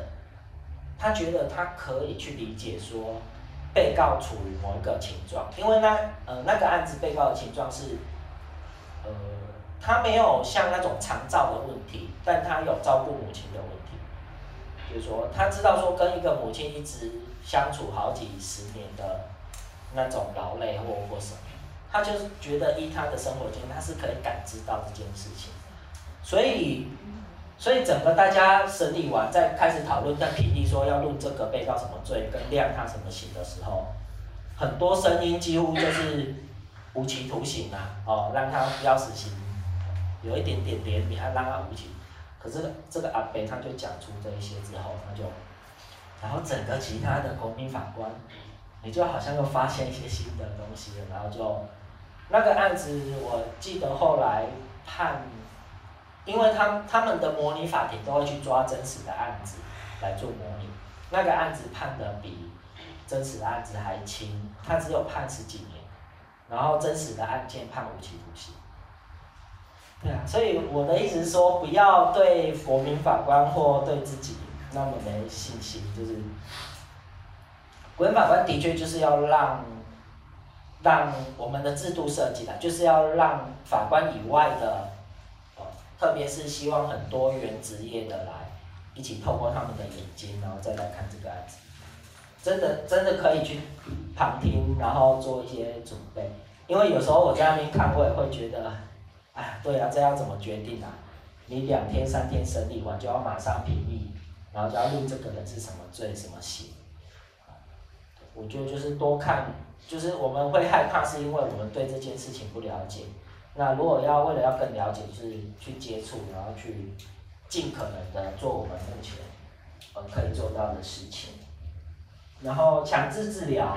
Speaker 2: 他觉得他可以去理解说，被告处于某一个情状，因为那呃那个案子被告的情状是。呃，他没有像那种长照的问题，但他有照顾母亲的问题。就是说，他知道说跟一个母亲一直相处好几十年的那种劳累或或什么，他就是觉得依他的生活经验，他是可以感知到这件事情。所以，所以整个大家审理完，再开始讨论在评议说要论这个被告什么罪，跟量他什么刑的时候，很多声音几乎就是。无期徒刑啊，哦，让他要死刑，有一点点怜悯，还让他无期。可是这个阿伯他就讲出这一些之后，他就，然后整个其他的国民法官，你就好像又发现一些新的东西了，然后就那个案子，我记得后来判，因为他他们的模拟法庭都会去抓真实的案子来做模拟，那个案子判的比真实的案子还轻，他只有判十几年。然后真实的案件判无期徒刑，对啊，所以我的意思是说，不要对国民法官或对自己那么没信心，就是国民法官的确就是要让让我们的制度设计的，就是要让法官以外的，特别是希望很多元职业的来一起透过他们的眼睛，然后再来看这个案子。真的真的可以去旁听，然后做一些准备，因为有时候我在那边看，我也会觉得，哎，对啊，这要怎么决定啊？你两天三天审理完就要马上评议，然后就要论这个人是什么罪什么刑。我觉得就是多看，就是我们会害怕，是因为我们对这件事情不了解。那如果要为了要更了解，就是去接触，然后去尽可能的做我们目前呃可以做到的事情。然后强制治疗，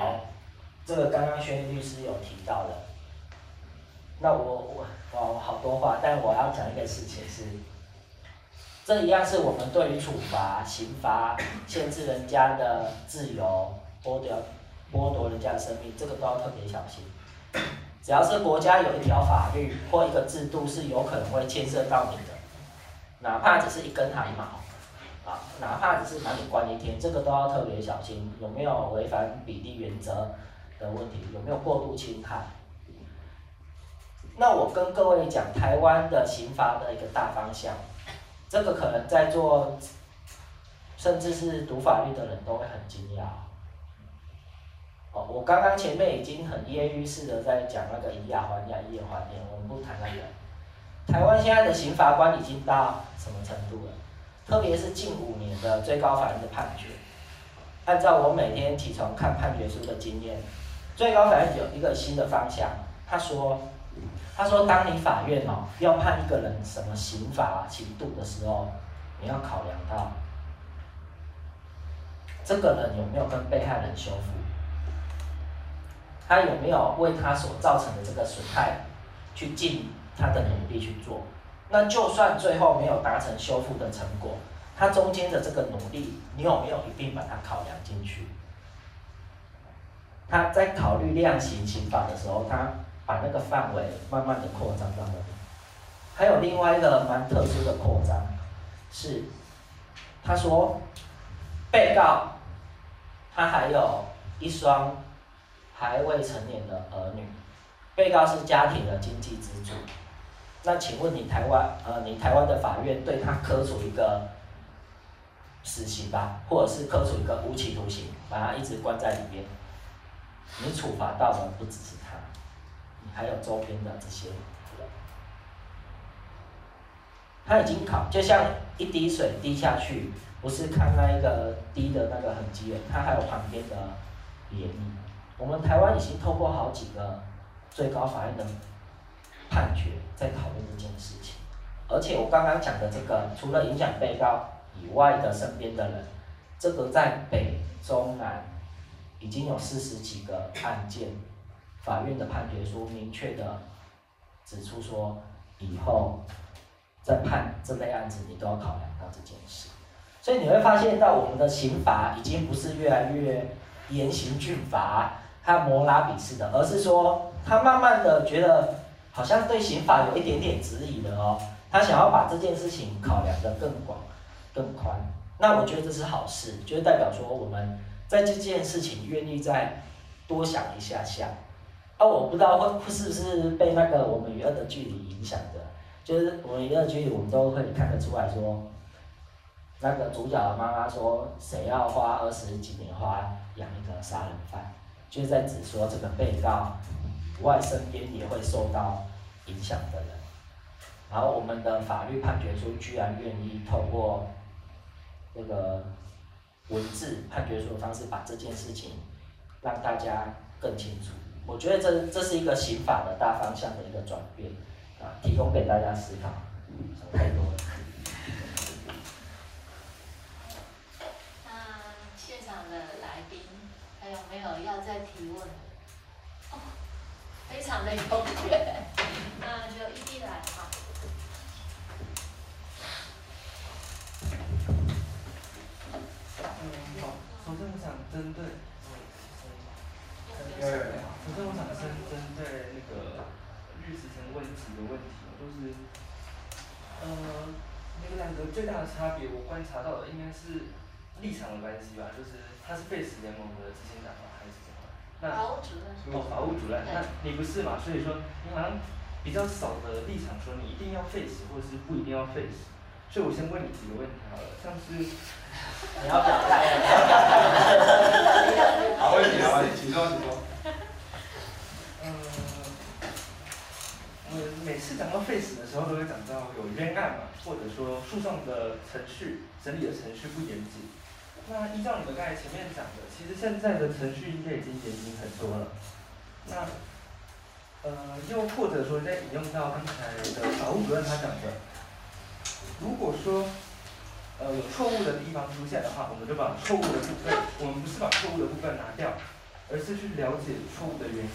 Speaker 2: 这个刚刚轩律师有提到的。那我我，我好多话，但我要讲一个事情是，这一样是我们对于处罚、刑罚、限制人家的自由、剥夺剥夺人家的生命，这个都要特别小心。只要是国家有一条法律或一个制度是有可能会牵涉到你的，哪怕只是一根汗毛。啊，哪怕只是把你关一天，这个都要特别小心，有没有违反比例原则的问题，有没有过度侵害？那我跟各位讲台湾的刑罚的一个大方向，这个可能在座，甚至是读法律的人都会很惊讶。哦，我刚刚前面已经很揶揄式的在讲那个以牙还牙，以眼还眼，我们不谈那个。台湾现在的刑法官已经到什么程度了？特别是近五年的最高法院的判决，按照我每天起床看判决书的经验，最高法院有一个新的方向。他说：“他说，当你法院哦要判一个人什么刑罚刑度的时候，你要考量到这个人有没有跟被害人修复，他有没有为他所造成的这个损害去尽他的努力去做。”那就算最后没有达成修复的成果，他中间的这个努力，你有没有一并把它考量进去？他在考虑量刑刑法的时候，他把那个范围慢慢的扩张到那里。还有另外一个蛮特殊的扩张，是他说，被告他还有一双还未成年的儿女，被告是家庭的经济支柱。那请问你台湾呃，你台湾的法院对他科处一个死刑吧，或者是科处一个无期徒刑，把他一直关在里面，你处罚到的不只是他，你还有周边的这些人，他已经考，就像一滴水滴下去，不是看那一个滴的那个痕迹了，它还有旁边的涟漪。我们台湾已经透过好几个最高法院的判决，在讨论这件事情。而且我刚刚讲的这个，除了影响被告以外的身边的人，这个在北中南已经有四十几个案件，法院的判决书明确的指出说，以后在判这类案子，你都要考量到这件事。所以你会发现到我们的刑法已经不是越来越严刑峻法，还有摩拉比式的，而是说他慢慢的觉得好像对刑法有一点点质疑的哦。他想要把这件事情考量得更广、更宽，那我觉得这是好事，就是代表说我们在这件事情愿意再多想一下下。啊，我不知道会是不是被那个我们与恶的距离影响的，就是我们与恶的距离，我们都会看得出来说，那个主角的妈妈说，谁要花二十几年花养一个杀人犯，就是在指说这个被告外身边也会受到影响的人。然后我们的法律判决书居然愿意透过这个文字判决书的方式把这件事情让大家更清楚。我觉得这这是一个刑法的大方向的一个转变啊，提供给大家思考。想太多了。
Speaker 1: 那现场的来宾还有没有要再提问？非常的踊跃，那就一起来哈。
Speaker 7: 首先我想针对，首先我想先针对那个律师曾问几个问题，就是，呃，你们两个最大的差别，我观察到的应该是立场的关系吧，就是他是废死联盟的执行长？那
Speaker 1: 法务主任。
Speaker 7: 哦，法务主任，那你不是嘛？所以说你好像比较少的立场，说你一定要 face，或者是不一定要 face。所以我先问你几个问题好了，像是
Speaker 2: 你要表态了，
Speaker 4: 好问题，好问题，请说，请说。
Speaker 7: 嗯，我每次讲到 face 的时候，都会讲到有冤案嘛，或者说诉讼的程序、审理的程序不严谨。那依照你们刚才前面讲的，其实现在的程序应该已经严谨很多了。那呃，又或者说再引用到刚才的法务主任他讲的。如果说，呃，有错误的地方出现的话，我们就把错误的部分，我们不是把错误的部分拿掉，而是去了解错误的原因。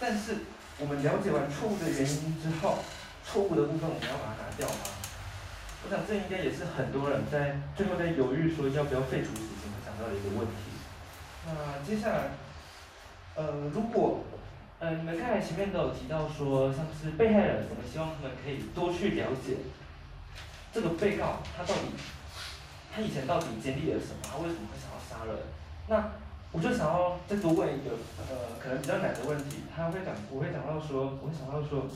Speaker 7: 但是我们了解完错误的原因之后，错误的部分我们要把它拿掉吗？我想这应该也是很多人在最后在犹豫说要不要废除死刑会想到的一个问题。那接下来，呃，如果，呃，你们刚才前面都有提到说，像是被害人，我们希望他们可以多去了解。这个被告他到底，他以前到底经历了什么？他为什么会想要杀人？那我就想要再多问一个呃，可能比较难的问题。他会讲，我会讲到说，我会想到说，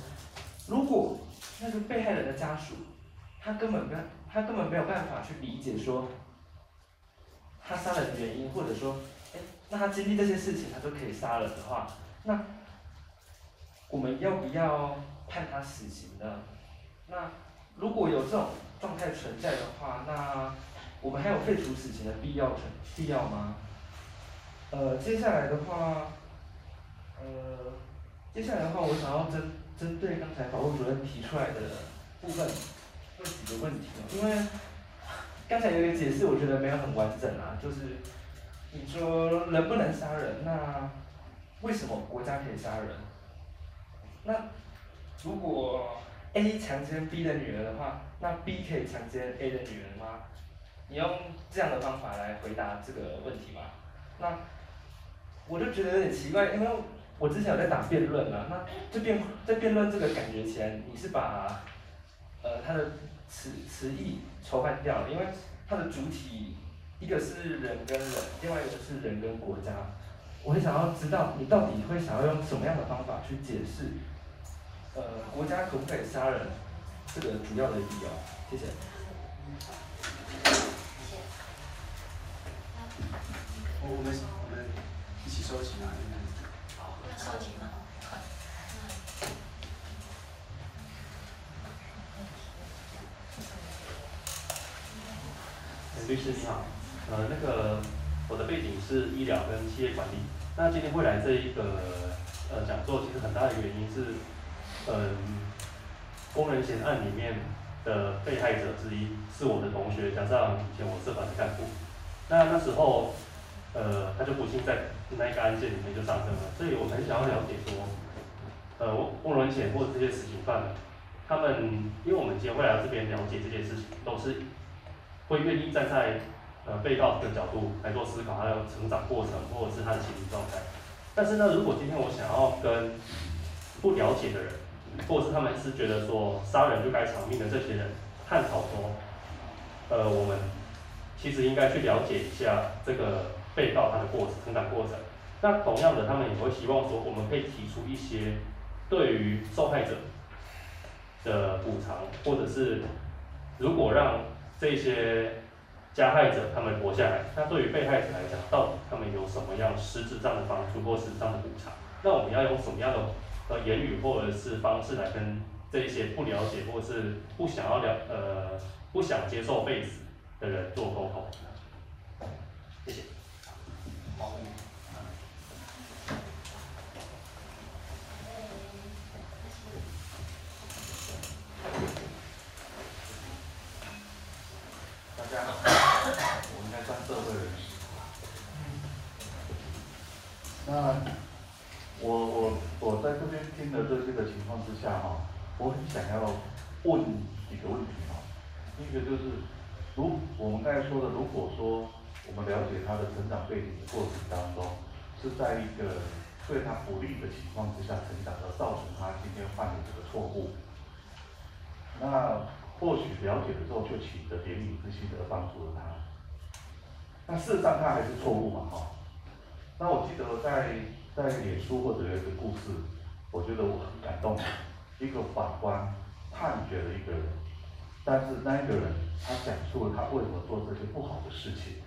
Speaker 7: 如果那个被害人的家属，他根本跟他根本没有办法去理解说，他杀人的原因，或者说，哎，那他经历这些事情，他都可以杀人的话，那我们要不要判他死刑呢？那？如果有这种状态存在的话，那我们还有废除死刑的必要存必要吗？呃，接下来的话，呃，接下来的话，我想要针针对刚才法务主任提出来的部分问几个问题，因为刚才有一个解释，我觉得没有很完整啊，就是你说人不能杀人，那为什么国家可以杀人？那如果 A 强奸 B 的女儿的话，那 B 可以强奸 A 的女儿吗？你用这样的方法来回答这个问题吧。那我就觉得有点奇怪，因为我之前有在打辩论啊，那这辩在辩论这个感觉起来，你是把呃他的词词义抽换掉了，因为它的主体一个是人跟人，另外一个是人跟国家。我很想要知道你到底会想要用什么样的方法去解释？呃，国家可不可以杀人？这个主要的理由，谢谢。
Speaker 4: 我我们我们一起收集啊，
Speaker 1: 好，收集
Speaker 8: 律师你好，呃，那个我的背景是医疗跟企业管理，那今天会来这一个呃讲座，其实很大的原因是，嗯、工人险案里面的被害者之一是我的同学，加上以前我社团的干部，那那时候，呃，他就不幸在那一个案件里面就上身了，所以我很想要了解说，呃，工人险或者这些死刑犯，他们因为我们今天会来这边了解这件事情，都是。会愿意站在呃被告的角度来做思考，他的成长过程或者是他的心理状态。但是呢，如果今天我想要跟不了解的人，或者是他们是觉得说杀人就该偿命的这些人探讨说，呃，我们其实应该去了解一下这个被告他的过程、成长过程。那同样的，他们也会希望说，我们可以提出一些对于受害者的补偿，或者是如果让这些加害者他们活下来，那对于被害者来讲，到底他们有什么样实质上的帮助或实质上的补偿？那我们要用什么样的呃言语或者是方式来跟这一些不了解或是不想要了呃不想接受被子的人做沟通？谢谢。好。
Speaker 9: 那我我我在这边听了这些的情况之下哈，我很想要问几个问题哈。第一个就是，如我们刚才说的，如果说我们了解他的成长背景的过程当中，是在一个对他不利的情况之下成长，而造成他今天犯的这个错误，那或许了解了之后就起着怜悯之心而帮助了他，但事实上他还是错误嘛哈。那我记得在在脸书或者有一个故事，我觉得我很感动。一个法官判决了一个人，但是那一个人他讲述了他为什么做这些不好的事情。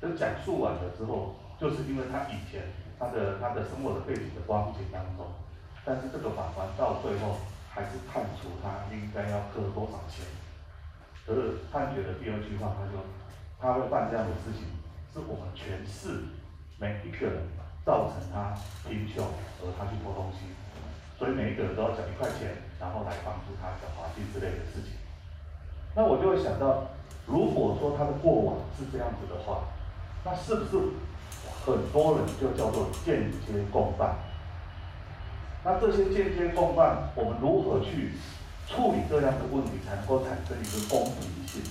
Speaker 9: 就讲述完了之后，就是因为他以前他的他的生活的背景的光景当中，但是这个法官到最后还是判处他应该要割多少钱。可是判决的第二句话，他说他会办这样的事情，是我们全市。每一个人造成他贫穷，而他去偷东西，所以每一个人都要缴一块钱，然后来帮助他缴罚金之类的事情。那我就会想到，如果说他的过往是这样子的话，那是不是很多人就叫做间接共犯？那这些间接共犯，我们如何去处理这样的问题，才能够产生一个公平性？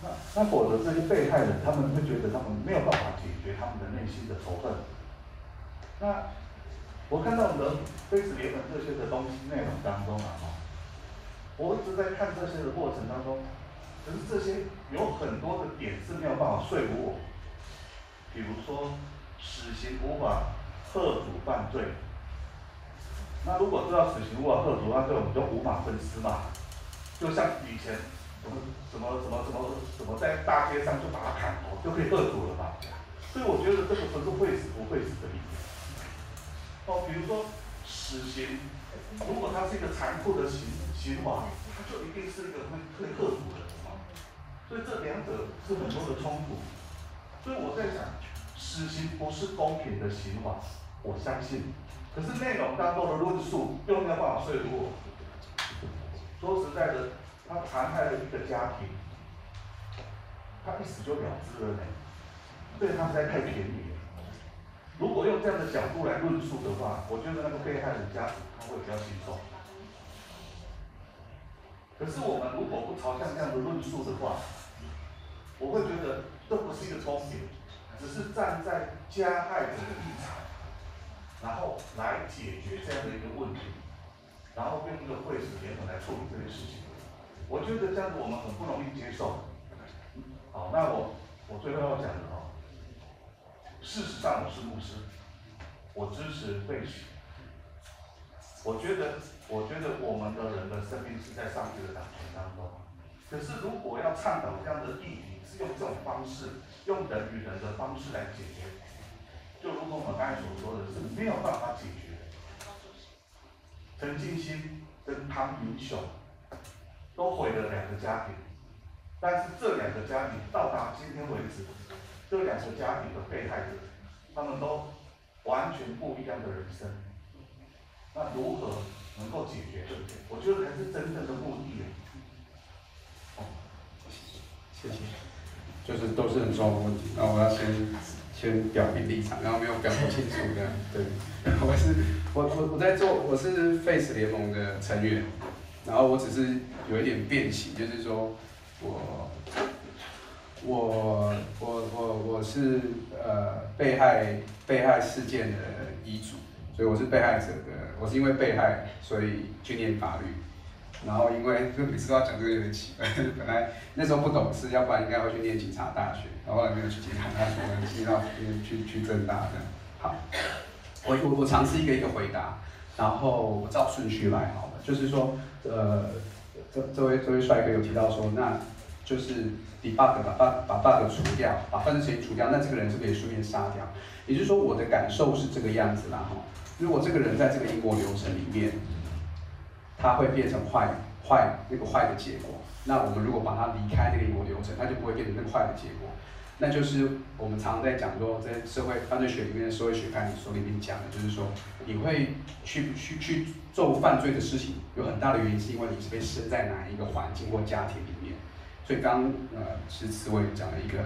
Speaker 9: 那那否则这些被害人，他们会觉得他们没有办法解决他们的内心的仇恨。那我看到我们的非死联盟这些的东西内容当中啊，我一直在看这些的过程当中，可是这些有很多的点是没有办法说服我。比如说，死刑无法吓阻犯罪。那如果知道死刑无法吓阻犯罪，我们就无法分尸嘛。就像以前。什么什么什么什么什么在大街上就把他砍头就可以吓阻了吧？所以我觉得这个不是会死不会死的理由。哦，比如说死刑，如果它是一个残酷的刑刑罚，它就一定是一个会会克服的啊。所以这两者是很多的冲突。所以我在想，死刑不是公平的刑罚，我相信。可是内容当中的论述又没有办法说服我。说实在的。他残害了一个家庭，他一死就了之了呢，对他实在太便宜。如果用这样的角度来论述的话，我觉得那个被害人家属他会比较轻松。可是我们如果不朝向这样的论述的话，我会觉得这不是一个公平，只是站在加害者的立场，然后来解决这样的一个问题，然后用一个会使联合来处理这件事情。我觉得这样子我们很不容易接受。好，那我我最后要讲的，事实上我是牧师，我支持被洗。我觉得，我觉得我们的人的生命是在上帝的掌权当中。可是如果要倡导这样的议题，是用这种方式，用人与人的方式来解决，就如同我们刚才所说的，是没有办法解决。陈进兴跟汤明雄。都毁了两个家庭，但是这两个家庭到达今天为止，这两个家庭的被害者，他们都完全不一样的人生。那如何能够解决这些？我觉得才是真正的目的。
Speaker 4: 哦，谢谢。就是都是很重要的问题，那我要先先表明立场，然后没有表明清楚这样。对，我是我我我在做，我是 Face 联盟的成员，然后我只是有一点变形，就是说我我我我我是呃被害被害事件的遗嘱，所以我是被害者的。我是因为被害，所以去念法律，然后因为就每次都要讲这个有点奇怪，本来那时候不懂事，要不然应该会去念警察大学，然后后来没有去警察大学，去到去去去政大这样。好，我我我尝试一个一个回答，然后我照顺序来好了，就是说，呃，这这位这位帅哥有提到说，那就是 debug 把 bug 把 bug 除掉，把犯罪嫌疑除掉，那这个人就可以顺便杀掉，也就是说我的感受是这个样子啦哈。如果这个人在这个因果流程里面，他会变成坏坏那个坏的结果。那我们如果把他离开那个因果流程，他就不会变成那个坏的结果。那就是我们常常在讲说，在社会犯罪学里面的社会学概念书里面讲的，就是说你会去去去做犯罪的事情，有很大的原因是因为你是被生在哪一个环境或家庭里面。所以刚呃，其实慈伟讲了一个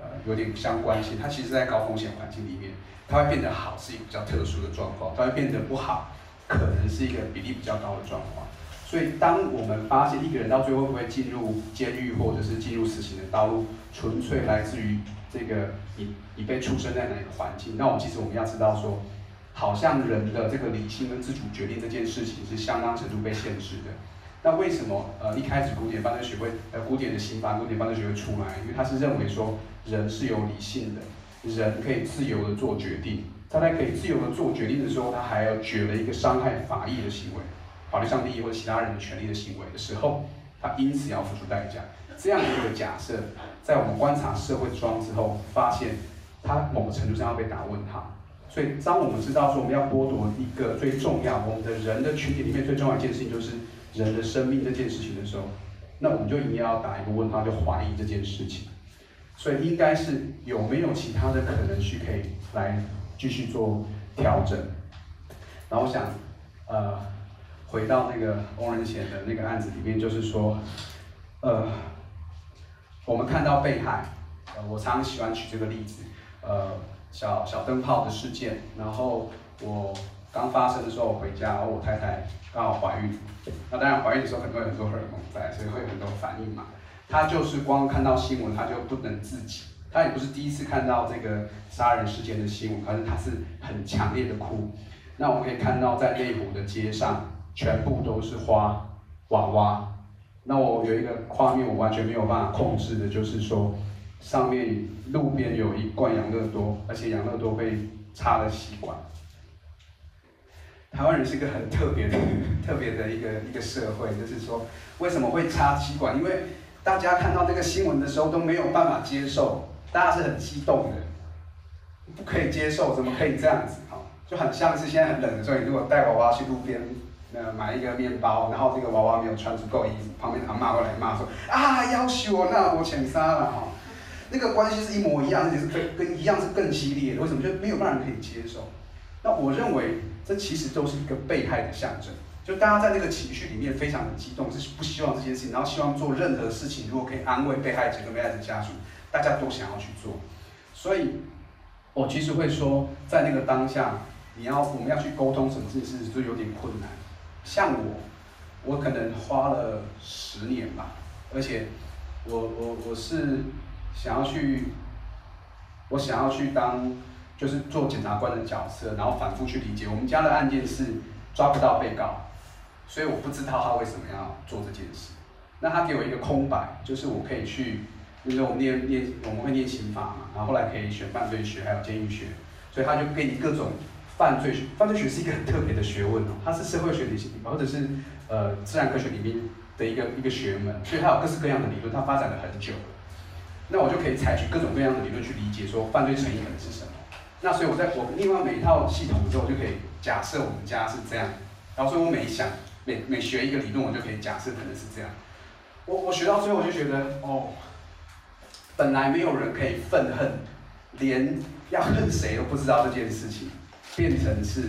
Speaker 4: 呃有点相关性，它其实在高风险环境里面。它会变得好是一个比较特殊的状况，它会变得不好，可能是一个比例比较高的状况。所以，当我们发现一个人到最后会不会进入监狱或者是进入死刑的道路，纯粹来自于这个你你被出生在哪个环境，那我们其实我们要知道说，好像人的这个理性跟自主决定这件事情是相当程度被限制的。那为什么呃一开始古典犯罪学会呃古典的刑法古典犯罪学会出来？因为他是认为说人是有理性的。人可以自由的做决定，他在可以自由的做决定的时候，他还要举了一个伤害法益的行为，法律上利益或者其他人的权利的行为的时候，他因此要付出代价。这样的一个假设，在我们观察社会状况之后，发现他某个程度上要被打问号。所以，当我们知道说我们要剥夺一个最重要，我们的人的群体里面最重要一件事情就是人的生命这件事情的时候，那我们就一定要打一个问号，就怀疑这件事情。所以应该是有没有其他的可能去可以来继续做调整？然后我想，呃，回到那个翁仁贤的那个案子里面，就是说，呃，我们看到被害，呃，我常常喜欢举这个例子，呃，小小灯泡的事件，然后我刚发生的时候我回家，然后我太太刚好怀孕，那当然怀孕的时候很多人都荷尔蒙在，所以会有很多反应嘛。她就是光看到新闻，她就不能自己。她也不是第一次看到这个杀人事件的新闻，可是她是很强烈的哭。那我们可以看到，在内湖的街上，全部都是花娃娃。那我有一个画面，我完全没有办法控制的，就是说，上面路边有一罐养乐多，而且养乐多被插了吸管。台湾人是一个很特别的、特别的一个一个社会，就是说，为什么会插吸管？因为大家看到这个新闻的时候都没有办法接受，大家是很激动的，不可以接受，怎么可以这样子？哈，就很像是现在很冷的时候，你如果带娃娃去路边，呃，买一个面包，然后这个娃娃没有穿足够衣服，旁边阿嬷会来骂说啊，夭寿哦，那我欠杀了哈，那个关系是一模一样，而且是跟跟一样是更激烈的，为什么？就没有办法可以接受。那我认为这其实都是一个被害的象征。就大家在那个情绪里面非常的激动，是不希望这件事情，然后希望做任何事情，如果可以安慰被害者跟被害者家属，大家都想要去做。所以，我其实会说，在那个当下，你要我们要去沟通什么事情，就有点困难。像我，我可能花了十年吧，而且我我我是想要去，我想要去当就是做检察官的角色，然后反复去理解。我们家的案件是抓不到被告。所以我不知道他为什么要做这件事。那他给我一个空白，就是我可以去，因为我们念念我们会念刑法嘛，然后后来可以选犯罪学，还有监狱学，所以他就给你各种犯罪学。犯罪学是一个很特别的学问哦，它是社会学里或者是呃自然科学里面的一个一个学门，所以它有各式各样的理论，它发展了很久。那我就可以采取各种各样的理论去理解说犯罪成因可能是什么。那所以我在我另外每一套系统之后，我就可以假设我们家是这样，然后所以我每想。每每学一个理论，我就可以假设可能是这样。我我学到最后我就觉得，哦，本来没有人可以愤恨，连要恨谁都不知道这件事情，变成是，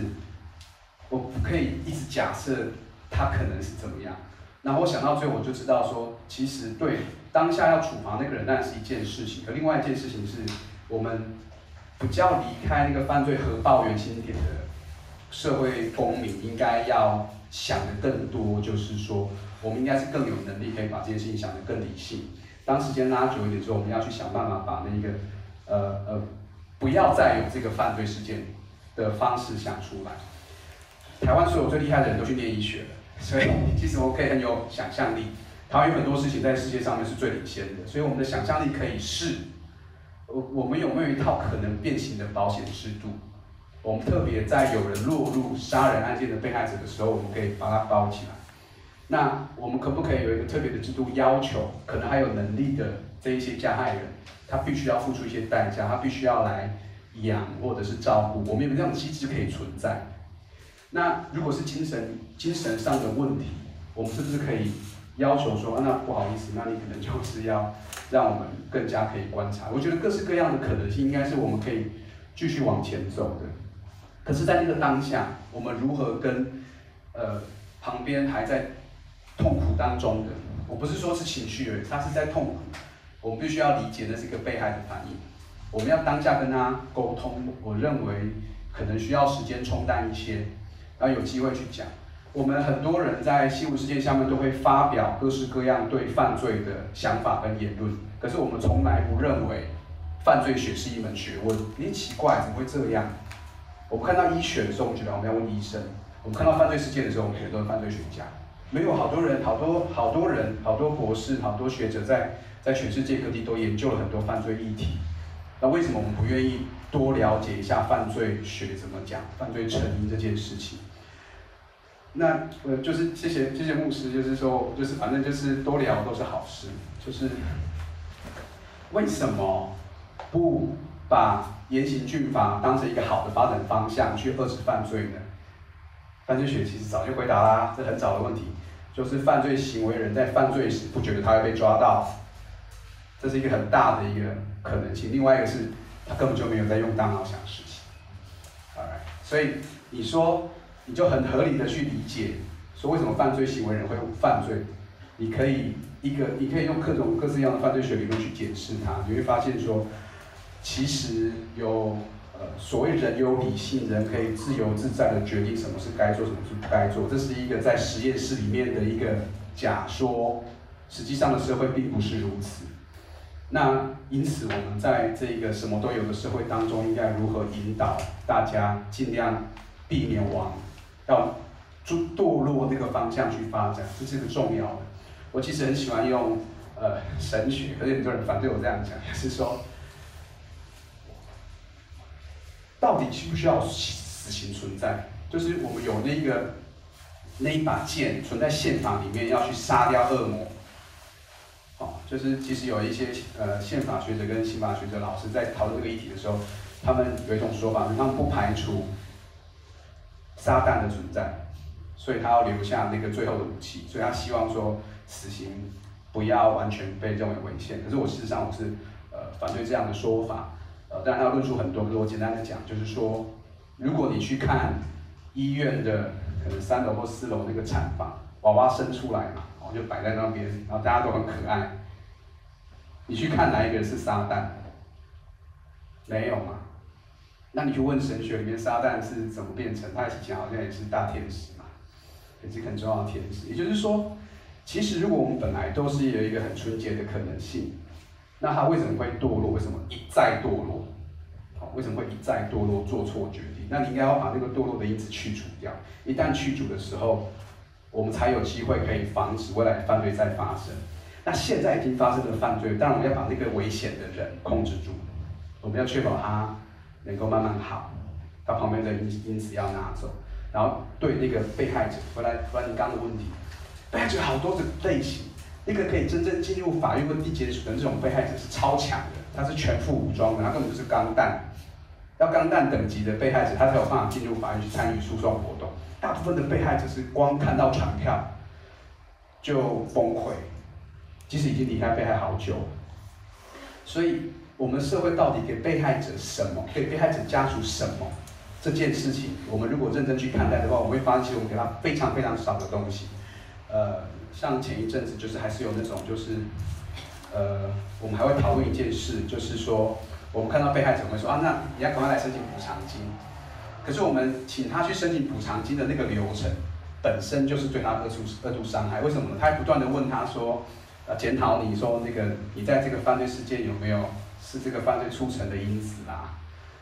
Speaker 4: 我不可以一直假设他可能是怎么样。然后我想到最后我就知道说，其实对当下要处罚那个人当然是一件事情，可另外一件事情是我们不叫离开那个犯罪核爆原心点的社会公民应该要想的更多，就是说。我们应该是更有能力可以把这件事情想得更理性。当时间拉久一点之后，我们要去想办法把那个，呃呃，不要再有这个犯罪事件的方式想出来。台湾所有最厉害的人都去念医学了，所以其实我可以很有想象力。台湾有很多事情在世界上面是最领先的，所以我们的想象力可以试。我我们有没有一套可能变形的保险制度？我们特别在有人落入杀人案件的被害者的时候，我们可以把它包起来。那我们可不可以有一个特别的制度，要求可能还有能力的这一些加害人，他必须要付出一些代价，他必须要来养或者是照顾，我们有没有这样的机制可以存在？那如果是精神精神上的问题，我们是不是可以要求说，那不好意思，那你可能就是要让我们更加可以观察？我觉得各式各样的可能性，应该是我们可以继续往前走的。可是，在那个当下，我们如何跟呃旁边还在痛苦当中的，我不是说是情绪而已，他是在痛苦。我们必须要理解那是一个被害的反应，我们要当下跟他沟通。我认为可能需要时间冲淡一些，然后有机会去讲。我们很多人在新闻事件下面都会发表各式各样对犯罪的想法跟言论，可是我们从来不认为犯罪学是一门学问。你奇怪，怎么会这样？我们看到医学的时候，我们觉得我们要问医生；我们看到犯罪事件的时候，我们觉得都是犯罪学家。没有好多人，好多好多人，好多博士，好多学者在在全世界各地都研究了很多犯罪议题。那为什么我们不愿意多了解一下犯罪学怎么讲，犯罪成因这件事情？那呃，就是谢谢谢谢牧师，就是说，就是反正就是多聊都是好事。就是为什么不把严刑峻法当成一个好的发展方向去遏制犯罪呢？犯罪学其实早就回答啦，这很早的问题，就是犯罪行为人在犯罪时不觉得他会被抓到，这是一个很大的一个可能性。另外一个是，他根本就没有在用大脑想事情。Alright，所以你说你就很合理的去理解，说为什么犯罪行为人会犯罪，你可以一个你可以用各种各式样的犯罪学理论去解释它，你会发现说，其实有。呃，所谓人有理性，人可以自由自在的决定什么是该做，什么是不该做，这是一个在实验室里面的一个假说，实际上的社会并不是如此。那因此，我们在这个什么都有的社会当中，应该如何引导大家尽量避免往要堕堕落那个方向去发展，这是很重要的。我其实很喜欢用呃神学，可是很多人反对我这样讲，也 是说。到底需不需要死刑存在？就是我们有那个那一把剑存在宪法里面，要去杀掉恶魔。好，就是其实有一些呃宪法学者跟刑法学者老师在讨论这个议题的时候，他们有一种说法，他们不排除撒旦的存在，所以他要留下那个最后的武器，所以他希望说死刑不要完全被认为违宪。可是我事实上我是呃反对这样的说法。呃，当然他论述很多，可是我简单的讲，就是说，如果你去看医院的可能三楼或四楼那个产房，娃娃生出来嘛，然后就摆在那边，然后大家都很可爱。你去看哪一个人是撒旦？没有嘛？那你去问神学里面撒旦是怎么变成？他以前好像也是大天使嘛，也是很重要的天使。也就是说，其实如果我们本来都是有一个很纯洁的可能性。那他为什么会堕落？为什么一再堕落？好，为什么会一再堕落？做错决定？那你应该要把那个堕落的因子去除掉。一旦去除的时候，我们才有机会可以防止未来犯罪再发生。那现在已经发生的犯罪，当然我们要把那个危险的人控制住。我们要确保他能够慢慢好，他旁边的因因子要拿走，然后对那个被害者，回来回来你刚刚的问题，被害者好多的类型。一个可以真正进入法院或地检署的这种被害者是超强的，他是全副武装的，他根本就是钢弹，要钢弹等级的被害者，他才有办法进入法院去参与诉讼活动。大部分的被害者是光看到传票就崩溃，即使已经离开被害好久。所以，我们社会到底给被害者什么？给被害者家属什么？这件事情，我们如果认真去看待的话，我们会发现，其实我们给他非常非常少的东西。呃，像前一阵子，就是还是有那种，就是，呃，我们还会讨论一件事，就是说，我们看到被害者会说啊，那你要赶快来申请补偿金。可是我们请他去申请补偿金的那个流程，本身就是对他二度二度伤害。为什么呢？他还不断的问他说。呃，检讨你说那个，你在这个犯罪事件有没有是这个犯罪促成的因子啦？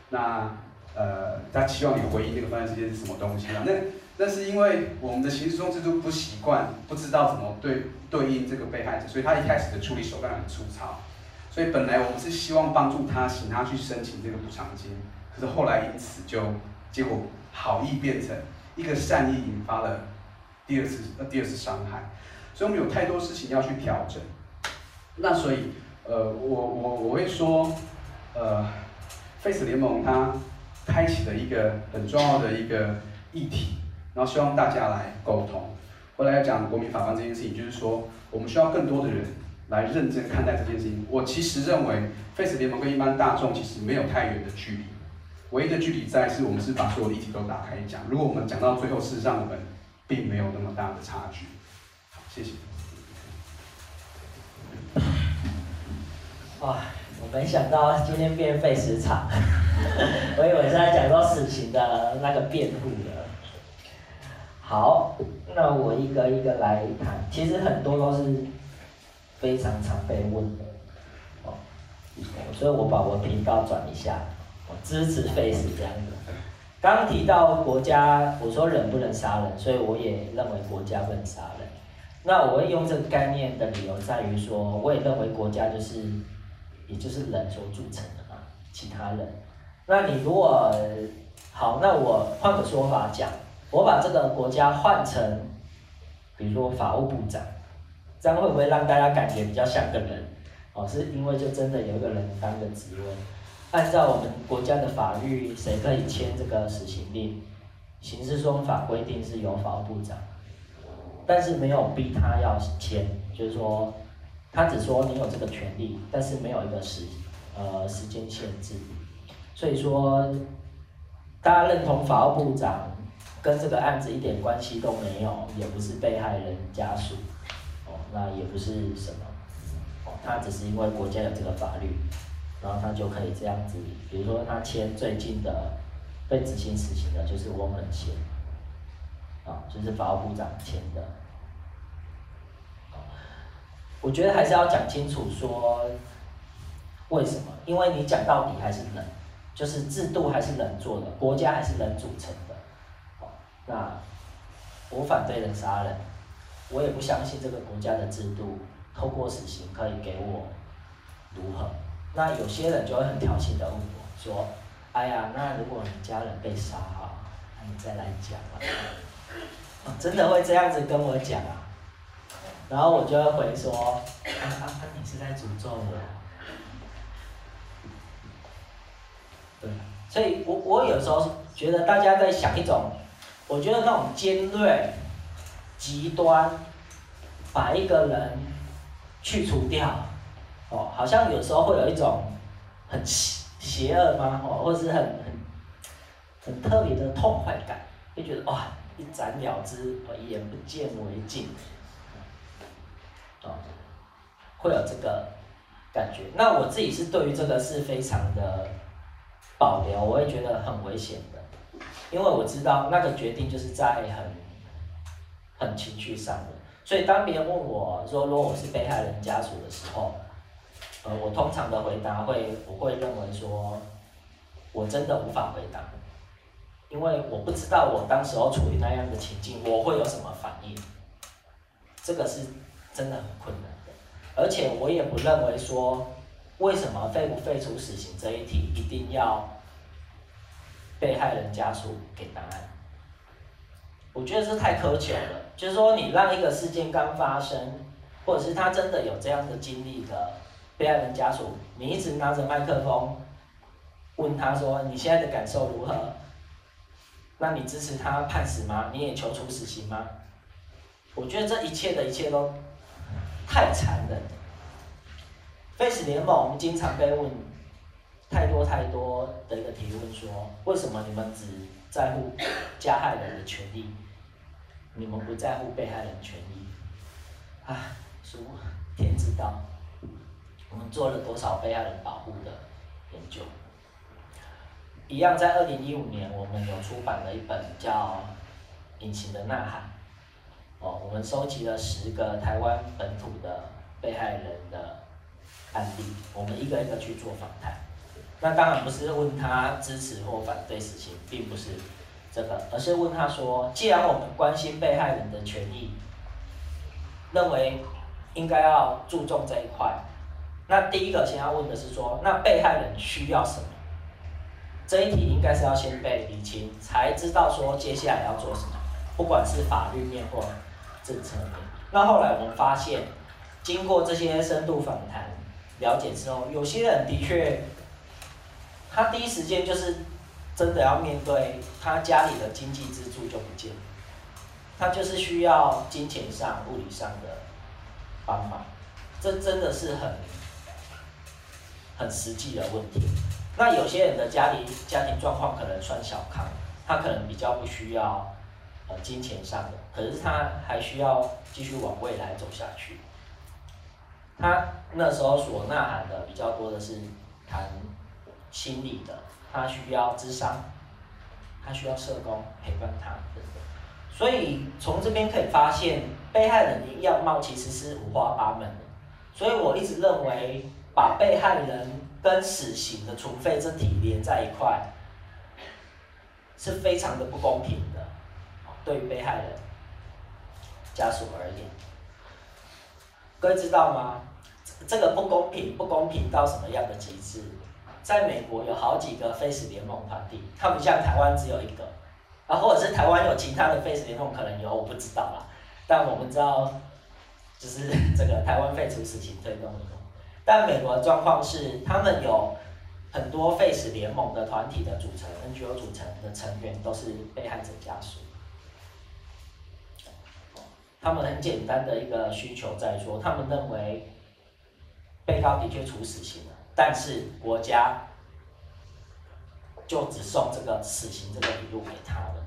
Speaker 4: 那呃，他期望你回应这个犯罪事件是什么东西啊？那那是因为我们的刑事诉讼制度不习惯，不知道怎么对对应这个被害者，所以他一开始的处理手段很粗糙。所以本来我们是希望帮助他，请他去申请这个补偿金，可是后来因此就结果好意变成一个善意，引发了第二次呃第二次伤害。所以我们有太多事情要去调整，那所以，呃，我我我会说，呃，Face 联盟它开启了一个很重要的一个议题，然后希望大家来沟通。后来要讲国民法官这件事情，就是说我们需要更多的人来认真看待这件事情。我其实认为 Face 联盟跟一般大众其实没有太远的距离，唯一的距离在是我们是把所有的议题都打开讲。如果我们讲到最后，事实上我们并没有那么大的差距。好谢谢。
Speaker 2: 哇，我没想到今天变废死场，我以为是在讲到死刑的那个辩护的。好，那我一个一个来谈，其实很多都是非常常被问的，哦，所以我把我频道转一下，我支持废死这样子。刚提到国家，我说人不能杀人，所以我也认为国家不能杀人。那我会用这个概念的理由在于说，我也认为国家就是，也就是人所组成的嘛，其他人。那你如果好，那我换个说法讲，我把这个国家换成，比如说法务部长，这样会不会让大家感觉比较像个人？哦，是因为就真的有一个人当个职位。按照我们国家的法律，谁可以签这个死刑令？刑事诉讼法规定是由法务部长。但是没有逼他要签，就是说，他只说你有这个权利，但是没有一个时，呃，时间限制。所以说，大家认同法务部长跟这个案子一点关系都没有，也不是被害人家属，哦，那也不是什么，哦，他只是因为国家有这个法律，然后他就可以这样子，比如说他签最近的被执行死刑的，就是翁仁贤。啊，就是法务部长签的。我觉得还是要讲清楚说为什么？因为你讲到底还是人，就是制度还是人做的，国家还是人组成的。好，那我反对人杀人，我也不相信这个国家的制度透过死刑可以给我如何。那有些人就会很挑衅的问我说：“哎呀，那如果你家人被杀哈，那你再来讲啊。”真的会这样子跟我讲啊，然后我就会回说，啊啊啊，你是在诅咒我？对，所以我我有时候觉得大家在想一种，我觉得那种尖锐、极端，把一个人去除掉，哦，好像有时候会有一种很邪邪恶吗？哦，或者是很很很特别的痛快感，就觉得哇。一斩了之，我眼不见为净，哦，会有这个感觉。那我自己是对于这个是非常的保留，我也觉得很危险的，因为我知道那个决定就是在很很情绪上的。所以当别人问我说，如果我是被害人家属的时候，呃，我通常的回答会，我会认为说，我真的无法回答。因为我不知道我当时候处于那样的情境，我会有什么反应，这个是真的很困难的。而且我也不认为说，为什么废不废除死刑这一题一定要被害人家属给答案。我觉得这太苛求了。就是说，你让一个事件刚发生，或者是他真的有这样的经历的被害人家属，你一直拿着麦克风问他说：“你现在的感受如何？”那你支持他判死吗？你也求处死刑吗？我觉得这一切的一切都太残忍了。废死联盟，我们经常被问太多太多的一个提问说，为什么你们只在乎加害人的权利，你们不在乎被害人权益？啊，说天知道，我们做了多少被害人保护的研究。一样，在二零一五年，我们有出版了一本叫《隐形的呐喊》。哦，我们收集了十个台湾本土的被害人的。案例，我们一个一个去做访谈。那当然不是问他支持或反对死刑，并不是这个，而是问他说：既然我们关心被害人的权益，认为应该要注重这一块，那第一个先要问的是说：那被害人需要什么？这一题应该是要先被理清，才知道说接下来要做什么，不管是法律面或政策。那后来我们发现，经过这些深度访谈。了解之后，有些人的确，他第一时间就是真的要面对他家里的经济支柱就不见了，他就是需要金钱上、物理上的帮忙，这真的是很很实际的问题。那有些人的家里家庭状况可能算小康，他可能比较不需要呃金钱上的，可是他还需要继续往未来走下去。他那时候所呐喊的比较多的是谈心理的，他需要智商，他需要社工陪伴他等等。所以从这边可以发现，被害人的样貌其实是五花八门的。所以我一直认为，把被害人跟死刑的处罚这体连在一块，是非常的不公平的，对于被害人家属而言。各位知道吗？这个不公平，不公平到什么样的极致？在美国有好几个废死联盟团体，它不像台湾只有一个，啊，或者是台湾有其他的废死联盟，可能有，我不知道啦。但我们知道，就是 这个台湾废除死刑推动联盟。但美国的状况是，他们有很多废死联盟的团体的组成，NGO 组成的成员都是被害者家属。他们很简单的一个需求在说，他们认为。被告的确处死刑了，但是国家就只送这个死刑这个礼物给他了。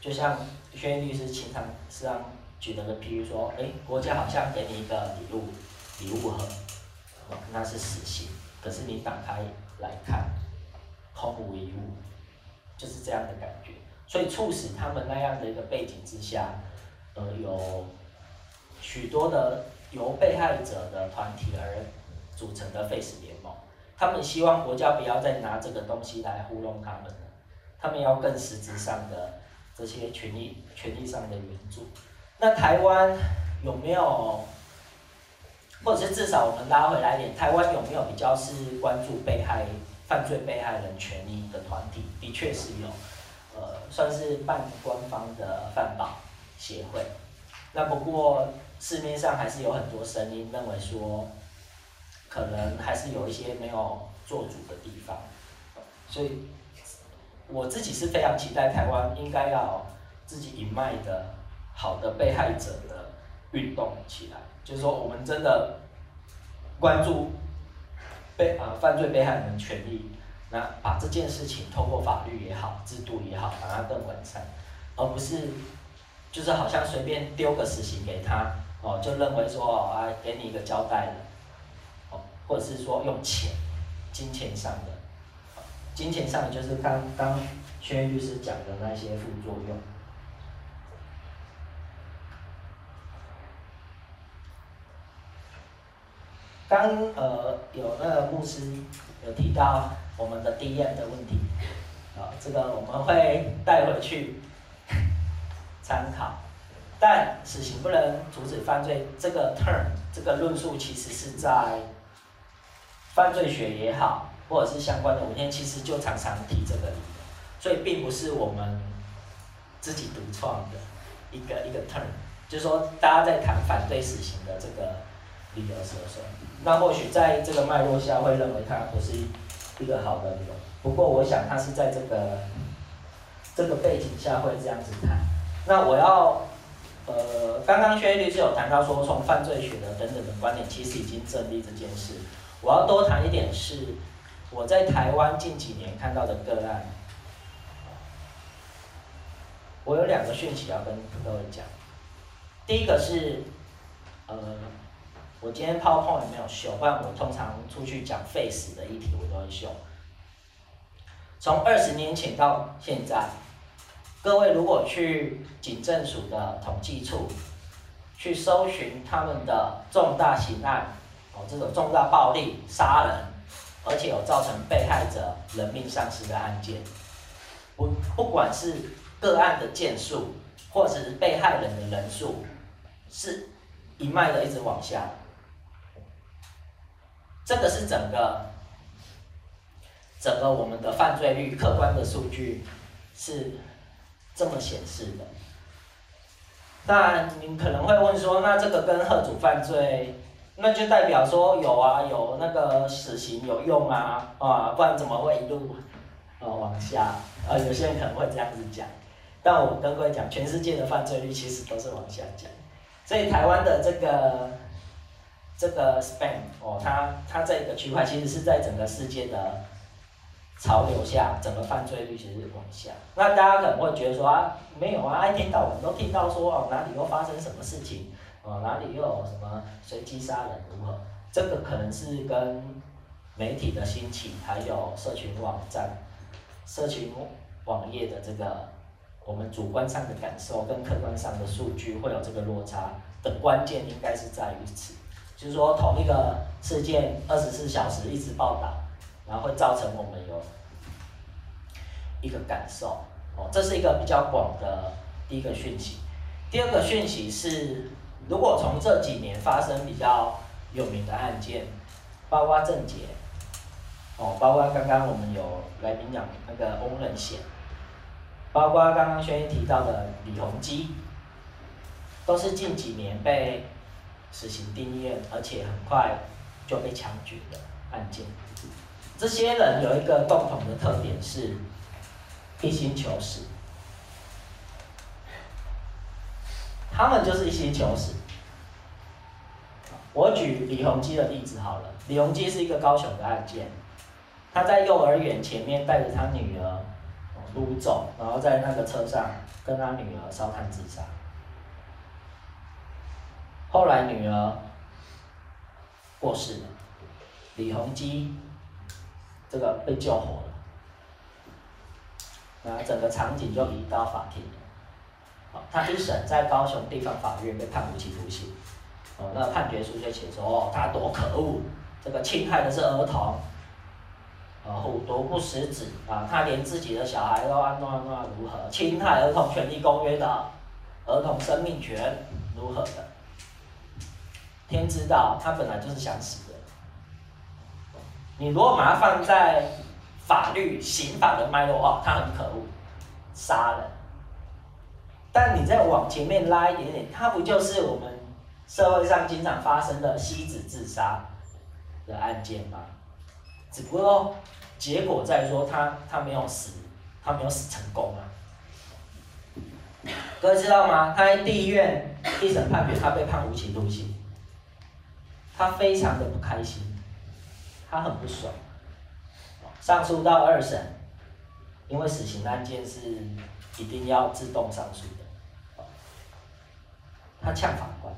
Speaker 2: 就像轩律师经常是让举了个譬如说，哎，国家好像给你一个礼物，礼物盒，那是死刑，可是你打开来看，空无一物，就是这样的感觉。所以促使他们那样的一个背景之下，呃，有许多的。由被害者的团体而组成的废死联盟，他们希望国家不要再拿这个东西来糊弄他们了，他们要更实质上的这些权益、权益上的援助。那台湾有没有，或者是至少我们拉回来一点，台湾有没有比较是关注被害、犯罪被害人权益的团体？的确是有，呃，算是半官方的犯保协会。那不过。市面上还是有很多声音认为说，可能还是有一些没有做主的地方，所以我自己是非常期待台湾应该要自己一脉的好的被害者的运动起来，就是说我们真的关注被啊犯罪被害人的权利，那把这件事情透过法律也好、制度也好，把它更完善，而不是就是好像随便丢个死刑给他。哦，就认为说啊，给你一个交代了，哦，或者是说用钱，金钱上的，金钱上的就是刚刚轩律师讲的那些副作用。刚呃有那个牧师有提到我们的 DM 的问题，啊，这个我们会带回去参考。但死刑不能阻止犯罪，这个 term 这个论述其实是在犯罪学也好，或者是相关的文献，其实就常常提这个理由，所以并不是我们自己独创的一个一个 term，就是说大家在谈反对死刑的这个理由的时候，那或许在这个脉络下会认为它不是一个好的理由，不过我想它是在这个这个背景下会这样子谈，那我要。呃，刚刚薛律师有谈到说，从犯罪学的等等的观点，其实已经证立这件事。我要多谈一点是，我在台湾近几年看到的个案，我有两个讯息要跟各位讲。第一个是，呃，我今天 PowerPoint 没有秀，不然我通常出去讲 face 的议题我都会秀。从二十年前到现在。各位如果去警政署的统计处去搜寻他们的重大刑案，哦，这种重大暴力、杀人，而且有造成被害者人命丧失的案件，不不管是个案的件数，或者是被害人的人数，是一脉的一直往下。这个是整个整个我们的犯罪率客观的数据是。这么显示的，那你可能会问说，那这个跟贺主犯罪，那就代表说有啊，有那个死刑有用啊，啊，不然怎么会一路呃往下？呃，有些人可能会这样子讲，但我跟各位讲，全世界的犯罪率其实都是往下降，所以台湾的这个这个 span 哦，它它这个区块其实是在整个世界的。潮流下，整个犯罪率其实是往下。那大家可能会觉得说啊，没有啊，一天到晚都听到说哦，哪里又发生什么事情，哦，哪里又有什么随机杀人如何？这个可能是跟媒体的兴起，还有社群网站、社群网页的这个我们主观上的感受跟客观上的数据会有这个落差的关键，应该是在于此，就是说同一个事件二十四小时一直报道。然后会造成我们有一个感受哦，这是一个比较广的第一个讯息。第二个讯息是，如果从这几年发生比较有名的案件，包括郑捷，哦，包括刚刚我们有来宾讲那个翁仁贤，包括刚刚轩逸提到的李鸿基，都是近几年被死刑定谳，而且很快就被枪决的案件。这些人有一个共同的特点是一心求死，他们就是一心求死。我举李鸿基的例子好了，李鸿基是一个高雄的案件，他在幼儿园前面带着他女儿撸走，然后在那个车上跟他女儿烧炭自杀，后来女儿过世了，李鸿基。这个被救活了，那整个场景就移到法庭。他一审在高雄地方法院被判无期徒刑。哦，那判决书就写说，哦，他多可恶，这个侵害的是儿童，呃，虎毒不食子啊，他连自己的小孩都安诺诺如何，侵害儿童权利公约的儿童生命权如何的？天知道，他本来就是想死。你如果把它放在法律刑法的脉络哦，他很可恶，杀人。但你再往前面拉一点点，它不就是我们社会上经常发生的妻子自杀的案件吗？只不过结果在说他他没有死，他没有死成功啊。各位知道吗？他在地院一审判决，他被判无期徒刑，他非常的不开心。他很不爽，上诉到二审，因为死刑案件是一定要自动上诉的，他呛法官，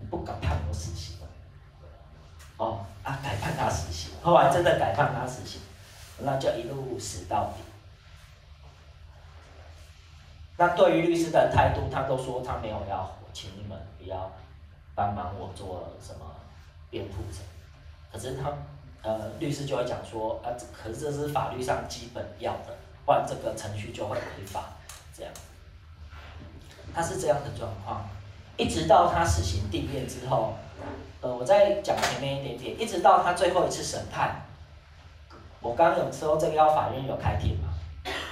Speaker 2: 你不敢判我死刑，哦啊改判他死刑，后来真的改判他死刑，那就一路死到底。那对于律师的态度，他都说他没有要，请你们不要帮忙我做什么辩护者。可是他，呃，律师就会讲说，啊，可是这是法律上基本要的，不然这个程序就会违法，这样。他是这样的状况，一直到他死刑定谳之后，呃，我再讲前面一点点，一直到他最后一次审判，我刚刚有说最高法院有开庭嘛，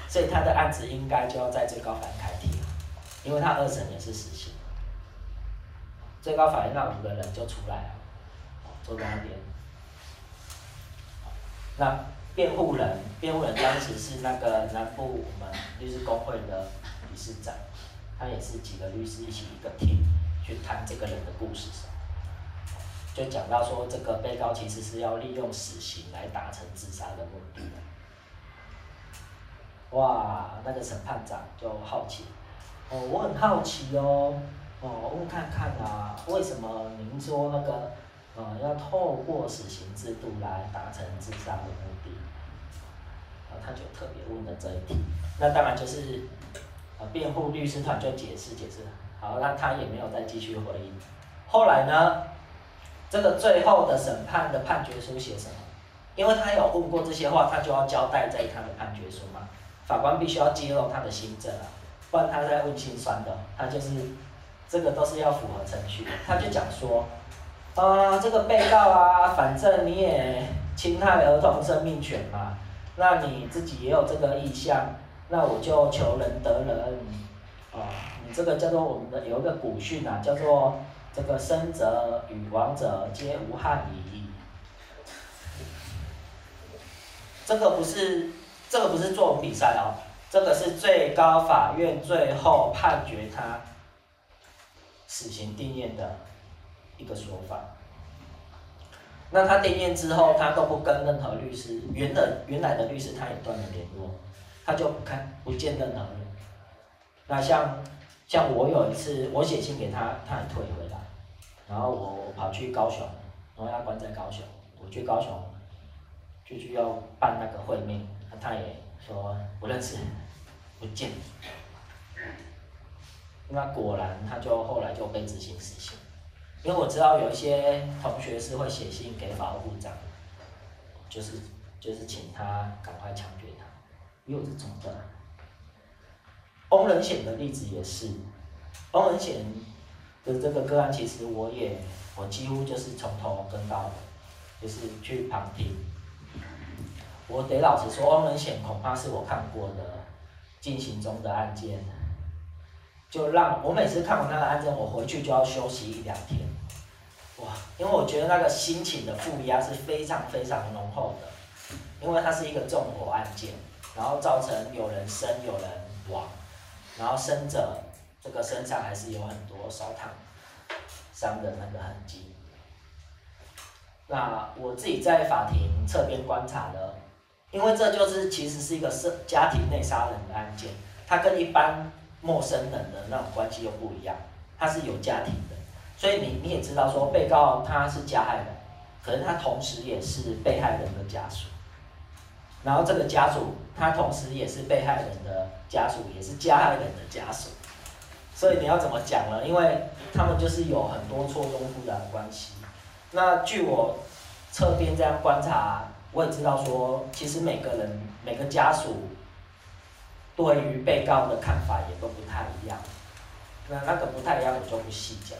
Speaker 2: 所以他的案子应该就要在最高法院开庭，因为他二审也是死刑，最高法院那五个人就出来了，坐在那边。那辩护人，辩护人当时是那个南部我们律师公会的理事长，他也是几个律师一起一个庭去谈这个人的故事，就讲到说这个被告其实是要利用死刑来达成自杀的目的。哇，那个审判长就好奇，哦，我很好奇哦，哦，问看看啊，为什么您说那个，呃，要透过死刑制度来达成自杀的目的？然后他就特别问了这一题，那当然就是，呃，辩护律师团就解释解释，好，那他也没有再继续回应。后来呢，这个最后的审判的判决书写什么？因为他有问过这些话，他就要交代在他的判决书嘛。法官必须要揭露他的心证啊，不然他在问心酸的，他就是这个都是要符合程序。他就讲说，啊，这个被告啊，反正你也侵害儿童生命权嘛，那你自己也有这个意向，那我就求仁得仁，啊，你这个叫做我们的有一个古训啊，叫做这个生者与亡者皆无憾矣。这个不是。这个不是作文比赛哦，这个是最高法院最后判决他死刑定谳的一个说法。那他定谳之后，他都不跟任何律师，原的原来的律师他也断了联络，他就不看不见任何人。那像像我有一次，我写信给他，他也退回来，然后我跑去高雄，然后他关在高雄，我去高雄就去要办那个会面。他也说不认识，不见。那果然，他就后来就被执行死刑。因为我知道有一些同学是会写信给法务部长，就是就是请他赶快枪决他。也有这种的。翁仁显的例子也是，翁仁显的这个个案，其实我也我几乎就是从头跟到尾，就是去旁听。我得老实说，翁仁显恐怕是我看过的进行中的案件，就让我每次看完那个案件，我回去就要休息一两天，哇！因为我觉得那个心情的负压是非常非常浓厚的，因为它是一个纵火案件，然后造成有人生有人亡，然后生者这个身上还是有很多烧烫伤的那个痕迹。那我自己在法庭侧边观察了。因为这就是其实是一个是家庭内杀人的案件，它跟一般陌生人的那种关系又不一样，他是有家庭的，所以你你也知道说被告他是加害人，可是他同时也是被害人的家属，然后这个家属他同时也是被害人的家属，也是加害人的家属，所以你要怎么讲呢？因为他们就是有很多错综复杂的关系。那据我侧边这样观察。我也知道说，其实每个人每个家属对于被告的看法也都不太一样。那那个不太一样，我就不细讲。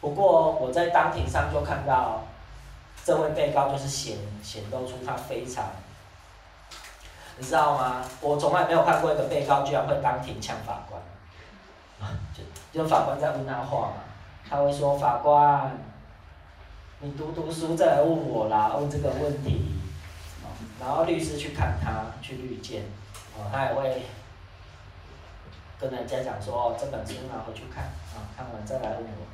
Speaker 2: 不过我在当庭上就看到，这位被告就是显显露出他非常，你知道吗？我从来没有看过一个被告居然会当庭呛法官，就就法官在问他话嘛，他会说法官。你读读书再来问我啦，问这个问题，然后律师去看他，去律见，哦，他也会跟人家讲说，哦，这本书拿回去看，啊，看完再来问我。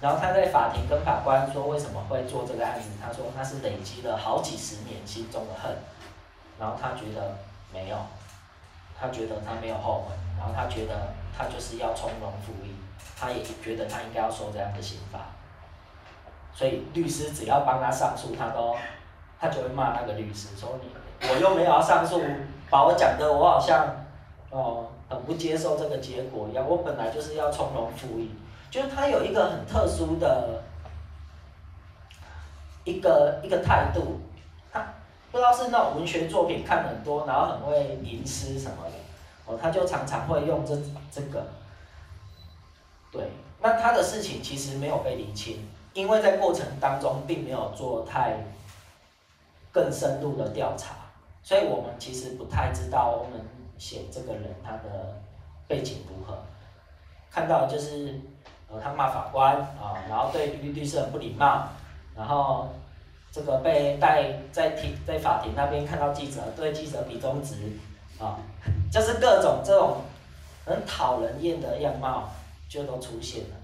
Speaker 2: 然后他在法庭跟法官说为什么会做这个案子，他说他是累积了好几十年心中的恨，然后他觉得没有，他觉得他没有后悔，然后他觉得他就是要从容赴义。他也觉得他应该要受这样的刑罚，所以律师只要帮他上诉，他都他就会骂那个律师说，你我又没有要上诉，把我讲的我好像哦很不接受这个结果一样，我本来就是要从容赴义，就是他有一个很特殊的一个一个态度，他不知道是那种文学作品看很多，然后很会吟诗什么的，哦，他就常常会用这这个。对，那他的事情其实没有被理清，因为在过程当中并没有做太更深入的调查，所以我们其实不太知道我们写这个人他的背景如何。看到就是呃他骂法官啊，然后对律律师很不礼貌，然后这个被带在庭在法庭那边看到记者对记者比中指，啊，就是各种这种很讨人厌的样貌就都出现了。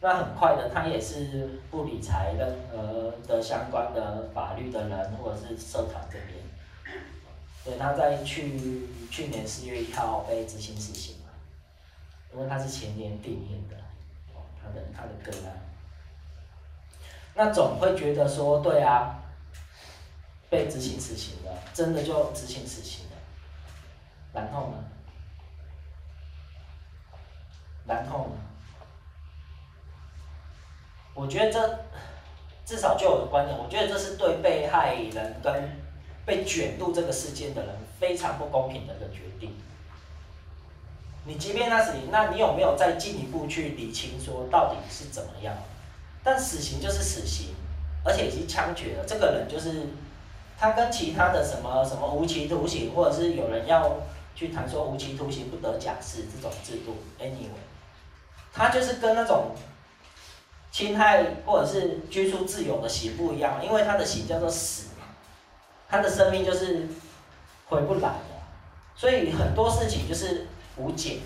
Speaker 2: 那很快的，他也是不理财任何的相关的法律的人，或者是社团这边。对，他在去去年四月一号被执行死刑嘛，因为他是前年定谳的，他的他的个案。那总会觉得说，对啊，被执行死刑的，真的就执行死刑了，然后呢？然后呢？我觉得这至少就我的观点，我觉得这是对被害人跟被卷入这个事件的人非常不公平的一个决定。你即便那死刑，那你有没有再进一步去理清说到底是怎么样？但死刑就是死刑，而且已经枪决了，这个人就是他跟其他的什么什么无期徒刑，或者是有人要去谈说无期徒刑不得假释这种制度，anyway，他就是跟那种。侵害或者是拘束自由的刑不一样，因为他的刑叫做死，他的生命就是回不来了，所以很多事情就是无解，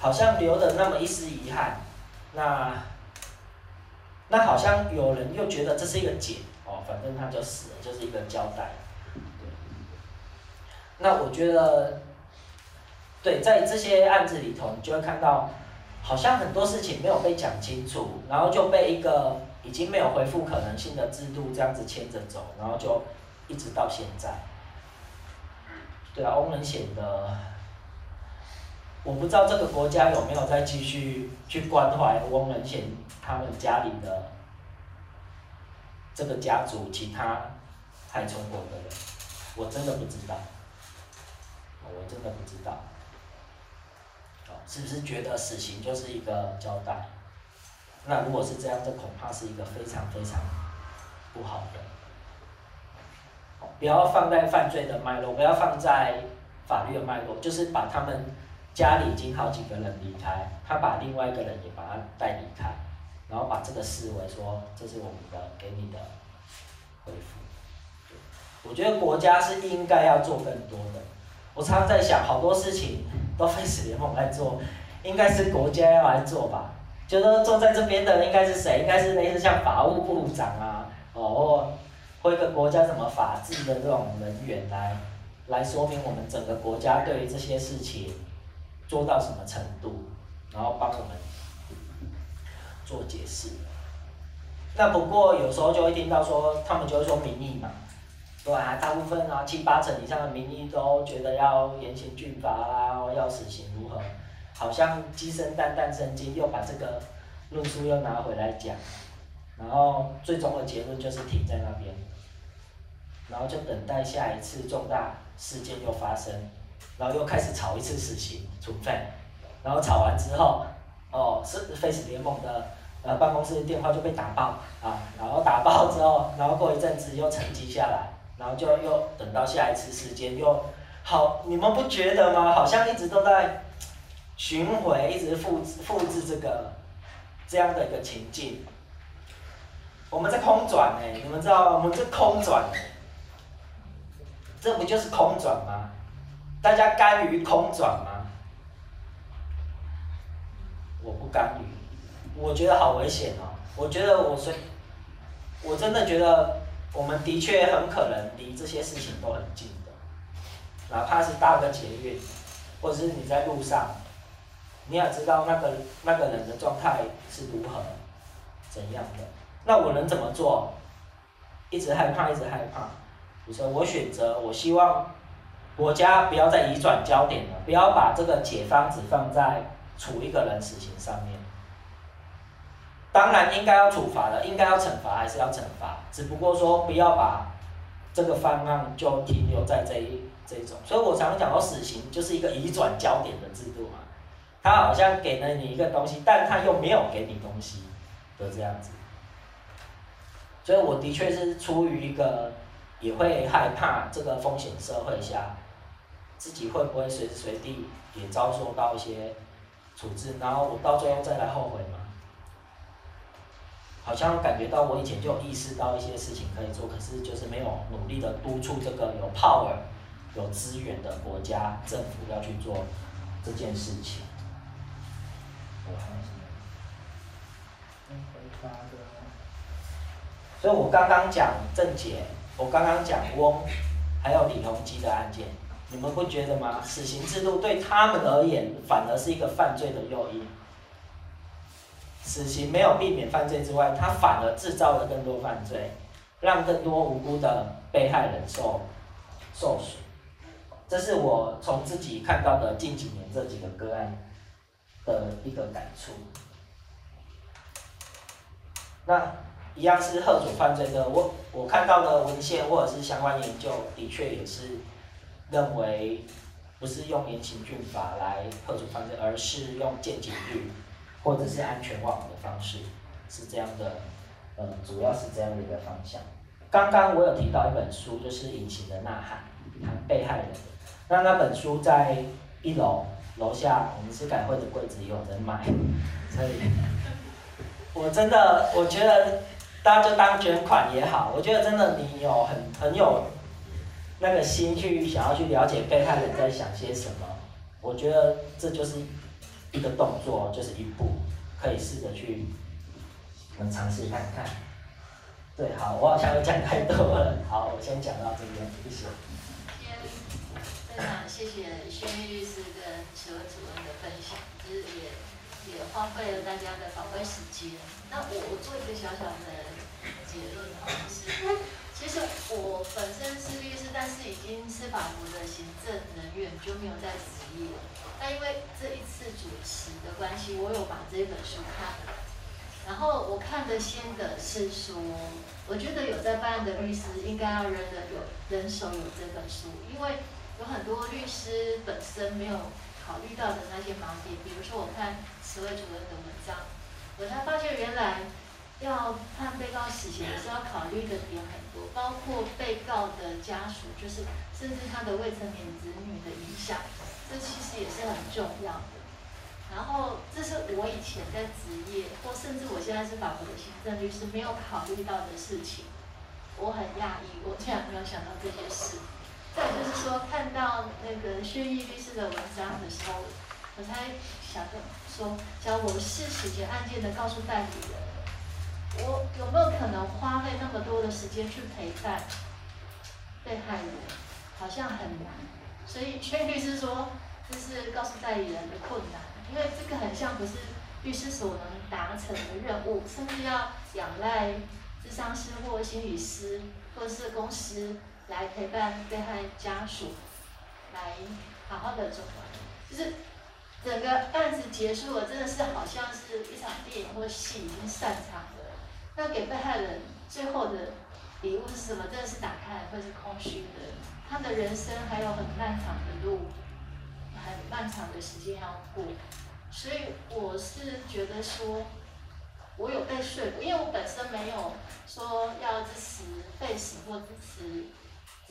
Speaker 2: 好像留了那么一丝遗憾，那那好像有人又觉得这是一个解哦，反正他就死了，就是一个交代。那我觉得，对，在这些案子里头，你就会看到。好像很多事情没有被讲清楚，然后就被一个已经没有恢复可能性的制度这样子牵着走，然后就一直到现在。对啊，翁仁贤的，我不知道这个国家有没有再继续去关怀翁仁贤他们家里的这个家族其他还存活的人，我真的不知道，我真的不知道。是不是觉得死刑就是一个交代？那如果是这样，这恐怕是一个非常非常不好的。不要放在犯罪的脉络，不要放在法律的脉络，就是把他们家里已经好几个人离开，他把另外一个人也把他带离开，然后把这个视为说，这是我们的给你的回复。我觉得国家是应该要做更多的。我常常在想，好多事情。都非死联盟来做，应该是国家要来做吧？就说坐在这边的应该是谁？应该是类似像法务部长啊，哦，或一个国家什么法制的这种人员来来说明我们整个国家对于这些事情做到什么程度，然后帮我们做解释。那不过有时候就会听到说，他们就会说民意嘛。对啊，大部分啊七八成以上的民意都觉得要严刑峻法啦，要死刑如何？好像鸡生蛋，蛋生鸡，又把这个论述又拿回来讲，然后最终的结论就是停在那边，然后就等待下一次重大事件又发生，然后又开始炒一次死刑处分，然后炒完之后，哦，是 Face 联盟的呃办公室的电话就被打爆啊，然后打爆之后，然后过一阵子又沉寂下来。然后就又等到下一次时间又好，你们不觉得吗？好像一直都在巡回，一直复制复制这个这样的一个情境。我们在空转呢，你们知道？我们在空转，这不就是空转吗？大家甘于空转吗？我不甘于，我觉得好危险哦。我觉得我是，我真的觉得。我们的确很可能离这些事情都很近的，哪怕是搭个捷运，或者是你在路上，你也知道那个那个人的状态是如何，怎样的。那我能怎么做？一直害怕，一直害怕。比如说我选择，我希望国家不要再移转焦点了，不要把这个解方只放在处一个人死刑上面。当然应该要处罚的，应该要惩罚还是要惩罚，只不过说不要把这个方案就停留在这一这种。所以我常常讲到死刑就是一个移转焦点的制度嘛，他好像给了你一个东西，但他又没有给你东西的这样子。所以我的确是出于一个也会害怕这个风险社会下，自己会不会随时随地也遭受到一些处置，然后我到最后再来后悔嘛。好像感觉到我以前就有意识到一些事情可以做，可是就是没有努力的督促这个有 power 有资源的国家政府要去做这件事情。我还有什么？回答的。所以我刚刚讲郑捷，我刚刚讲翁，还有李鸿基的案件，你们不觉得吗？死刑制度对他们而言，反而是一个犯罪的诱因。死刑没有避免犯罪之外，它反而制造了更多犯罪，让更多无辜的被害人受受损。这是我从自己看到的近几年这几个个案的一个感触。那一样是贺主犯罪的，我我看到的文献或者是相关研究，的确也是认为不是用严刑峻法来贺主犯罪，而是用见警率。或者是安全网的方式，是这样的，呃，主要是这样的一个方向。刚刚我有提到一本书，就是《隐形的呐喊》，谈被害人。那那本书在一楼楼下，我们司改会的柜子有人买，所以，我真的我觉得大家就当捐款也好，我觉得真的你有很很有那个心去想要去了解被害人在想些什么，我觉得这就是。一个动作就是一步，可以试着去，能尝试看看。对，好，我好像又讲太多了。好，我先讲到这边，谢
Speaker 1: 谢。非常谢谢轩逸律师跟石文主任的分享，就是也也花费了大家的宝贵时间。那我我做一个小小的结论啊，就是。其实我本身是律师，但是已经司法部的行政人员就没有在执业。那因为这一次主持的关系，我有把这本书看了。然后我看的先的是说，我觉得有在办案的律师应该要人人有人手有这本书，因为有很多律师本身没有考虑到的那些盲点。比如说，我看十位主任的文章，我才发现原来。要判被告死刑的时候，要考虑的点很多，包括被告的家属，就是甚至他的未成年子女的影响，这其实也是很重要的。然后，这是我以前在职业，或甚至我现在是法国的行政律师没有考虑到的事情，我很讶异，我竟然没有想到这些事。再就是说，看到那个薛毅律师的文章的时候，我才想着说，假如我是死刑案件的告诉代理人。我有没有可能花费那么多的时间去陪伴被害人？好像很难。所以薛律师说，这是告诉代理人的困难，因为这个很像不是律师所能达成的任务，甚至要仰赖咨商师或心理师或是公司来陪伴被害家属，来好好的走完。就是整个案子结束了，真的是好像是一场电影或戏已经散场了。那给被害人最后的礼物是什么？真的是打开来会是空虚的。他的人生还有很漫长的路，很漫长的时间要过。所以我是觉得说，我有被说服，因为我本身没有说要支持废死或支持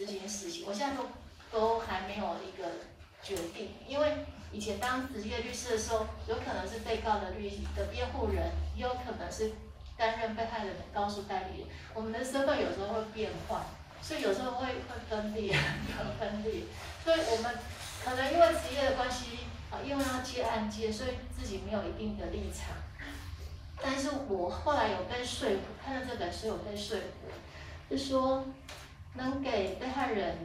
Speaker 1: 这件事情，我现在都都还没有一个决定。因为以前当职业律师的时候，有可能是被告的律的辩护人，也有可能是。担任被害人的告诉代理人，我们的身份有时候会变换，所以有时候会会分裂，很分裂。所以我们可能因为职业的关系，啊，因为要接案接，所以自己没有一定的立场。但是我后来有被说服，看到这本书有被说服，就说能给被害人，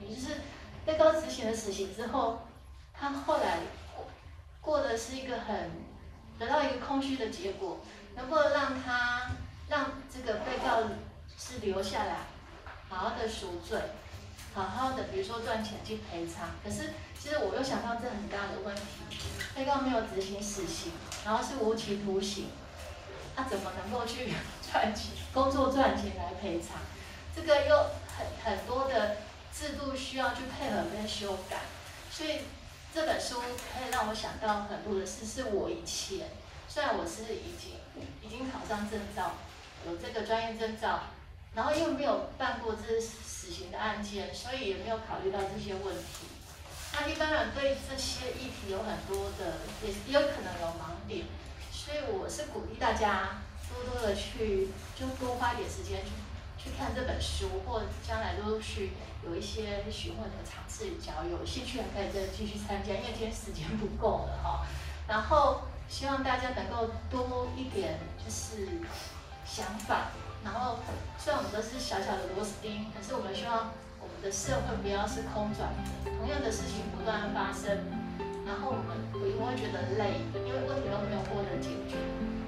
Speaker 1: 也就是被告执行了死刑之后，他后来过过的是一个很得到一个空虚的结果。能够让他让这个被告是留下来，好好的赎罪，好好的，比如说赚钱去赔偿。可是其实我又想到这很大的问题，被告没有执行死刑，然后是无期徒刑，他怎么能够去赚钱、工作赚钱来赔偿？这个又很很多的制度需要去配合跟修改，所以这本书可以让我想到很多的事，是我以前。虽然我是已经已经考上证照，有这个专业证照，然后又没有办过这死刑的案件，所以也没有考虑到这些问题。那一般人对这些议题有很多的，也也有可能有盲点，所以我是鼓励大家多多的去，就多花点时间去看这本书，或将来陆续有一些询问的场次交流，有兴趣还可以再继续参加，因为今天时间不够了哈。然后希望大家能够多一点就是想法，然后虽然我们都是小小的螺丝钉，可是我们希望我们的社会不要是空转的，同样的事情不断发生，然后我们不会觉得累，因为问题都没有获得解决，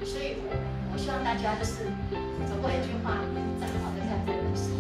Speaker 1: 所以我我希望大家就是走过一句话，再